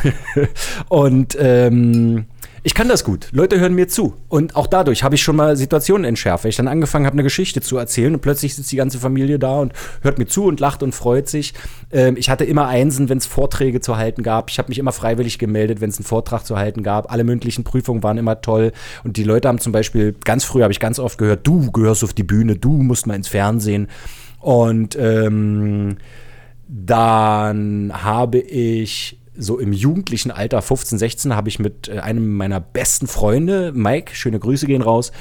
und ähm, ich kann das gut. Leute hören mir zu. Und auch dadurch habe ich schon mal Situationen entschärft. Weil ich dann angefangen habe, eine Geschichte zu erzählen und plötzlich sitzt die ganze Familie da und hört mir zu und lacht und freut sich. Ähm, ich hatte immer Einsen, wenn es Vorträge zu halten gab. Ich habe mich immer freiwillig gemeldet, wenn es einen Vortrag zu halten gab. Alle mündlichen Prüfungen waren immer toll. Und die Leute haben zum Beispiel, ganz früh habe ich ganz oft gehört, du gehörst auf die Bühne, du musst mal ins Fernsehen. Und ähm, dann habe ich so im jugendlichen Alter, 15, 16, habe ich mit äh, einem meiner besten Freunde, Mike, schöne Grüße gehen raus,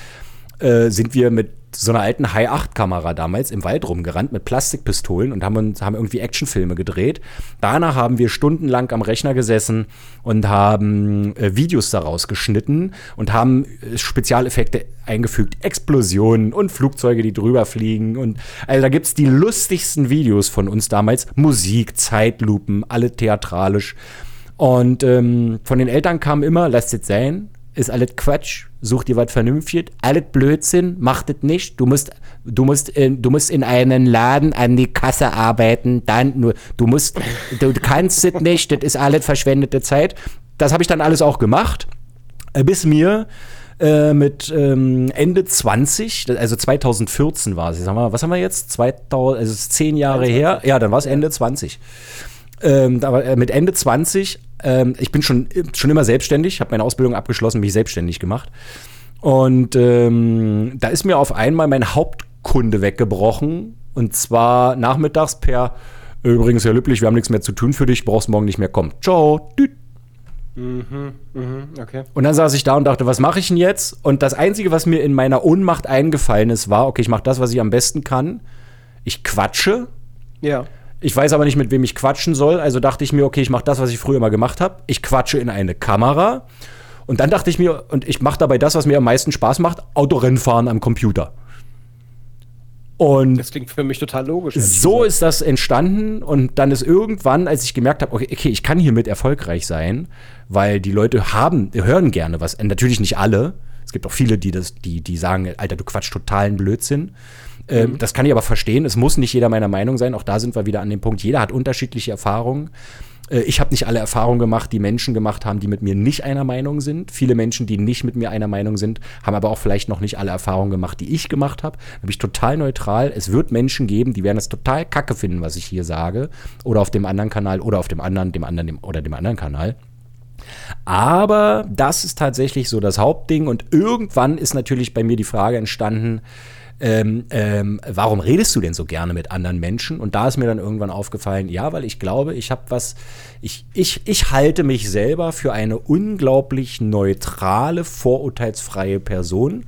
äh, sind wir mit so einer alten High-8-Kamera damals im Wald rumgerannt mit Plastikpistolen und haben, uns, haben irgendwie Actionfilme gedreht. Danach haben wir stundenlang am Rechner gesessen und haben äh, Videos daraus geschnitten und haben äh, Spezialeffekte eingefügt. Explosionen und Flugzeuge, die drüber fliegen. Und also da gibt es die lustigsten Videos von uns damals. Musik, Zeitlupen, alle theatralisch. Und ähm, von den Eltern kam immer, lasst es sein, ist alles Quatsch, such dir was Vernünftiges, alles Blödsinn, mach das nicht. Du musst, du musst, in, du musst in einen Laden an die Kasse arbeiten, dann nur, du musst, du kannst es nicht, das ist alles verschwendete Zeit. Das habe ich dann alles auch gemacht, äh, bis mir äh, mit ähm, Ende 20, also 2014 war es. Mal, was haben wir jetzt? 2000, also zehn Jahre her. Ja, dann war es Ende 20. Ähm, aber mit Ende 20 ähm, ich bin schon, schon immer selbstständig, habe meine Ausbildung abgeschlossen, mich selbstständig gemacht. Und ähm, da ist mir auf einmal mein Hauptkunde weggebrochen. Und zwar nachmittags per, übrigens, Herr Lüblich, wir haben nichts mehr zu tun für dich, brauchst morgen nicht mehr kommen. Ciao. Düt. Mhm, mhm, okay. Und dann saß ich da und dachte, was mache ich denn jetzt? Und das Einzige, was mir in meiner Ohnmacht eingefallen ist, war, okay, ich mache das, was ich am besten kann. Ich quatsche. Ja. Ich weiß aber nicht, mit wem ich quatschen soll. Also dachte ich mir, okay, ich mache das, was ich früher immer gemacht habe. Ich quatsche in eine Kamera. Und dann dachte ich mir, und ich mache dabei das, was mir am meisten Spaß macht, Autorennfahren am Computer. Und das klingt für mich total logisch. So ist das entstanden und dann ist irgendwann, als ich gemerkt habe, okay, okay, ich kann hiermit erfolgreich sein, weil die Leute haben, hören gerne was. Natürlich nicht alle. Es gibt auch viele, die das, die, die sagen, Alter, du quatsch totalen Blödsinn. Ähm, mhm. Das kann ich aber verstehen. Es muss nicht jeder meiner Meinung sein. Auch da sind wir wieder an dem Punkt. Jeder hat unterschiedliche Erfahrungen. Äh, ich habe nicht alle Erfahrungen gemacht, die Menschen gemacht haben, die mit mir nicht einer Meinung sind. Viele Menschen, die nicht mit mir einer Meinung sind, haben aber auch vielleicht noch nicht alle Erfahrungen gemacht, die ich gemacht habe. Da bin ich total neutral. Es wird Menschen geben, die werden es total kacke finden, was ich hier sage. Oder auf dem anderen Kanal oder auf dem anderen, dem anderen dem, oder dem anderen Kanal. Aber das ist tatsächlich so das Hauptding. Und irgendwann ist natürlich bei mir die Frage entstanden, ähm, ähm, warum redest du denn so gerne mit anderen Menschen? Und da ist mir dann irgendwann aufgefallen, ja, weil ich glaube, ich habe was, ich, ich, ich halte mich selber für eine unglaublich neutrale, vorurteilsfreie Person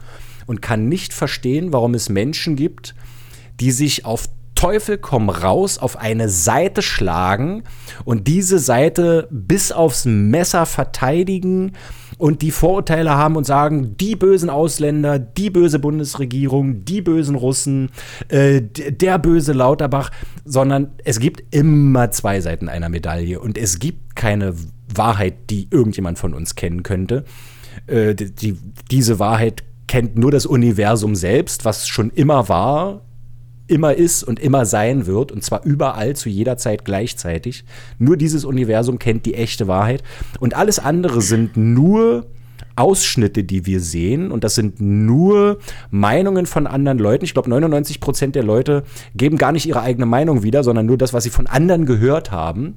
und kann nicht verstehen, warum es Menschen gibt, die sich auf Teufel komm raus auf eine Seite schlagen und diese Seite bis aufs Messer verteidigen und die Vorurteile haben und sagen, die bösen Ausländer, die böse Bundesregierung, die bösen Russen, äh, der böse Lauterbach, sondern es gibt immer zwei Seiten einer Medaille und es gibt keine Wahrheit, die irgendjemand von uns kennen könnte. Äh, die, diese Wahrheit kennt nur das Universum selbst, was schon immer war, immer ist und immer sein wird, und zwar überall zu jeder Zeit gleichzeitig. Nur dieses Universum kennt die echte Wahrheit. Und alles andere sind nur Ausschnitte, die wir sehen. Und das sind nur Meinungen von anderen Leuten. Ich glaube, 99 Prozent der Leute geben gar nicht ihre eigene Meinung wieder, sondern nur das, was sie von anderen gehört haben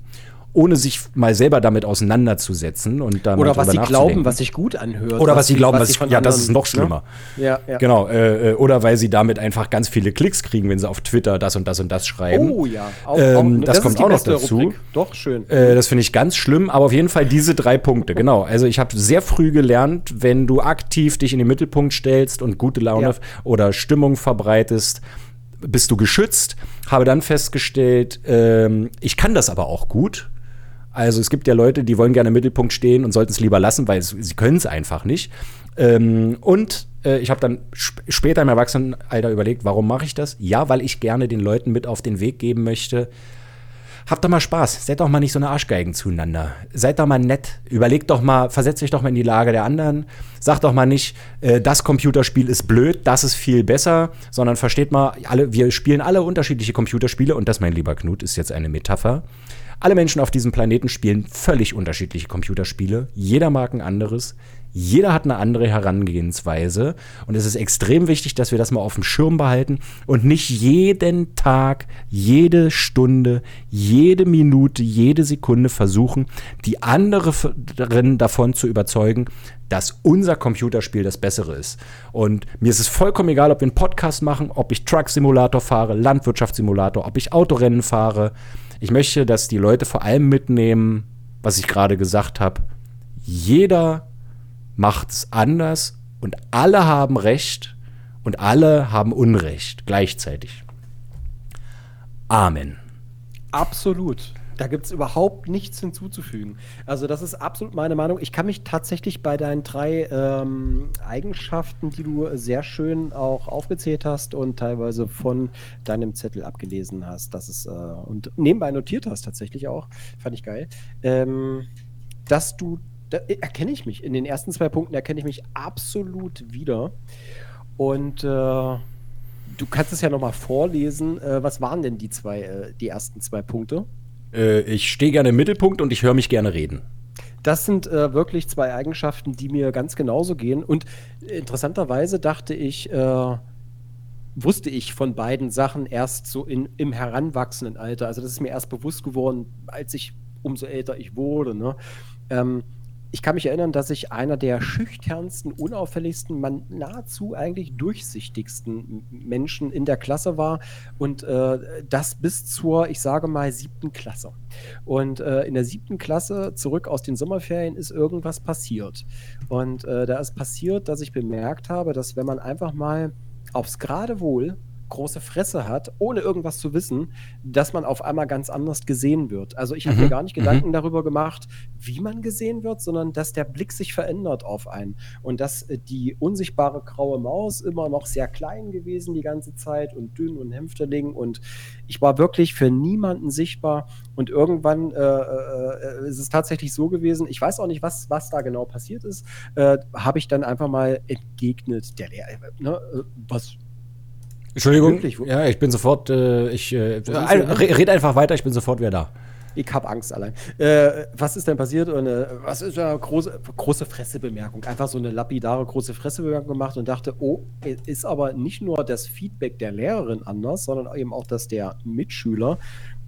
ohne sich mal selber damit auseinanderzusetzen und damit Oder was sie glauben, was sich gut anhört. Oder was, was sie glauben, was, was ja, das ist noch schlimmer. Ne? Ja, ja. Genau. Äh, äh, oder weil sie damit einfach ganz viele Klicks kriegen, wenn sie auf Twitter das und das und das schreiben. Oh ja. Auch, ähm, das, das kommt auch noch dazu. Rubrik. Doch, schön. Äh, das finde ich ganz schlimm, aber auf jeden Fall diese drei Punkte. Genau. Also ich habe sehr früh gelernt, wenn du aktiv dich in den Mittelpunkt stellst und gute Laune ja. oder Stimmung verbreitest, bist du geschützt. Habe dann festgestellt, ähm, ich kann das aber auch gut also es gibt ja Leute, die wollen gerne im Mittelpunkt stehen und sollten es lieber lassen, weil sie können es einfach nicht. Ähm, und äh, ich habe dann sp später im Erwachsenenalter überlegt, warum mache ich das? Ja, weil ich gerne den Leuten mit auf den Weg geben möchte. Habt doch mal Spaß, seid doch mal nicht so eine Arschgeigen zueinander. Seid doch mal nett, überlegt doch mal, versetzt euch doch mal in die Lage der anderen. Sagt doch mal nicht, äh, das Computerspiel ist blöd, das ist viel besser, sondern versteht mal, alle, wir spielen alle unterschiedliche Computerspiele und das, mein lieber Knut, ist jetzt eine Metapher. Alle Menschen auf diesem Planeten spielen völlig unterschiedliche Computerspiele. Jeder mag ein anderes. Jeder hat eine andere Herangehensweise. Und es ist extrem wichtig, dass wir das mal auf dem Schirm behalten und nicht jeden Tag, jede Stunde, jede Minute, jede Sekunde versuchen, die anderen davon zu überzeugen, dass unser Computerspiel das Bessere ist. Und mir ist es vollkommen egal, ob wir einen Podcast machen, ob ich Truck Simulator fahre, Landwirtschaftssimulator, ob ich Autorennen fahre. Ich möchte, dass die Leute vor allem mitnehmen, was ich gerade gesagt habe. Jeder macht es anders und alle haben Recht und alle haben Unrecht gleichzeitig. Amen. Absolut. Da gibt es überhaupt nichts hinzuzufügen. Also das ist absolut meine Meinung. Ich kann mich tatsächlich bei deinen drei ähm, Eigenschaften, die du sehr schön auch aufgezählt hast und teilweise von deinem Zettel abgelesen hast, dass es äh, und nebenbei notiert hast tatsächlich auch, fand ich geil, ähm, dass du, da erkenne ich mich, in den ersten zwei Punkten erkenne ich mich absolut wieder. Und äh, du kannst es ja nochmal vorlesen. Äh, was waren denn die zwei, äh, die ersten zwei Punkte? Äh, ich stehe gerne im Mittelpunkt und ich höre mich gerne reden. Das sind äh, wirklich zwei Eigenschaften, die mir ganz genauso gehen. Und interessanterweise dachte ich, äh, wusste ich von beiden Sachen erst so in, im heranwachsenden Alter. Also das ist mir erst bewusst geworden, als ich umso älter ich wurde. Ne? Ähm, ich kann mich erinnern, dass ich einer der schüchternsten, unauffälligsten, man nahezu eigentlich durchsichtigsten Menschen in der Klasse war und äh, das bis zur, ich sage mal, siebten Klasse. Und äh, in der siebten Klasse, zurück aus den Sommerferien, ist irgendwas passiert. Und äh, da ist passiert, dass ich bemerkt habe, dass wenn man einfach mal aufs Geradewohl große Fresse hat, ohne irgendwas zu wissen, dass man auf einmal ganz anders gesehen wird. Also ich habe mhm. mir gar nicht Gedanken mhm. darüber gemacht, wie man gesehen wird, sondern dass der Blick sich verändert auf einen und dass äh, die unsichtbare graue Maus immer noch sehr klein gewesen die ganze Zeit und dünn und Hämpfterling und ich war wirklich für niemanden sichtbar und irgendwann äh, äh, ist es tatsächlich so gewesen, ich weiß auch nicht, was, was da genau passiert ist, äh, habe ich dann einfach mal entgegnet, der ne, äh, was Entschuldigung. Wirklich? Ja, ich bin sofort, äh, ich äh, red einfach weiter, ich bin sofort wieder da. Ich habe Angst allein. Äh, was ist denn passiert? Und, äh, was ist eine große, große Fressebemerkung? Einfach so eine lapidare große Fressebemerkung gemacht und dachte, oh, ist aber nicht nur das Feedback der Lehrerin anders, sondern eben auch das der Mitschüler.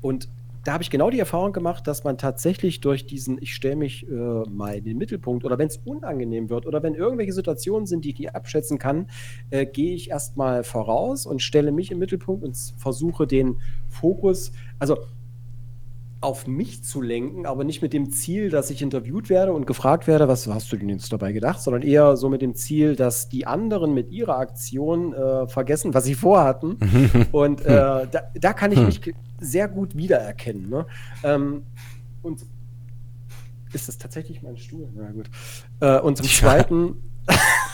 Und da habe ich genau die Erfahrung gemacht, dass man tatsächlich durch diesen, ich stelle mich äh, mal in den Mittelpunkt oder wenn es unangenehm wird oder wenn irgendwelche Situationen sind, die ich nicht abschätzen kann, äh, gehe ich erstmal voraus und stelle mich im Mittelpunkt und versuche den Fokus, also auf mich zu lenken, aber nicht mit dem Ziel, dass ich interviewt werde und gefragt werde, was hast du denn jetzt dabei gedacht, sondern eher so mit dem Ziel, dass die anderen mit ihrer Aktion äh, vergessen, was sie vorhatten. und äh, da, da, kann ich mich sehr gut wiedererkennen. Ne? Ähm, und ist das tatsächlich mein Stuhl? Na gut. Äh, und zum Zweiten,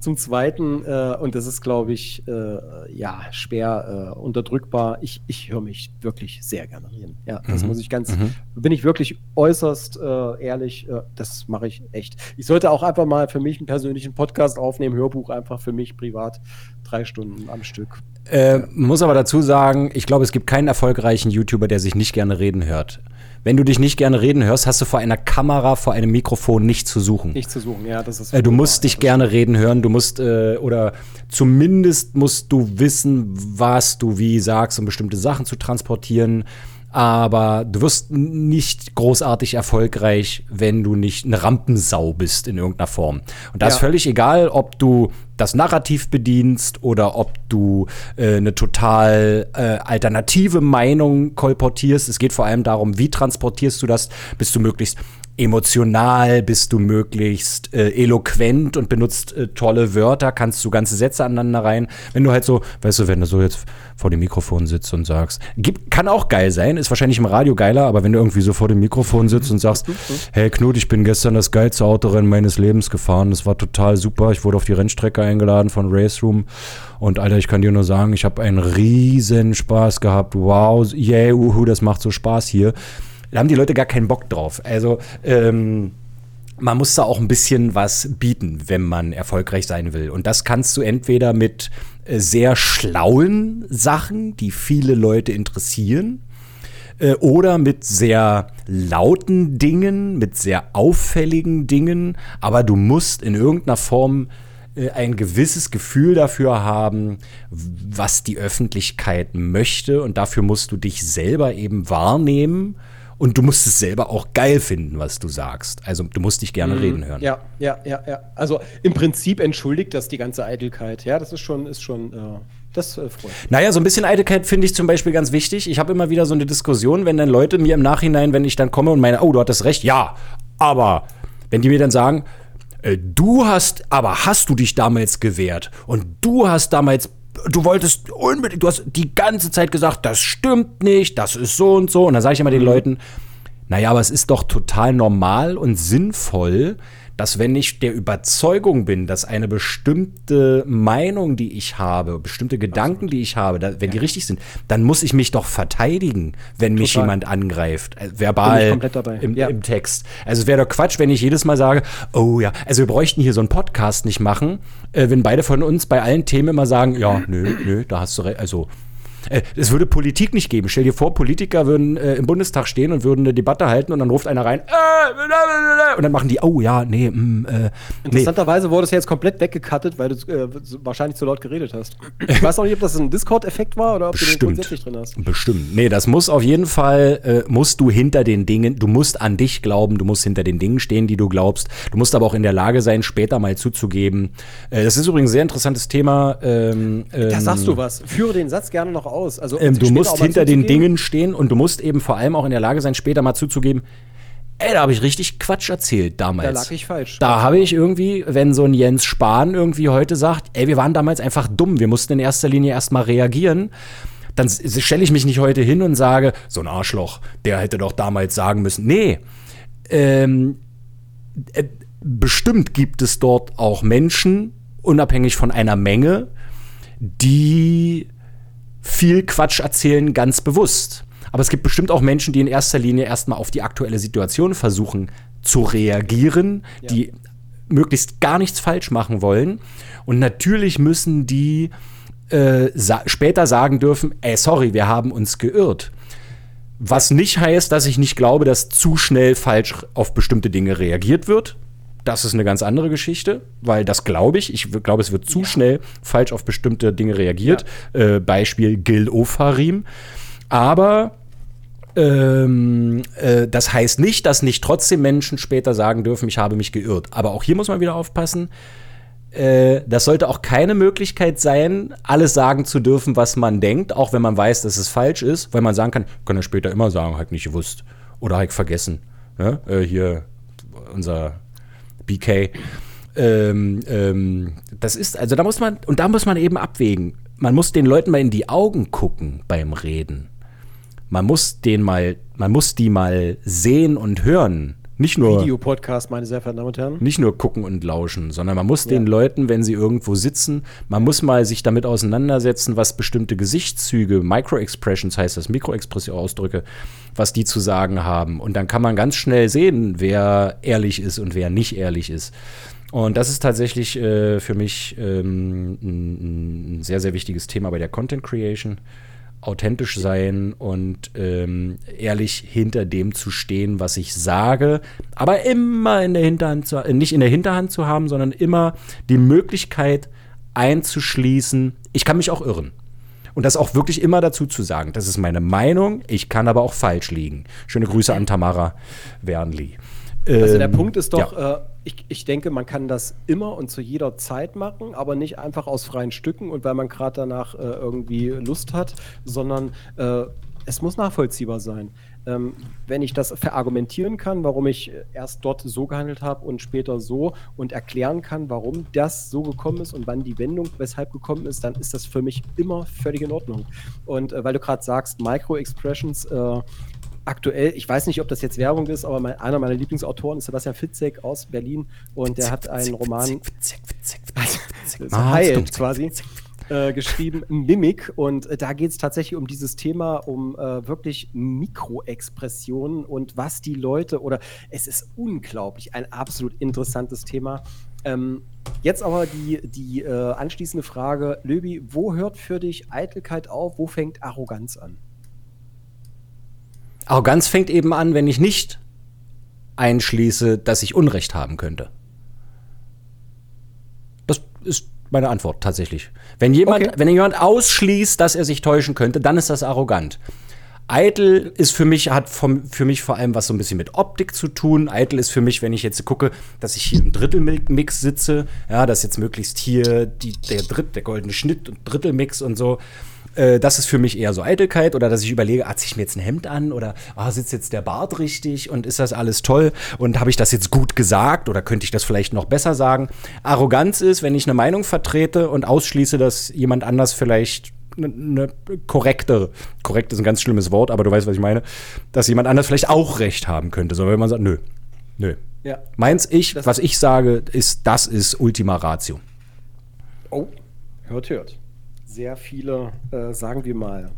zum Zweiten, äh, und das ist, glaube ich, äh, ja, schwer äh, unterdrückbar, ich, ich höre mich wirklich sehr gerne reden. Ja, das mhm. muss ich ganz, mhm. bin ich wirklich äußerst äh, ehrlich, äh, das mache ich echt. Ich sollte auch einfach mal für mich einen persönlichen Podcast aufnehmen, Hörbuch einfach für mich privat, drei Stunden am Stück. Äh, muss aber dazu sagen, ich glaube, es gibt keinen erfolgreichen YouTuber, der sich nicht gerne reden hört wenn du dich nicht gerne reden hörst, hast du vor einer Kamera, vor einem Mikrofon nicht zu suchen. Nicht zu suchen, ja, das ist. Äh, du musst dich gerne reden hören, du musst, äh, oder zumindest musst du wissen, was du wie sagst, um bestimmte Sachen zu transportieren aber du wirst nicht großartig erfolgreich, wenn du nicht eine Rampensau bist in irgendeiner Form. Und da ja. ist völlig egal, ob du das Narrativ bedienst oder ob du äh, eine total äh, alternative Meinung kolportierst. Es geht vor allem darum, wie transportierst du das, bist du möglichst emotional, bist du möglichst äh, eloquent und benutzt äh, tolle Wörter, kannst du ganze Sätze aneinander rein. Wenn du halt so, weißt du, wenn du so jetzt vor dem Mikrofon sitzt und sagst, gibt, kann auch geil sein, ist wahrscheinlich im Radio geiler, aber wenn du irgendwie so vor dem Mikrofon sitzt und sagst, hey Knut, ich bin gestern das geilste Autorennen meines Lebens gefahren, das war total super, ich wurde auf die Rennstrecke eingeladen von Race Room und Alter, ich kann dir nur sagen, ich habe einen riesen Spaß gehabt, wow, yeah, uhu, das macht so Spaß hier da haben die Leute gar keinen Bock drauf. Also, ähm, man muss da auch ein bisschen was bieten, wenn man erfolgreich sein will. Und das kannst du entweder mit äh, sehr schlauen Sachen, die viele Leute interessieren, äh, oder mit sehr lauten Dingen, mit sehr auffälligen Dingen. Aber du musst in irgendeiner Form äh, ein gewisses Gefühl dafür haben, was die Öffentlichkeit möchte. Und dafür musst du dich selber eben wahrnehmen und du musst es selber auch geil finden, was du sagst. Also du musst dich gerne mhm. reden hören. Ja, ja, ja, ja. Also im Prinzip entschuldigt das die ganze Eitelkeit. Ja, das ist schon, ist schon. Äh das äh, freut mich. Naja, so ein bisschen Eitelkeit finde ich zum Beispiel ganz wichtig. Ich habe immer wieder so eine Diskussion, wenn dann Leute mir im Nachhinein, wenn ich dann komme und meine, oh, du hattest recht, ja, aber wenn die mir dann sagen, äh, du hast, aber hast du dich damals gewehrt und du hast damals du wolltest unbedingt, du hast die ganze Zeit gesagt, das stimmt nicht, das ist so und so. Und dann sage ich immer den mhm. Leuten, naja, aber es ist doch total normal und sinnvoll, dass wenn ich der Überzeugung bin, dass eine bestimmte Meinung, die ich habe, bestimmte Gedanken, die ich habe, da, wenn ja. die richtig sind, dann muss ich mich doch verteidigen, wenn Total. mich jemand angreift, äh, verbal im, ja. im, Text. Also es wäre doch Quatsch, wenn ich jedes Mal sage, oh ja, also wir bräuchten hier so einen Podcast nicht machen, äh, wenn beide von uns bei allen Themen immer sagen, ja, nö, nö, da hast du recht, also es würde Politik nicht geben. Stell dir vor, Politiker würden äh, im Bundestag stehen und würden eine Debatte halten und dann ruft einer rein äh, und dann machen die, oh ja, nee. Mm, äh, Interessanterweise nee. wurde es jetzt komplett weggekattet, weil du äh, wahrscheinlich zu laut geredet hast. Ich weiß auch nicht, ob das ein Discord-Effekt war oder ob Bestimmt. du den grundsätzlich drin hast. Bestimmt. Nee, das muss auf jeden Fall, äh, musst du hinter den Dingen, du musst an dich glauben, du musst hinter den Dingen stehen, die du glaubst. Du musst aber auch in der Lage sein, später mal zuzugeben. das ist übrigens ein sehr interessantes Thema. Ähm, da sagst du ähm, was. Führe den Satz gerne noch aus. Also, ähm, du musst hinter den Dingen stehen und du musst eben vor allem auch in der Lage sein, später mal zuzugeben, ey, da habe ich richtig Quatsch erzählt damals. Da lag ich falsch. Da habe ich irgendwie, wenn so ein Jens Spahn irgendwie heute sagt, ey, wir waren damals einfach dumm, wir mussten in erster Linie erstmal reagieren dann stelle ich mich nicht heute hin und sage, so ein Arschloch, der hätte doch damals sagen müssen. Nee, ähm, äh, bestimmt gibt es dort auch Menschen, unabhängig von einer Menge, die viel Quatsch erzählen, ganz bewusst. Aber es gibt bestimmt auch Menschen, die in erster Linie erstmal auf die aktuelle Situation versuchen zu reagieren, ja. die möglichst gar nichts falsch machen wollen. Und natürlich müssen die äh, sa später sagen dürfen, ey, sorry, wir haben uns geirrt. Was nicht heißt, dass ich nicht glaube, dass zu schnell falsch auf bestimmte Dinge reagiert wird. Das ist eine ganz andere Geschichte, weil das glaube ich. Ich glaube, es wird zu ja. schnell falsch auf bestimmte Dinge reagiert. Ja. Äh, Beispiel Gil Ofarim. Aber ähm, äh, das heißt nicht, dass nicht trotzdem Menschen später sagen dürfen, ich habe mich geirrt. Aber auch hier muss man wieder aufpassen. Äh, das sollte auch keine Möglichkeit sein, alles sagen zu dürfen, was man denkt, auch wenn man weiß, dass es falsch ist, weil man sagen kann, kann er später immer sagen, halt nicht gewusst oder halt vergessen. Ja? Äh, hier unser BK. Ähm, ähm, das ist, also da muss man, und da muss man eben abwägen. Man muss den Leuten mal in die Augen gucken beim Reden. Man muss den mal, man muss die mal sehen und hören, Nicht nur Videopodcast, meine sehr verehrten Damen und Herren. Nicht nur gucken und lauschen, sondern man muss ja. den Leuten, wenn sie irgendwo sitzen, man muss mal sich damit auseinandersetzen, was bestimmte Gesichtszüge, Micro-Expressions heißt das, Mikroexpression-Ausdrücke, was die zu sagen haben. Und dann kann man ganz schnell sehen, wer ehrlich ist und wer nicht ehrlich ist. Und das ist tatsächlich äh, für mich ähm, ein, ein sehr, sehr wichtiges Thema bei der Content Creation authentisch sein und ähm, ehrlich hinter dem zu stehen, was ich sage, aber immer in der Hinterhand zu, äh, nicht in der Hinterhand zu haben, sondern immer die Möglichkeit einzuschließen, ich kann mich auch irren. Und das auch wirklich immer dazu zu sagen. Das ist meine Meinung, ich kann aber auch falsch liegen. Schöne Grüße an Tamara Wernli. Also der ähm, Punkt ist doch, ja. äh, ich, ich denke, man kann das immer und zu jeder Zeit machen, aber nicht einfach aus freien Stücken und weil man gerade danach äh, irgendwie Lust hat, sondern äh, es muss nachvollziehbar sein. Ähm, wenn ich das verargumentieren kann, warum ich erst dort so gehandelt habe und später so und erklären kann, warum das so gekommen ist und wann die Wendung weshalb gekommen ist, dann ist das für mich immer völlig in Ordnung. Und äh, weil du gerade sagst, Micro-Expressions, äh, aktuell, ich weiß nicht, ob das jetzt Werbung ist, aber mein, einer meiner Lieblingsautoren ist Sebastian Fitzek aus Berlin und der hat einen Roman heilt quasi. Äh, geschrieben, Mimik. Und äh, da geht es tatsächlich um dieses Thema, um äh, wirklich Mikroexpressionen und was die Leute oder es ist unglaublich, ein absolut interessantes Thema. Ähm, jetzt aber die, die äh, anschließende Frage, Löbi, wo hört für dich Eitelkeit auf, wo fängt Arroganz an? Arroganz fängt eben an, wenn ich nicht einschließe, dass ich Unrecht haben könnte. Das ist meine Antwort tatsächlich. Wenn jemand, okay. wenn jemand ausschließt, dass er sich täuschen könnte, dann ist das arrogant. Eitel ist für mich, hat vom, für mich vor allem was so ein bisschen mit Optik zu tun. Eitel ist für mich, wenn ich jetzt gucke, dass ich hier im Drittelmix sitze, ja, dass jetzt möglichst hier die, der Dritt, der goldene Schnitt und Drittelmix und so. Äh, das ist für mich eher so Eitelkeit oder dass ich überlege, ah, ziehe ich mir jetzt ein Hemd an oder ah, sitzt jetzt der Bart richtig und ist das alles toll und habe ich das jetzt gut gesagt oder könnte ich das vielleicht noch besser sagen? Arroganz ist, wenn ich eine Meinung vertrete und ausschließe, dass jemand anders vielleicht eine ne korrekte, korrekt ist ein ganz schlimmes Wort, aber du weißt, was ich meine, dass jemand anders vielleicht auch recht haben könnte, so wenn man sagt, nö, nö. Ja. Meins ich, das was ich sage, ist, das ist Ultima Ratio. Oh, hört, hört sehr viele, äh, sagen wir mal,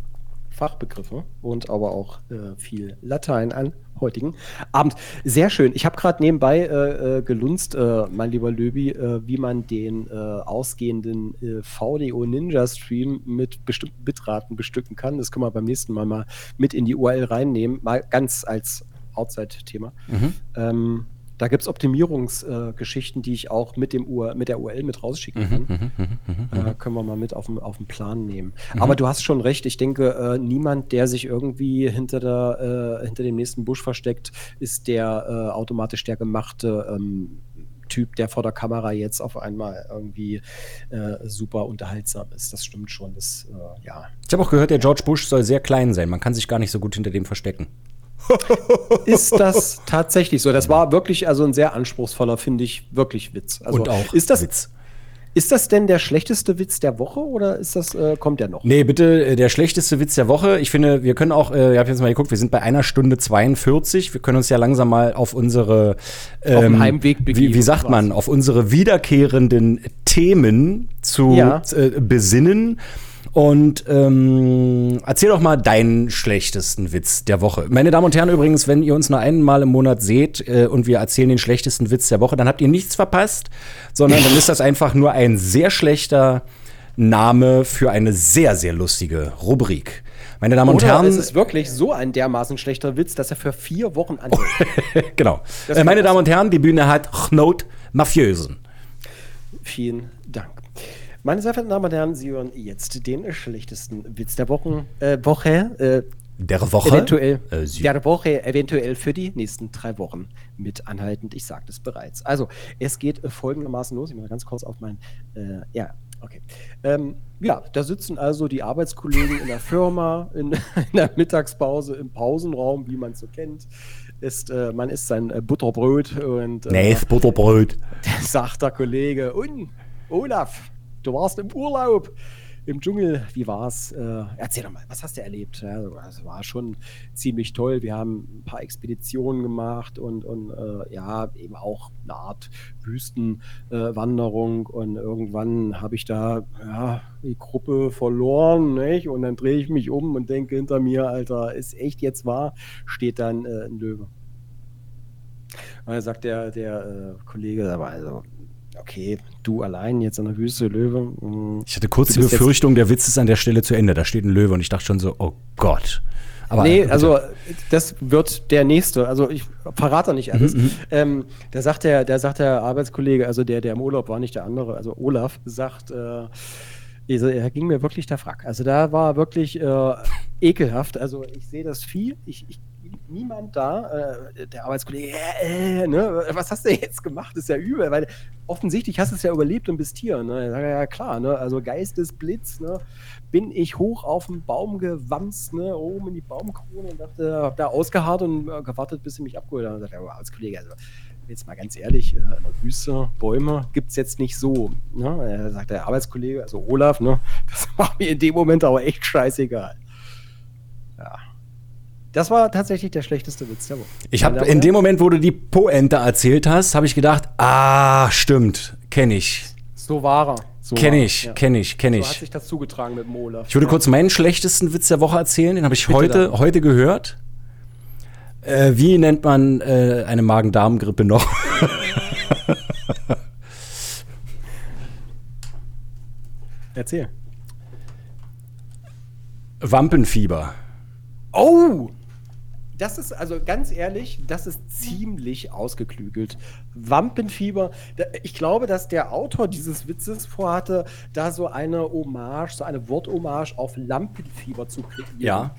Fachbegriffe und aber auch äh, viel Latein an heutigen Abend. Sehr schön. Ich habe gerade nebenbei äh, äh gelunzt, äh, mein lieber Löbi, äh, wie man den ausgehenden VDO Ninja Stream mit bestimmten Bitraten bestücken kann. Das können wir beim nächsten Mal mal mit in die URL reinnehmen, mal ganz als Outside-Thema. Mhm. Ähm, da gibt es Optimierungsgeschichten, äh, die ich auch mit, dem UR, mit der URL mit rausschicken mhm, kann. Mhm, mhm, mhm, äh, können wir mal mit auf den, Plan nehmen. Mhm. Aber du hast schon recht. Ich denke, äh, niemand, der sich irgendwie hinter, der, äh, hinter dem nächsten Busch versteckt, ist der äh, automatisch der gemachte ähm, Typ, der vor der Kamera jetzt auf einmal irgendwie äh, super unterhaltsam ist. Das stimmt schon. Das, ja. Ich habe auch gehört, der George Bush soll sehr klein sein. Man kann sich gar nicht so gut hinter dem verstecken ist das tatsächlich so? Das war wirklich also ein sehr anspruchsvoller, finde ich, wirklich Witz. Also, Und auch ist das, Witz. Ist das denn der schlechteste Witz der Woche oder ist das, äh, kommt der noch? Nee, bitte, äh, der schlechteste Witz der Woche. Ich finde, wir können auch, äh, ich habe jetzt mal geguckt, wir sind bei einer Stunde 42. Wir können uns ja langsam mal auf unsere ähm, auf dem Heimweg begeben. Wie, wie sagt man, auf unsere wiederkehrenden Themen zu ja. äh, besinnen. Und ähm, erzähl doch mal deinen schlechtesten Witz der Woche. Meine Damen und Herren, übrigens, wenn ihr uns nur einmal im Monat seht äh, und wir erzählen den schlechtesten Witz der Woche, dann habt ihr nichts verpasst, sondern dann ist das einfach nur ein sehr schlechter Name für eine sehr, sehr lustige Rubrik. Meine Damen Oder und Herren. Es ist wirklich so ein dermaßen schlechter Witz, dass er für vier Wochen anhält. genau. Äh, meine Damen und Herren, die Bühne hat Knot Mafiösen. Vielen Dank. Meine sehr verehrten Damen und Herren, Sie hören jetzt den schlechtesten Witz der Wochen, äh, Woche. Äh, der Woche? Eventuell. Äh, der Woche, eventuell für die nächsten drei Wochen mit anhaltend. Ich sagte es bereits. Also, es geht folgendermaßen los. Ich muss ganz kurz auf mein. Äh, ja, okay. Ähm, ja, da sitzen also die Arbeitskollegen in der Firma, in, in der Mittagspause, im Pausenraum, wie man es so kennt. Ist, äh, man isst sein äh, Butterbrot und. Äh, nee, Butterbrot. Sagt der Kollege, und Olaf, du warst im Urlaub. im Dschungel, wie war's? Äh, erzähl doch mal, was hast du erlebt? Ja, es war schon ziemlich toll. Wir haben ein paar Expeditionen gemacht und, und äh, ja, eben auch eine Art Wüstenwanderung. Äh, und irgendwann habe ich da ja, die Gruppe verloren, nicht? Und dann drehe ich mich um und denke hinter mir, Alter, ist echt jetzt wahr, steht dann äh, ein Löwe. Und dann sagt der, der äh, Kollege, aber also, okay, du allein jetzt in der Wüste, Löwe. Mh, hm. ich hatte kurz die Befürchtung, der Witz ist an der Stelle zu Ende. Da steht ein Löwe und ich dachte schon so, oh Gott. Aber, nee, bitte. also das wird der nächste. Also ich verrate nicht alles. Mhm, mhm, ähm, da sagt der, der sagt der Arbeitskollege, also der, der im Urlaub war, nicht der andere, also Olaf, sagt, äh, er ging mir wirklich der Frack. Also da war wirklich äh, ekelhaft. Also ich sehe das Vieh, ich, ich niemand da. Äh, der Arbeitskollege, äh, äh, ne, was hast du jetzt gemacht? Ist ja übel, weil offensichtlich hast du es ja überlebt und bist hier. Ne? Ja, klar, ne? also Geistesblitz, ne? bin ich hoch auf den Baum gewamst, ne? oben in die Baumkrone und dachte, hab da ausgeharrt und äh, gewartet, bis sie mich abgeholt haben. Und sagt der Arbeitskollege, also jetzt mal ganz ehrlich, äh, Wüste, Bäume gibt es jetzt nicht so. Ne? Sagt der Arbeitskollege, also Olaf, ne? das war mir in dem Moment aber echt scheißegal. Ja. Das war tatsächlich der schlechteste Witz der Woche. Ich habe in dem Moment, wo du die Po-Ente erzählt hast, habe ich gedacht, ah, stimmt, kenne ich. So war er. So kenne ich, ja. kenne ich, kenne ich. So hat sich das zugetragen mit dem Olaf. Ich würde ja. kurz meinen schlechtesten Witz der Woche erzählen, den habe ich heute, heute gehört. Äh, wie nennt man äh, eine Magen-Darm-Grippe noch? Erzähl. Wampenfieber. Oh! Das ist, also ganz ehrlich, das ist ziemlich ausgeklügelt. Wampenfieber, ich glaube, dass der Autor dieses Witzes vorhatte, da so eine Hommage, so eine Worthommage auf Lampenfieber zu kreieren. Ja.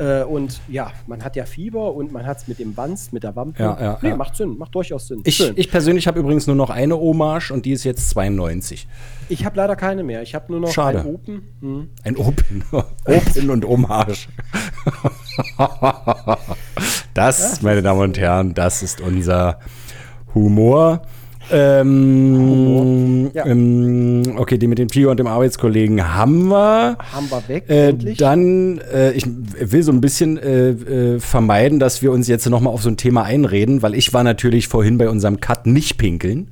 Äh, und ja, man hat ja Fieber und man hat es mit dem Wanz, mit der Wampe. Ja, ja, nee, ja. macht Sinn, macht durchaus Sinn. Ich, ich persönlich habe übrigens nur noch eine Hommage und die ist jetzt 92. Ich habe leider keine mehr. Ich habe nur noch Schade. ein Open. Hm. Ein Open. Open und Hommage. das, meine Damen und Herren, das ist unser Humor. Ähm, ja. ähm, okay, die mit dem Tiger und dem Arbeitskollegen haben wir. Haben wir weg. Äh, dann, äh, ich will so ein bisschen äh, äh vermeiden, dass wir uns jetzt nochmal auf so ein Thema einreden, weil ich war natürlich vorhin bei unserem Cut nicht pinkeln.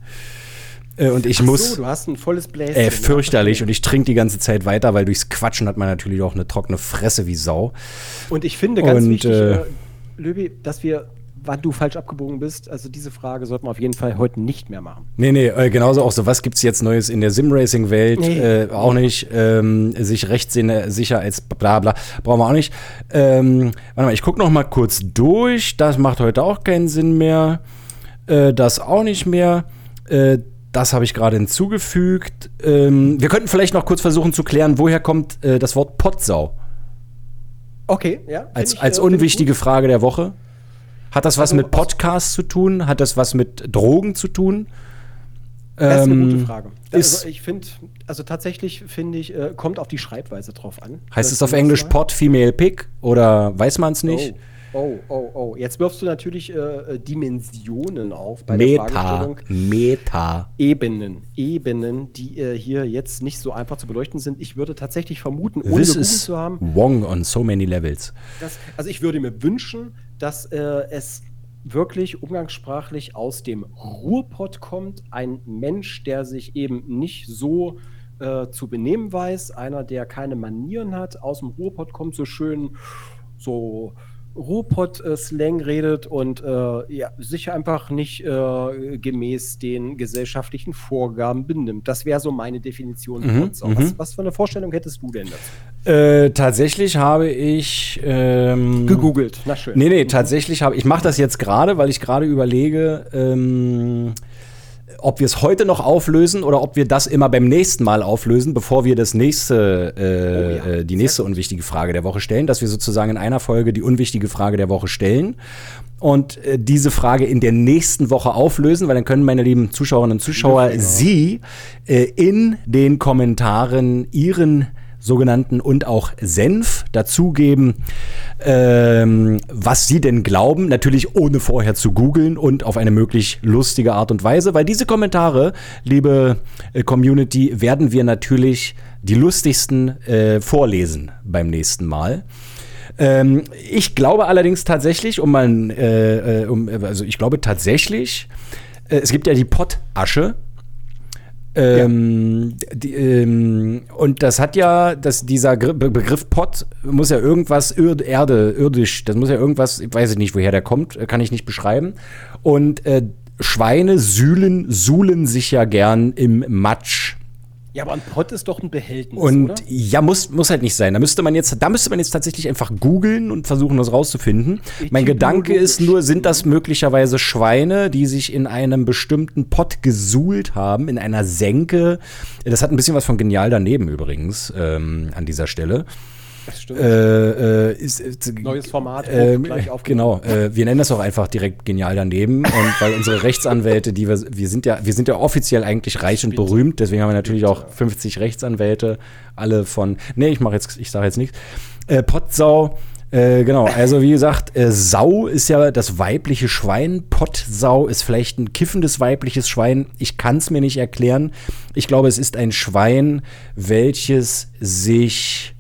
Äh, und ich Ach muss. So, du hast ein volles Bläschen. Äh, fürchterlich. Und ich trinke die ganze Zeit weiter, weil durchs Quatschen hat man natürlich auch eine trockene Fresse wie Sau. Und ich finde ganz und, wichtig, äh, Löbi, dass wir wann du falsch abgebogen bist. Also diese Frage sollten wir auf jeden Fall heute nicht mehr machen. Nee, nee, äh, genauso auch so, was gibt es jetzt Neues in der Sim-Racing-Welt? Nee. Äh, auch nicht. Ähm, sich rechtssicher als bla bla. Brauchen wir auch nicht. Ähm, warte mal, ich gucke noch mal kurz durch. Das macht heute auch keinen Sinn mehr. Äh, das auch nicht mehr. Äh, das habe ich gerade hinzugefügt. Ähm, wir könnten vielleicht noch kurz versuchen zu klären, woher kommt äh, das Wort Potsau? Okay, ja. Als, ich, als äh, unwichtige Frage der Woche. Hat das was also, mit Podcasts zu tun? Hat das was mit Drogen zu tun? Das ist eine gute ähm, Frage. Also ich finde, also tatsächlich finde ich, äh, kommt auf die Schreibweise drauf an. Heißt es auf Englisch Pod, Female Pick oder weiß man es nicht? Oh, oh, oh, oh. Jetzt wirfst du natürlich äh, äh, Dimensionen auf bei Meta, der Fragestellung. Meta. Ebenen. Ebenen, die äh, hier jetzt nicht so einfach zu beleuchten sind. Ich würde tatsächchlich vermuten, ohne This is zu haben. Wrong on so many levels. Das, also ich würde mir wünschen, dass äh, es wirklich umgangssprachlich aus dem Ruhrpott kommt. Ein Mensch, der sich eben nicht so äh, zu benehmen weiß, einer, der keine Manieren hat, aus dem Ruhrpott kommt, so schön so Ruhrpott-Slang redet und äh, ja, sich einfach nicht äh, gemäß den gesellschaftlichen Vorgaben benimmt. Das wäre so meine Definition. Mhm, was, mhm. was, für eine Vorstellung hättest du denn dazu? Äh, tatsächlich habe ich ähm, gegoogelt. Na schön. Nee, nee, tatsächlich habe ich mache das jetzt gerade, weil ich gerade überlege, ähm, ob wir es heute noch auflösen oder ob wir das immer beim nächsten Mal auflösen, bevor wir das nächste, äh, oh ja. Äh, die nächste unwichtige Frage der Woche stellen, dass wir sozusagen in einer Folge die unwichtige Frage der Woche stellen und äh, diese Frage in der nächsten Woche auflösen, weil dann können meine lieben Zuschauerinnen und Zuschauer Sie äh, in den Kommentaren Ihren sogenannten und auch Senf dazugeben, ähm, was sie denn glauben, natürlich ohne vorher zu googeln und auf eine möglich lustige Art und Weise, weil diese Kommentare, liebe äh, Community, werden wir natürlich die lustigsten äh, vorlesen beim nächsten Mal. Ähm, ich glaube allerdings tatsächlich, um mal, äh, äh um, also ich glaube tatsächlich, äh, es gibt ja die Pottasche. Ähm, ja. die, ähm, und das hat ja, das, dieser Begriff Pott muss ja irgendwas Erd Erde, irdisch, das muss ja irgendwas, weiß ich nicht, woher der kommt, kann ich nicht beschreiben. Und äh, Schweine sühlen, suhlen sich ja gern im Matsch. Ja, aber ein Pott ist doch ein Behältnis. Und oder? ja, muss, muss halt nicht sein. Da müsste man jetzt, da müsste man jetzt tatsächlich einfach googeln und versuchen, das rauszufinden. Ich mein Gedanke ist nur, sind das möglicherweise Schweine, die sich in einem bestimmten Pott gesuhlt haben, in einer Senke? Das hat ein bisschen was von genial daneben übrigens ähm, an dieser Stelle. Äh, äh, ist, ist, Neues Format. Äh, genau. Äh, wir nennen das auch einfach direkt genial daneben. Und weil unsere Rechtsanwälte, die wir, wir sind ja, wir sind ja offiziell eigentlich reich und berühmt. Deswegen haben wir natürlich auch 50 Rechtsanwälte, alle von. Nee, ich mache jetzt, ich sage jetzt nichts. Äh, Pottsau. Äh, genau, also wie gesagt, äh, Sau ist ja das weibliche Schwein. Pottsau ist vielleicht ein kiffendes weibliches Schwein. Ich kann es mir nicht erklären. Ich glaube, es ist ein Schwein, welches sich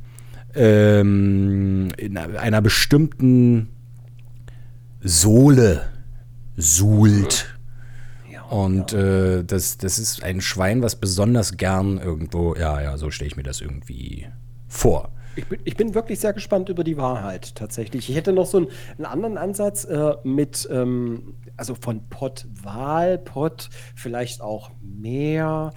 ähm, in einer bestimmten Sohle suhlt. Und äh, das, das ist ein Schwein, was besonders gern irgendwo, ja, ja, so stelle ich mir das irgendwie vor. Ich bin, ich bin wirklich sehr gespannt über die Wahrheit tatsächlich. Ich hätte noch so einen, einen anderen Ansatz äh, mit, ähm, also von Pott Wahl, Pott, vielleicht auch mehr,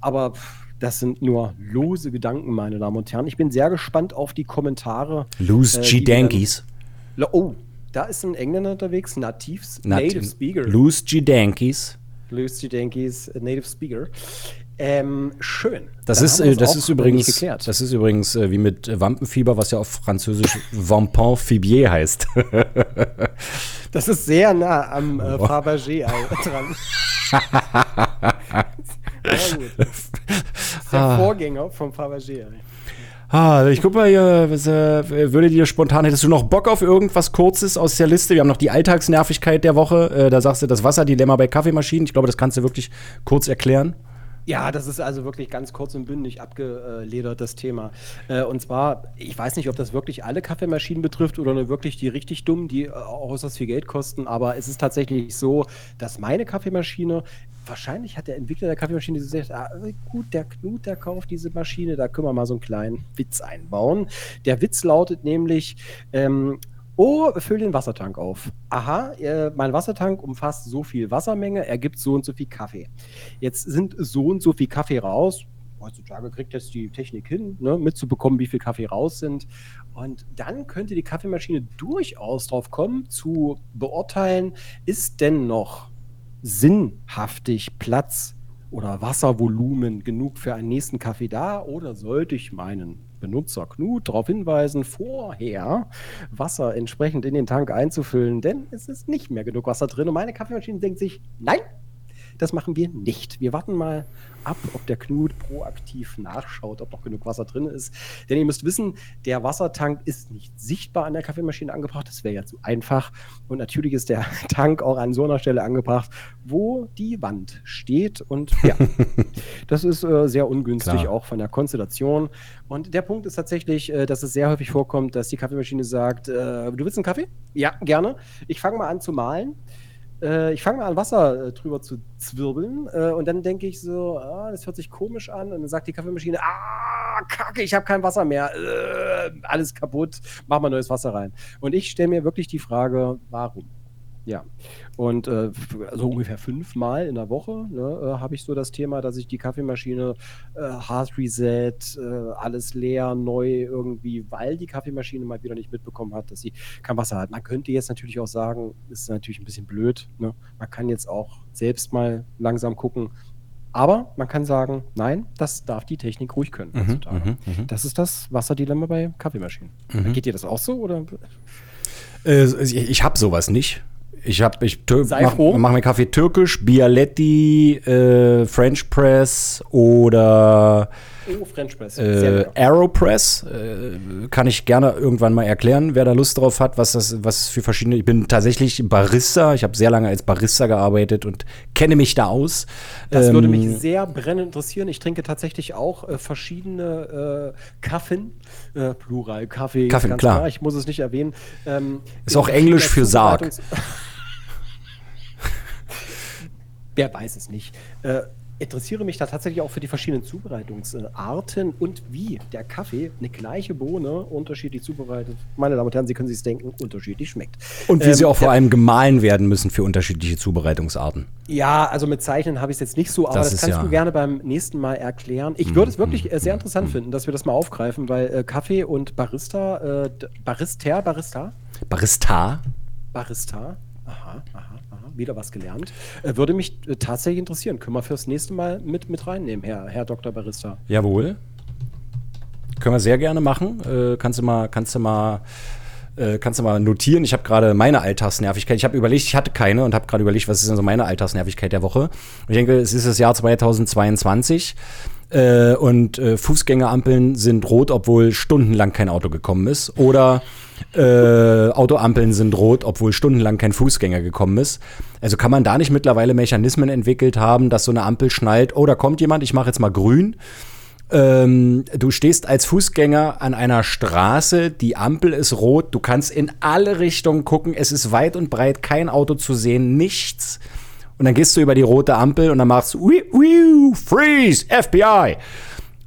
aber das sind nur lose Gedanken, meine Damen und Herren. Ich bin sehr gespannt auf die Kommentare. Loose äh, G-Dankies. Oh, da ist ein Engländer unterwegs, Nativs, Nat Native Speaker. Loose G-Dankies. Loose G-Dankies, Native Speaker. Ähm, schön. Das ist, äh, das ist übrigens, das ist übrigens äh, wie mit Wampenfieber, was ja auf Französisch Vampin Fibier heißt. das ist sehr nah am äh, Fabergé dran. der ah. Vorgänger vom Fabergé. Ah, ich guck mal hier, was, äh, würde dir spontan, hättest du noch Bock auf irgendwas Kurzes aus der Liste? Wir haben noch die Alltagsnervigkeit der Woche. Äh, da sagst du das Wasserdilemma bei Kaffeemaschinen. Ich glaube, das kannst du wirklich kurz erklären. Ja, das ist also wirklich ganz kurz und bündig abgeledert, das Thema. Äh, und zwar, ich weiß nicht, ob das wirklich alle Kaffeemaschinen betrifft oder nur wirklich die richtig dummen, die äh, äußerst viel Geld kosten, aber es ist tatsächlich so, dass meine Kaffeemaschine wahrscheinlich hat der Entwickler der Kaffeemaschine gesagt, ah, gut, der Knut, der kauft diese Maschine, da können wir mal so einen kleinen Witz einbauen. Der Witz lautet nämlich, ähm, Oh, füll den Wassertank auf. Aha, äh, mein Wassertank umfasst so viel Wassermenge, er gibt so und so viel Kaffee. Jetzt sind so und so viel Kaffee raus. Heutzutage kriegt jetzt die Technik hin, ne, mitzubekommen, wie viel Kaffee raus sind. Und dann könnte die Kaffeemaschine durchaus drauf kommen, zu beurteilen, ist denn noch sinnhaftig Platz oder Wasservolumen genug für einen nächsten Kaffee da oder sollte ich meinen Benutzer Knut darauf hinweisen, vorher Wasser entsprechend in den Tank einzufüllen, denn es ist nicht mehr genug Wasser drin und meine Kaffeemaschine denkt sich, nein, das machen wir nicht. Wir warten mal ab, ob der Knut proaktiv nachschaut, ob noch genug Wasser drin ist. Denn ihr müsst wissen, der Wassertank ist nicht sichtbar an der Kaffeemaschine angebracht. Das wäre ja zu einfach. Und natürlich ist der Tank auch an so einer Stelle angebracht, wo die Wand steht. Und ja, das ist äh, sehr ungünstig, Klar. auch von der Konstellation. Und der Punkt ist tatsächlich, äh, dass es sehr häufig vorkommt, dass die Kaffeemaschine sagt, äh, du willst einen Kaffee? Ja, gerne. Ich fange mal an zu malen äh, ich fange mal an, Wasser äh, drüber zu zwirbeln äh, und dann denke ich so, ah, das hört sich komisch an und dann sagt die Kaffeemaschine, ah, kacke, ich habe kein Wasser mehr, äh, alles kaputt, mach mal neues Wasser rein. Und ich stelle mir wirklich die Frage, warum? Ja, und äh, so ungefähr fünfmal in der Woche ne, äh, habe ich so das Thema, dass ich die Kaffeemaschine äh, Hard Reset, äh, alles leer, neu irgendwie, weil die Kaffeemaschine mal wieder nicht mitbekommen hat, dass sie kein Wasser hat. Man könnte jetzt natürlich auch sagen, ist natürlich ein bisschen blöd. Ne? Man kann jetzt auch selbst mal langsam gucken. Aber man kann sagen, nein, das darf die Technik ruhig können. Mhm, mhm, mhm. das ist das Wasserdilemma bei Kaffeemaschinen. Mhm. Geht dir das auch so? Oder? Äh, ich, ich habe sowas nicht. Ich habe ich mache mach mir Kaffee türkisch, Bialetti, äh, French Press oder Oh, French Press. Äh, Aeropress äh, kann ich gerne irgendwann mal erklären, wer da Lust drauf hat, was das, was für verschiedene. Ich bin tatsächlich Barista. Ich habe sehr lange als Barista gearbeitet und kenne mich da aus. Das ähm, würde mich sehr brennend interessieren. Ich trinke tatsächlich auch äh, verschiedene äh, Kaffen, äh, Plural Kaffee. Kaffee, klar. klar. Ich muss es nicht erwähnen. Ähm, Ist auch Englisch für Sarg. Wer weiß es nicht. Äh, interessiere mich da tatsächlich auch für die verschiedenen Zubereitungsarten und wie der Kaffee eine gleiche Bohne unterschiedlich zubereitet. Meine Damen und Herren, Sie können sich denken, unterschiedlich schmeckt. Und wie ähm, sie auch vor allem gemahlen werden müssen für unterschiedliche Zubereitungsarten. Ja, also mit Zeichnen habe ich es jetzt nicht so, aber das, das kannst ja du gerne beim nächsten Mal erklären. Ich würde es wirklich äh, sehr interessant finden, dass wir das mal aufgreifen, weil äh, Kaffee und Barista, äh, Barista, Barista? Barista. Barista. Aha, aha wieder was gelernt. Äh, würde mich äh, tatsächlich interessieren. Können wir fürs nächste Mal mit, mit reinnehmen, Herr, Herr Dr. Barista. Jawohl. Können wir sehr gerne machen. Äh, kannst du mal, kannst du mal äh, kannst du mal notieren. Ich habe gerade meine Alltagsnervigkeit. Ich habe überlegt, ich hatte keine und habe gerade überlegt, was ist denn so meine Alltagsnervigkeit der Woche. Ich denke, es ist das Jahr 2022. Äh, und äh, Fußgängerampeln sind rot, obwohl stundenlang kein Auto gekommen ist. Oder äh, Autoampeln sind rot, obwohl stundenlang kein Fußgänger gekommen ist. Also kann man da nicht mittlerweile Mechanismen entwickelt haben, dass so eine Ampel schnallt, oh, da kommt jemand, ich mache jetzt mal grün. Ähm, du stehst als Fußgänger an einer Straße, die Ampel ist rot, du kannst in alle Richtungen gucken, es ist weit und breit kein Auto zu sehen, nichts. Und dann gehst du über die rote Ampel und dann machst du, wiu, wiu, freeze, FBI.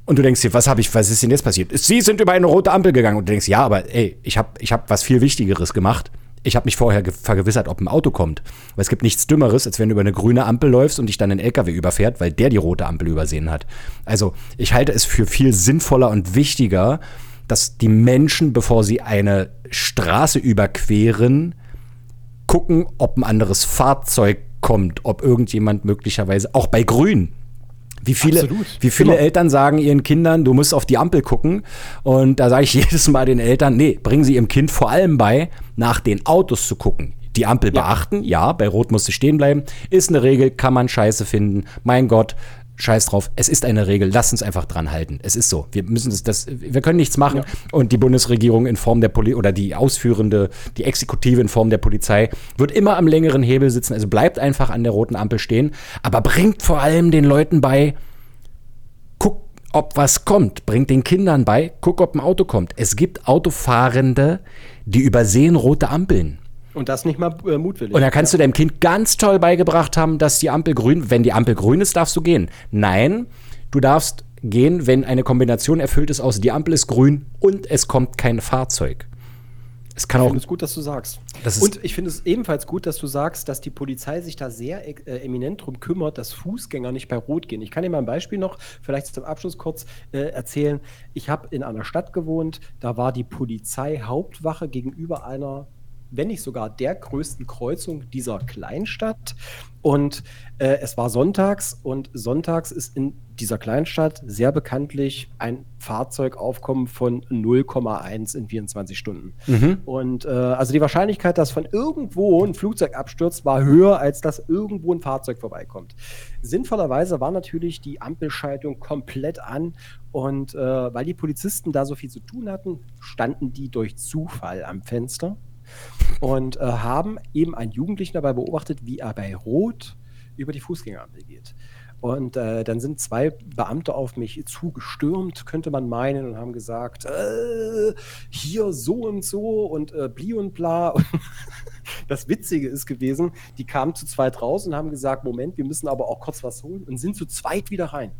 Und du denkst dir, was habe ich, was ist denn jetzt passiert? Sie sind über eine rote Ampel gegangen und du denkst, ja, aber ey, ich habe ich hab was viel Wichtigeres gemacht. Ich habe mich vorher vergewissert, ob ein Auto kommt. Weil es gibt nichts Dümmeres, als wenn du über eine grüne Ampel läufst und dich dann ein LKW überfährt, weil der die rote Ampel übersehen hat. Also ich halte es für viel sinnvoller und wichtiger, dass die Menschen, bevor sie eine Straße überqueren, gucken, ob ein anderes Fahrzeug kommt, ob irgendjemand möglicherweise, auch bei Grün, wie viele, wie viele Eltern sagen ihren Kindern, du musst auf die Ampel gucken. Und da sage ich jedes Mal den Eltern, nee, bringen sie ihrem Kind vor allem bei, nach den Autos zu gucken. Die Ampel ja. beachten, ja, bei Rot musst du stehen bleiben. Ist eine Regel, kann man scheiße finden. Mein Gott, Scheiß drauf, es ist eine Regel, lass uns einfach dran halten. Es ist so. Wir müssen das, das wir können nichts machen. Ja. Und die Bundesregierung in Form der Poli oder die ausführende, die Exekutive in Form der Polizei wird immer am längeren Hebel sitzen. Also bleibt einfach an der roten Ampel stehen, aber bringt vor allem den Leuten bei, guck, ob was kommt. Bringt den Kindern bei, guck, ob ein Auto kommt. Es gibt Autofahrende, die übersehen rote Ampeln. Und das nicht mal äh, mutwillig. Und da kannst ja. du deinem Kind ganz toll beigebracht haben, dass die Ampel grün, wenn die Ampel grün ist, darfst du gehen. Nein, du darfst gehen, wenn eine Kombination erfüllt ist aus die Ampel ist grün und es kommt kein Fahrzeug. Es kann ich finde es gut, dass du sagst. und ich finde es ebenfalls gut, dass du sagst, dass die Polizei sich da sehr äh, eminent darum kümmert, dass Fußgänger nicht bei Rot gehen. Ich kann dir mal ein Beispiel noch, vielleicht zum Abschluss kurz äh, erzählen. Ich habe in einer Stadt gewohnt, da war die Polizeihauptwache gegenüber einer wenn nicht sogar der größten Kreuzung dieser Kleinstadt. Und äh, es war sonntags und sonntags ist in dieser Kleinstadt sehr bekanntlich ein Fahrzeugaufkommen von 0,1 in 24 Stunden. Mhm. Und äh, also die Wahrscheinlichkeit, dass von irgendwo ein Flugzeug abstürzt, war höher, als dass irgendwo ein Fahrzeug vorbeikommt. Sinnvollerweise war natürlich die Ampelschaltung komplett an und äh, weil die Polizisten da so viel zu tun hatten, standen die durch Zufall am Fenster und äh, haben eben einen Jugendlichen dabei beobachtet, wie er bei Rot über die Fußgängerampel geht. Und äh, dann sind zwei Beamte auf mich zugestürmt, könnte man meinen, und haben gesagt, äh, hier so und so und äh, bli und bla. Und das Witzige ist gewesen, die kamen zu zweit raus und haben gesagt, Moment, wir müssen aber auch kurz was holen und sind zu zweit wieder rein.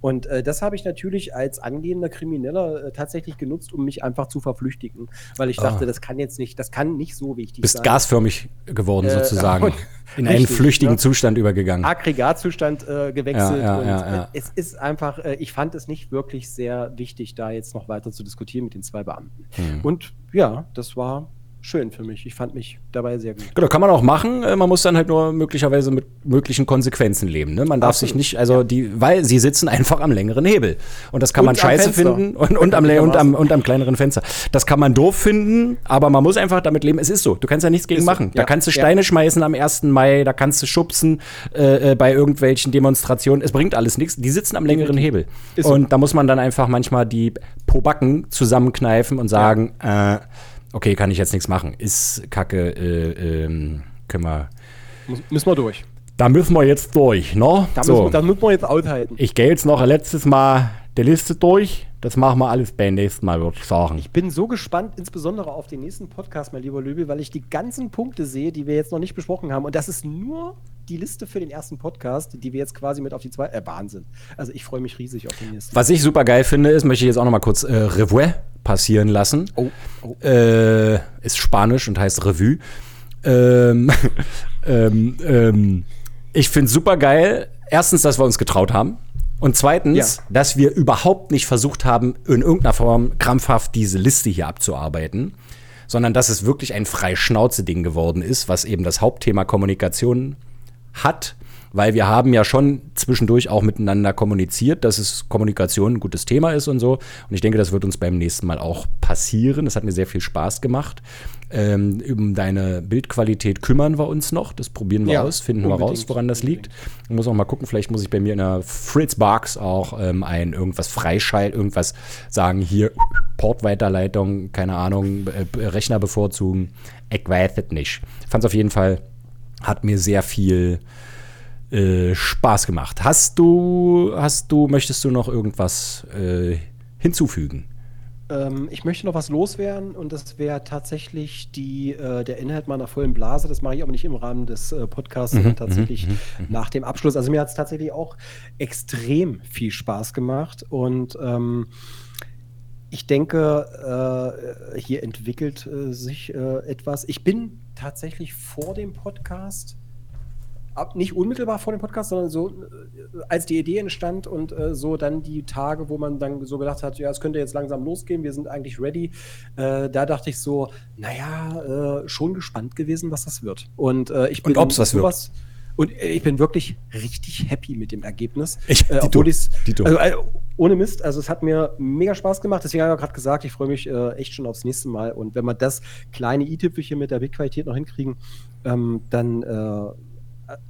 Und äh, das habe ich natürlich als angehender Krimineller äh, tatsächlich genutzt, um mich einfach zu verflüchtigen, weil ich ah. dachte, das kann jetzt nicht, das kann nicht so wichtig Bist sein. Bist gasförmig geworden äh, sozusagen. in einen flüchtigen ne? Zustand übergegangen. Aggregatzustand äh, gewechselt. Ja, ja, und ja, es ist einfach, äh, ich fand es nicht wirklich sehr wichtig, da jetzt noch weiter zu diskutieren mit den zwei Beamten. Hm. Und ja, das war schön für mich. Ich fand mich dabei sehr gut. Genau, kann man auch machen. Äh, man muss dann halt nur möglicherweise mit möglichen Konsequenzen leben. Ne? Man darf Absolut. sich nicht, also ja. die, weil sie sitzen einfach am längeren Hebel. Und das kann und man scheiße finden und, und, am, und, am, und am kleineren Fenster. Das kann man doof finden, aber man muss einfach damit leben. Es ist so. Du kannst ja nichts gegen ist machen. So. Da kannst du Steine ja. schmeißen am 1. Mai, da kannst du schubsen äh, äh, bei irgendwelchen Demonstrationen. Es bringt alles nichts. Die sitzen am längeren Hebel. Ist und so. da muss man dann einfach manchmal die Pobacken zusammenkneifen und sagen, ja. äh, okay, kann ich jetzt nichts machen. Ist kacke, äh, ähm, können wir. Müssen wir durch. Da müssen wir jetzt durch, ne? Da, so. müssen, da müssen wir jetzt aushalten. Ich gehe jetzt noch letztes Mal die Liste durch. Das machen wir alles beim nächsten Mal, würde ich sagen. Ich bin so gespannt, insbesondere auf den nächsten Podcast, mein lieber Löbel, weil ich die ganzen Punkte sehe, die wir jetzt noch nicht besprochen haben. Und das ist nur die Liste für den ersten Podcast, die wir jetzt quasi mit auf die zweite. Äh, Wahnsinn. Also ich freue mich riesig auf den nächsten. Was ich super geil finde, ist, möchte ich jetzt auch noch mal kurz äh, Revuer passieren lassen. Oh. oh. Äh, ist Spanisch und heißt Revue. Ähm, ähm, ähm, ich finde super geil. Erstens, dass wir uns getraut haben. Und zweitens, ja. dass wir überhaupt nicht versucht haben, in irgendeiner Form krampfhaft diese Liste hier abzuarbeiten, sondern dass es wirklich ein Freischnauze-Ding geworden ist, was eben das Hauptthema Kommunikation hat weil wir haben ja schon zwischendurch auch miteinander kommuniziert, dass es Kommunikation ein gutes Thema ist und so. Und ich denke, das wird uns beim nächsten Mal auch passieren. Das hat mir sehr viel Spaß gemacht. Ähm, um deine Bildqualität kümmern wir uns noch. Das probieren wir ja, aus, finden wir raus, woran das liegt. Ich muss auch mal gucken, vielleicht muss ich bei mir in der Fritzbox auch ähm, ein irgendwas freischalten, irgendwas sagen, hier Portweiterleitung, keine Ahnung, äh, Rechner bevorzugen. Ich weiß es nicht. Fand es auf jeden Fall, hat mir sehr viel äh, Spaß gemacht. Hast du, hast du, möchtest du noch irgendwas äh, hinzufügen? Ähm, ich möchte noch was loswerden und das wäre tatsächlich die, äh, der Inhalt meiner vollen Blase. Das mache ich aber nicht im Rahmen des äh, Podcasts, sondern mhm, tatsächlich mhm, mhm, nach dem Abschluss. Also mir hat es tatsächlich auch extrem viel Spaß gemacht und ähm, ich denke, äh, hier entwickelt äh, sich äh, etwas. Ich bin tatsächlich vor dem Podcast ab, nicht unmittelbar vor dem Podcast, sondern so, äh, als die Idee entstand und äh, so dann die Tage, wo man dann so gedacht hat, ja, es könnte jetzt langsam losgehen, wir sind eigentlich ready. Äh, da dachte ich so, naja, schon gespannt gewesen, was das wird. Und ich bin. Und ob es was wird. Und ich bin wirklich richtig happy mit dem Ergebnis. Ich, äh, obwohl ich also, äh, ohne Mist, also es hat mir mega Spaß gemacht. Deswegen habe ich gerade gesagt, ich freue mich äh, echt schon aufs nächste Mal. Und wenn wir das kleine i-Tüpfelchen mit der Bildqualität noch hinkriegen, ähm, dann äh,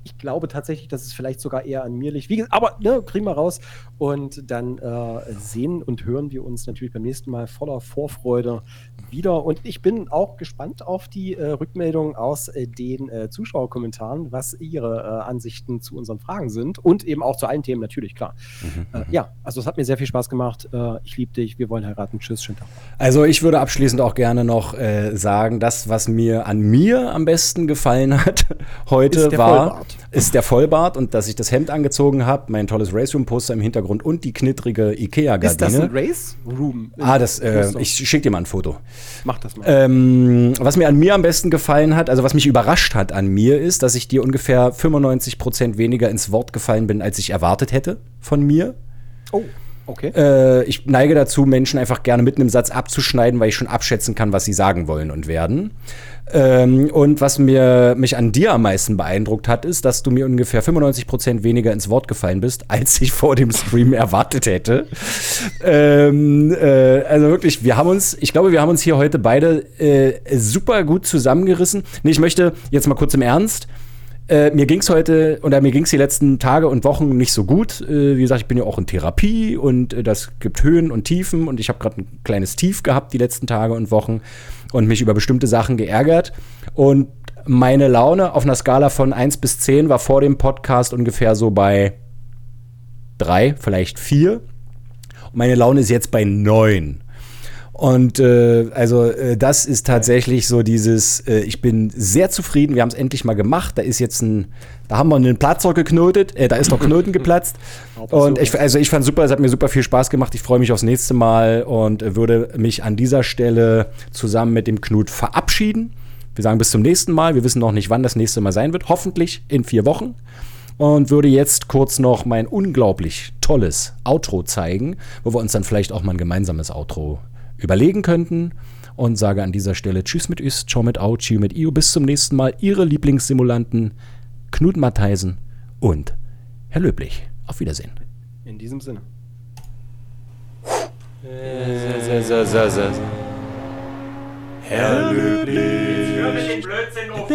ich glaube tatsächlich, dass es vielleicht sogar eher an mir liegt. Wie, aber ne, kriegen wir raus. Und dann äh, sehen und hören wir uns natürlich beim nächsten Mal voller Vorfreude wieder. Und ich bin auch gespannt auf die äh, Rückmeldungen aus äh, den äh, Zuschauerkommentaren, was ihre äh, Ansichten zu unseren Fragen sind. Und eben auch zu allen Themen natürlich, klar. Mhm, äh, mhm. ja, also es hat mir sehr viel Spaß gemacht. ich liebe dich. Wir wollen heiraten. Tschüss, schönen Tag. Also ich würde abschließend auch gerne noch sagen, das, was mir an mir am besten gefallen hat heute war Vollbart. Ist der Vollbart und dass ich das Hemd angezogen habe, mein tolles Race Room Poster im Hintergrund und die knittrige Ikea-Gardine. Ist das ein Race Room? Ah, das, äh, ich schicke dir mal ein Foto. Mach das mal. Ähm, was mir an mir am besten gefallen hat, also was mich überrascht hat an mir, ist, dass ich dir ungefähr 95 Prozent weniger ins Wort gefallen bin, als ich erwartet hätte von mir. Oh. Okay. Äh, ich neige dazu, Menschen einfach gerne mitten im Satz abzuschneiden, weil ich schon abschätzen kann, was sie sagen wollen und werden. Ähm, und was mir, mich an dir am meisten beeindruckt hat, ist, dass du mir ungefähr 95% weniger ins Wort gefallen bist, als ich vor dem Stream erwartet hätte. Ähm, äh, also wirklich, wir haben uns, ich glaube, wir haben uns hier heute beide äh, super gut zusammengerissen. Nee, ich möchte jetzt mal kurz im Ernst. Äh, mir ging es heute oder mir ging es die letzten Tage und Wochen nicht so gut. Äh, wie gesagt, ich bin ja auch in Therapie und äh, das gibt Höhen und Tiefen und ich habe gerade ein kleines Tief gehabt die letzten Tage und Wochen und mich über bestimmte Sachen geärgert. Und meine Laune auf einer Skala von 1 bis 10 war vor dem Podcast ungefähr so bei 3, vielleicht 4. Und meine Laune ist jetzt bei 9. Und äh, also äh, das ist tatsächlich so dieses, äh, ich bin sehr zufrieden, wir haben es endlich mal gemacht. Da ist jetzt ein, da haben wir einen Platzer geknotet, äh, da ist noch Knoten geplatzt. und ich, also ich fand super, es hat mir super viel Spaß gemacht. Ich freue mich aufs nächste Mal und würde mich an dieser Stelle zusammen mit dem Knut verabschieden. Wir sagen bis zum nächsten Mal. Wir wissen noch nicht, wann das nächste Mal sein wird. Hoffentlich in vier Wochen. Und würde jetzt kurz noch mein unglaublich tolles Outro zeigen, wo wir uns dann vielleicht auch mal ein gemeinsames Outro überlegen könnten. Und sage an dieser Stelle Tschüss mit Üst, Ciao mit Au, Tschüss mit Io. Bis zum nächsten Mal. Ihre Lieblingssimulanten Knut Mattheisen und Herr Löblich. Auf Wiedersehen. In diesem Sinne. Herr Löblich. Hör mir den Blödsinn auf.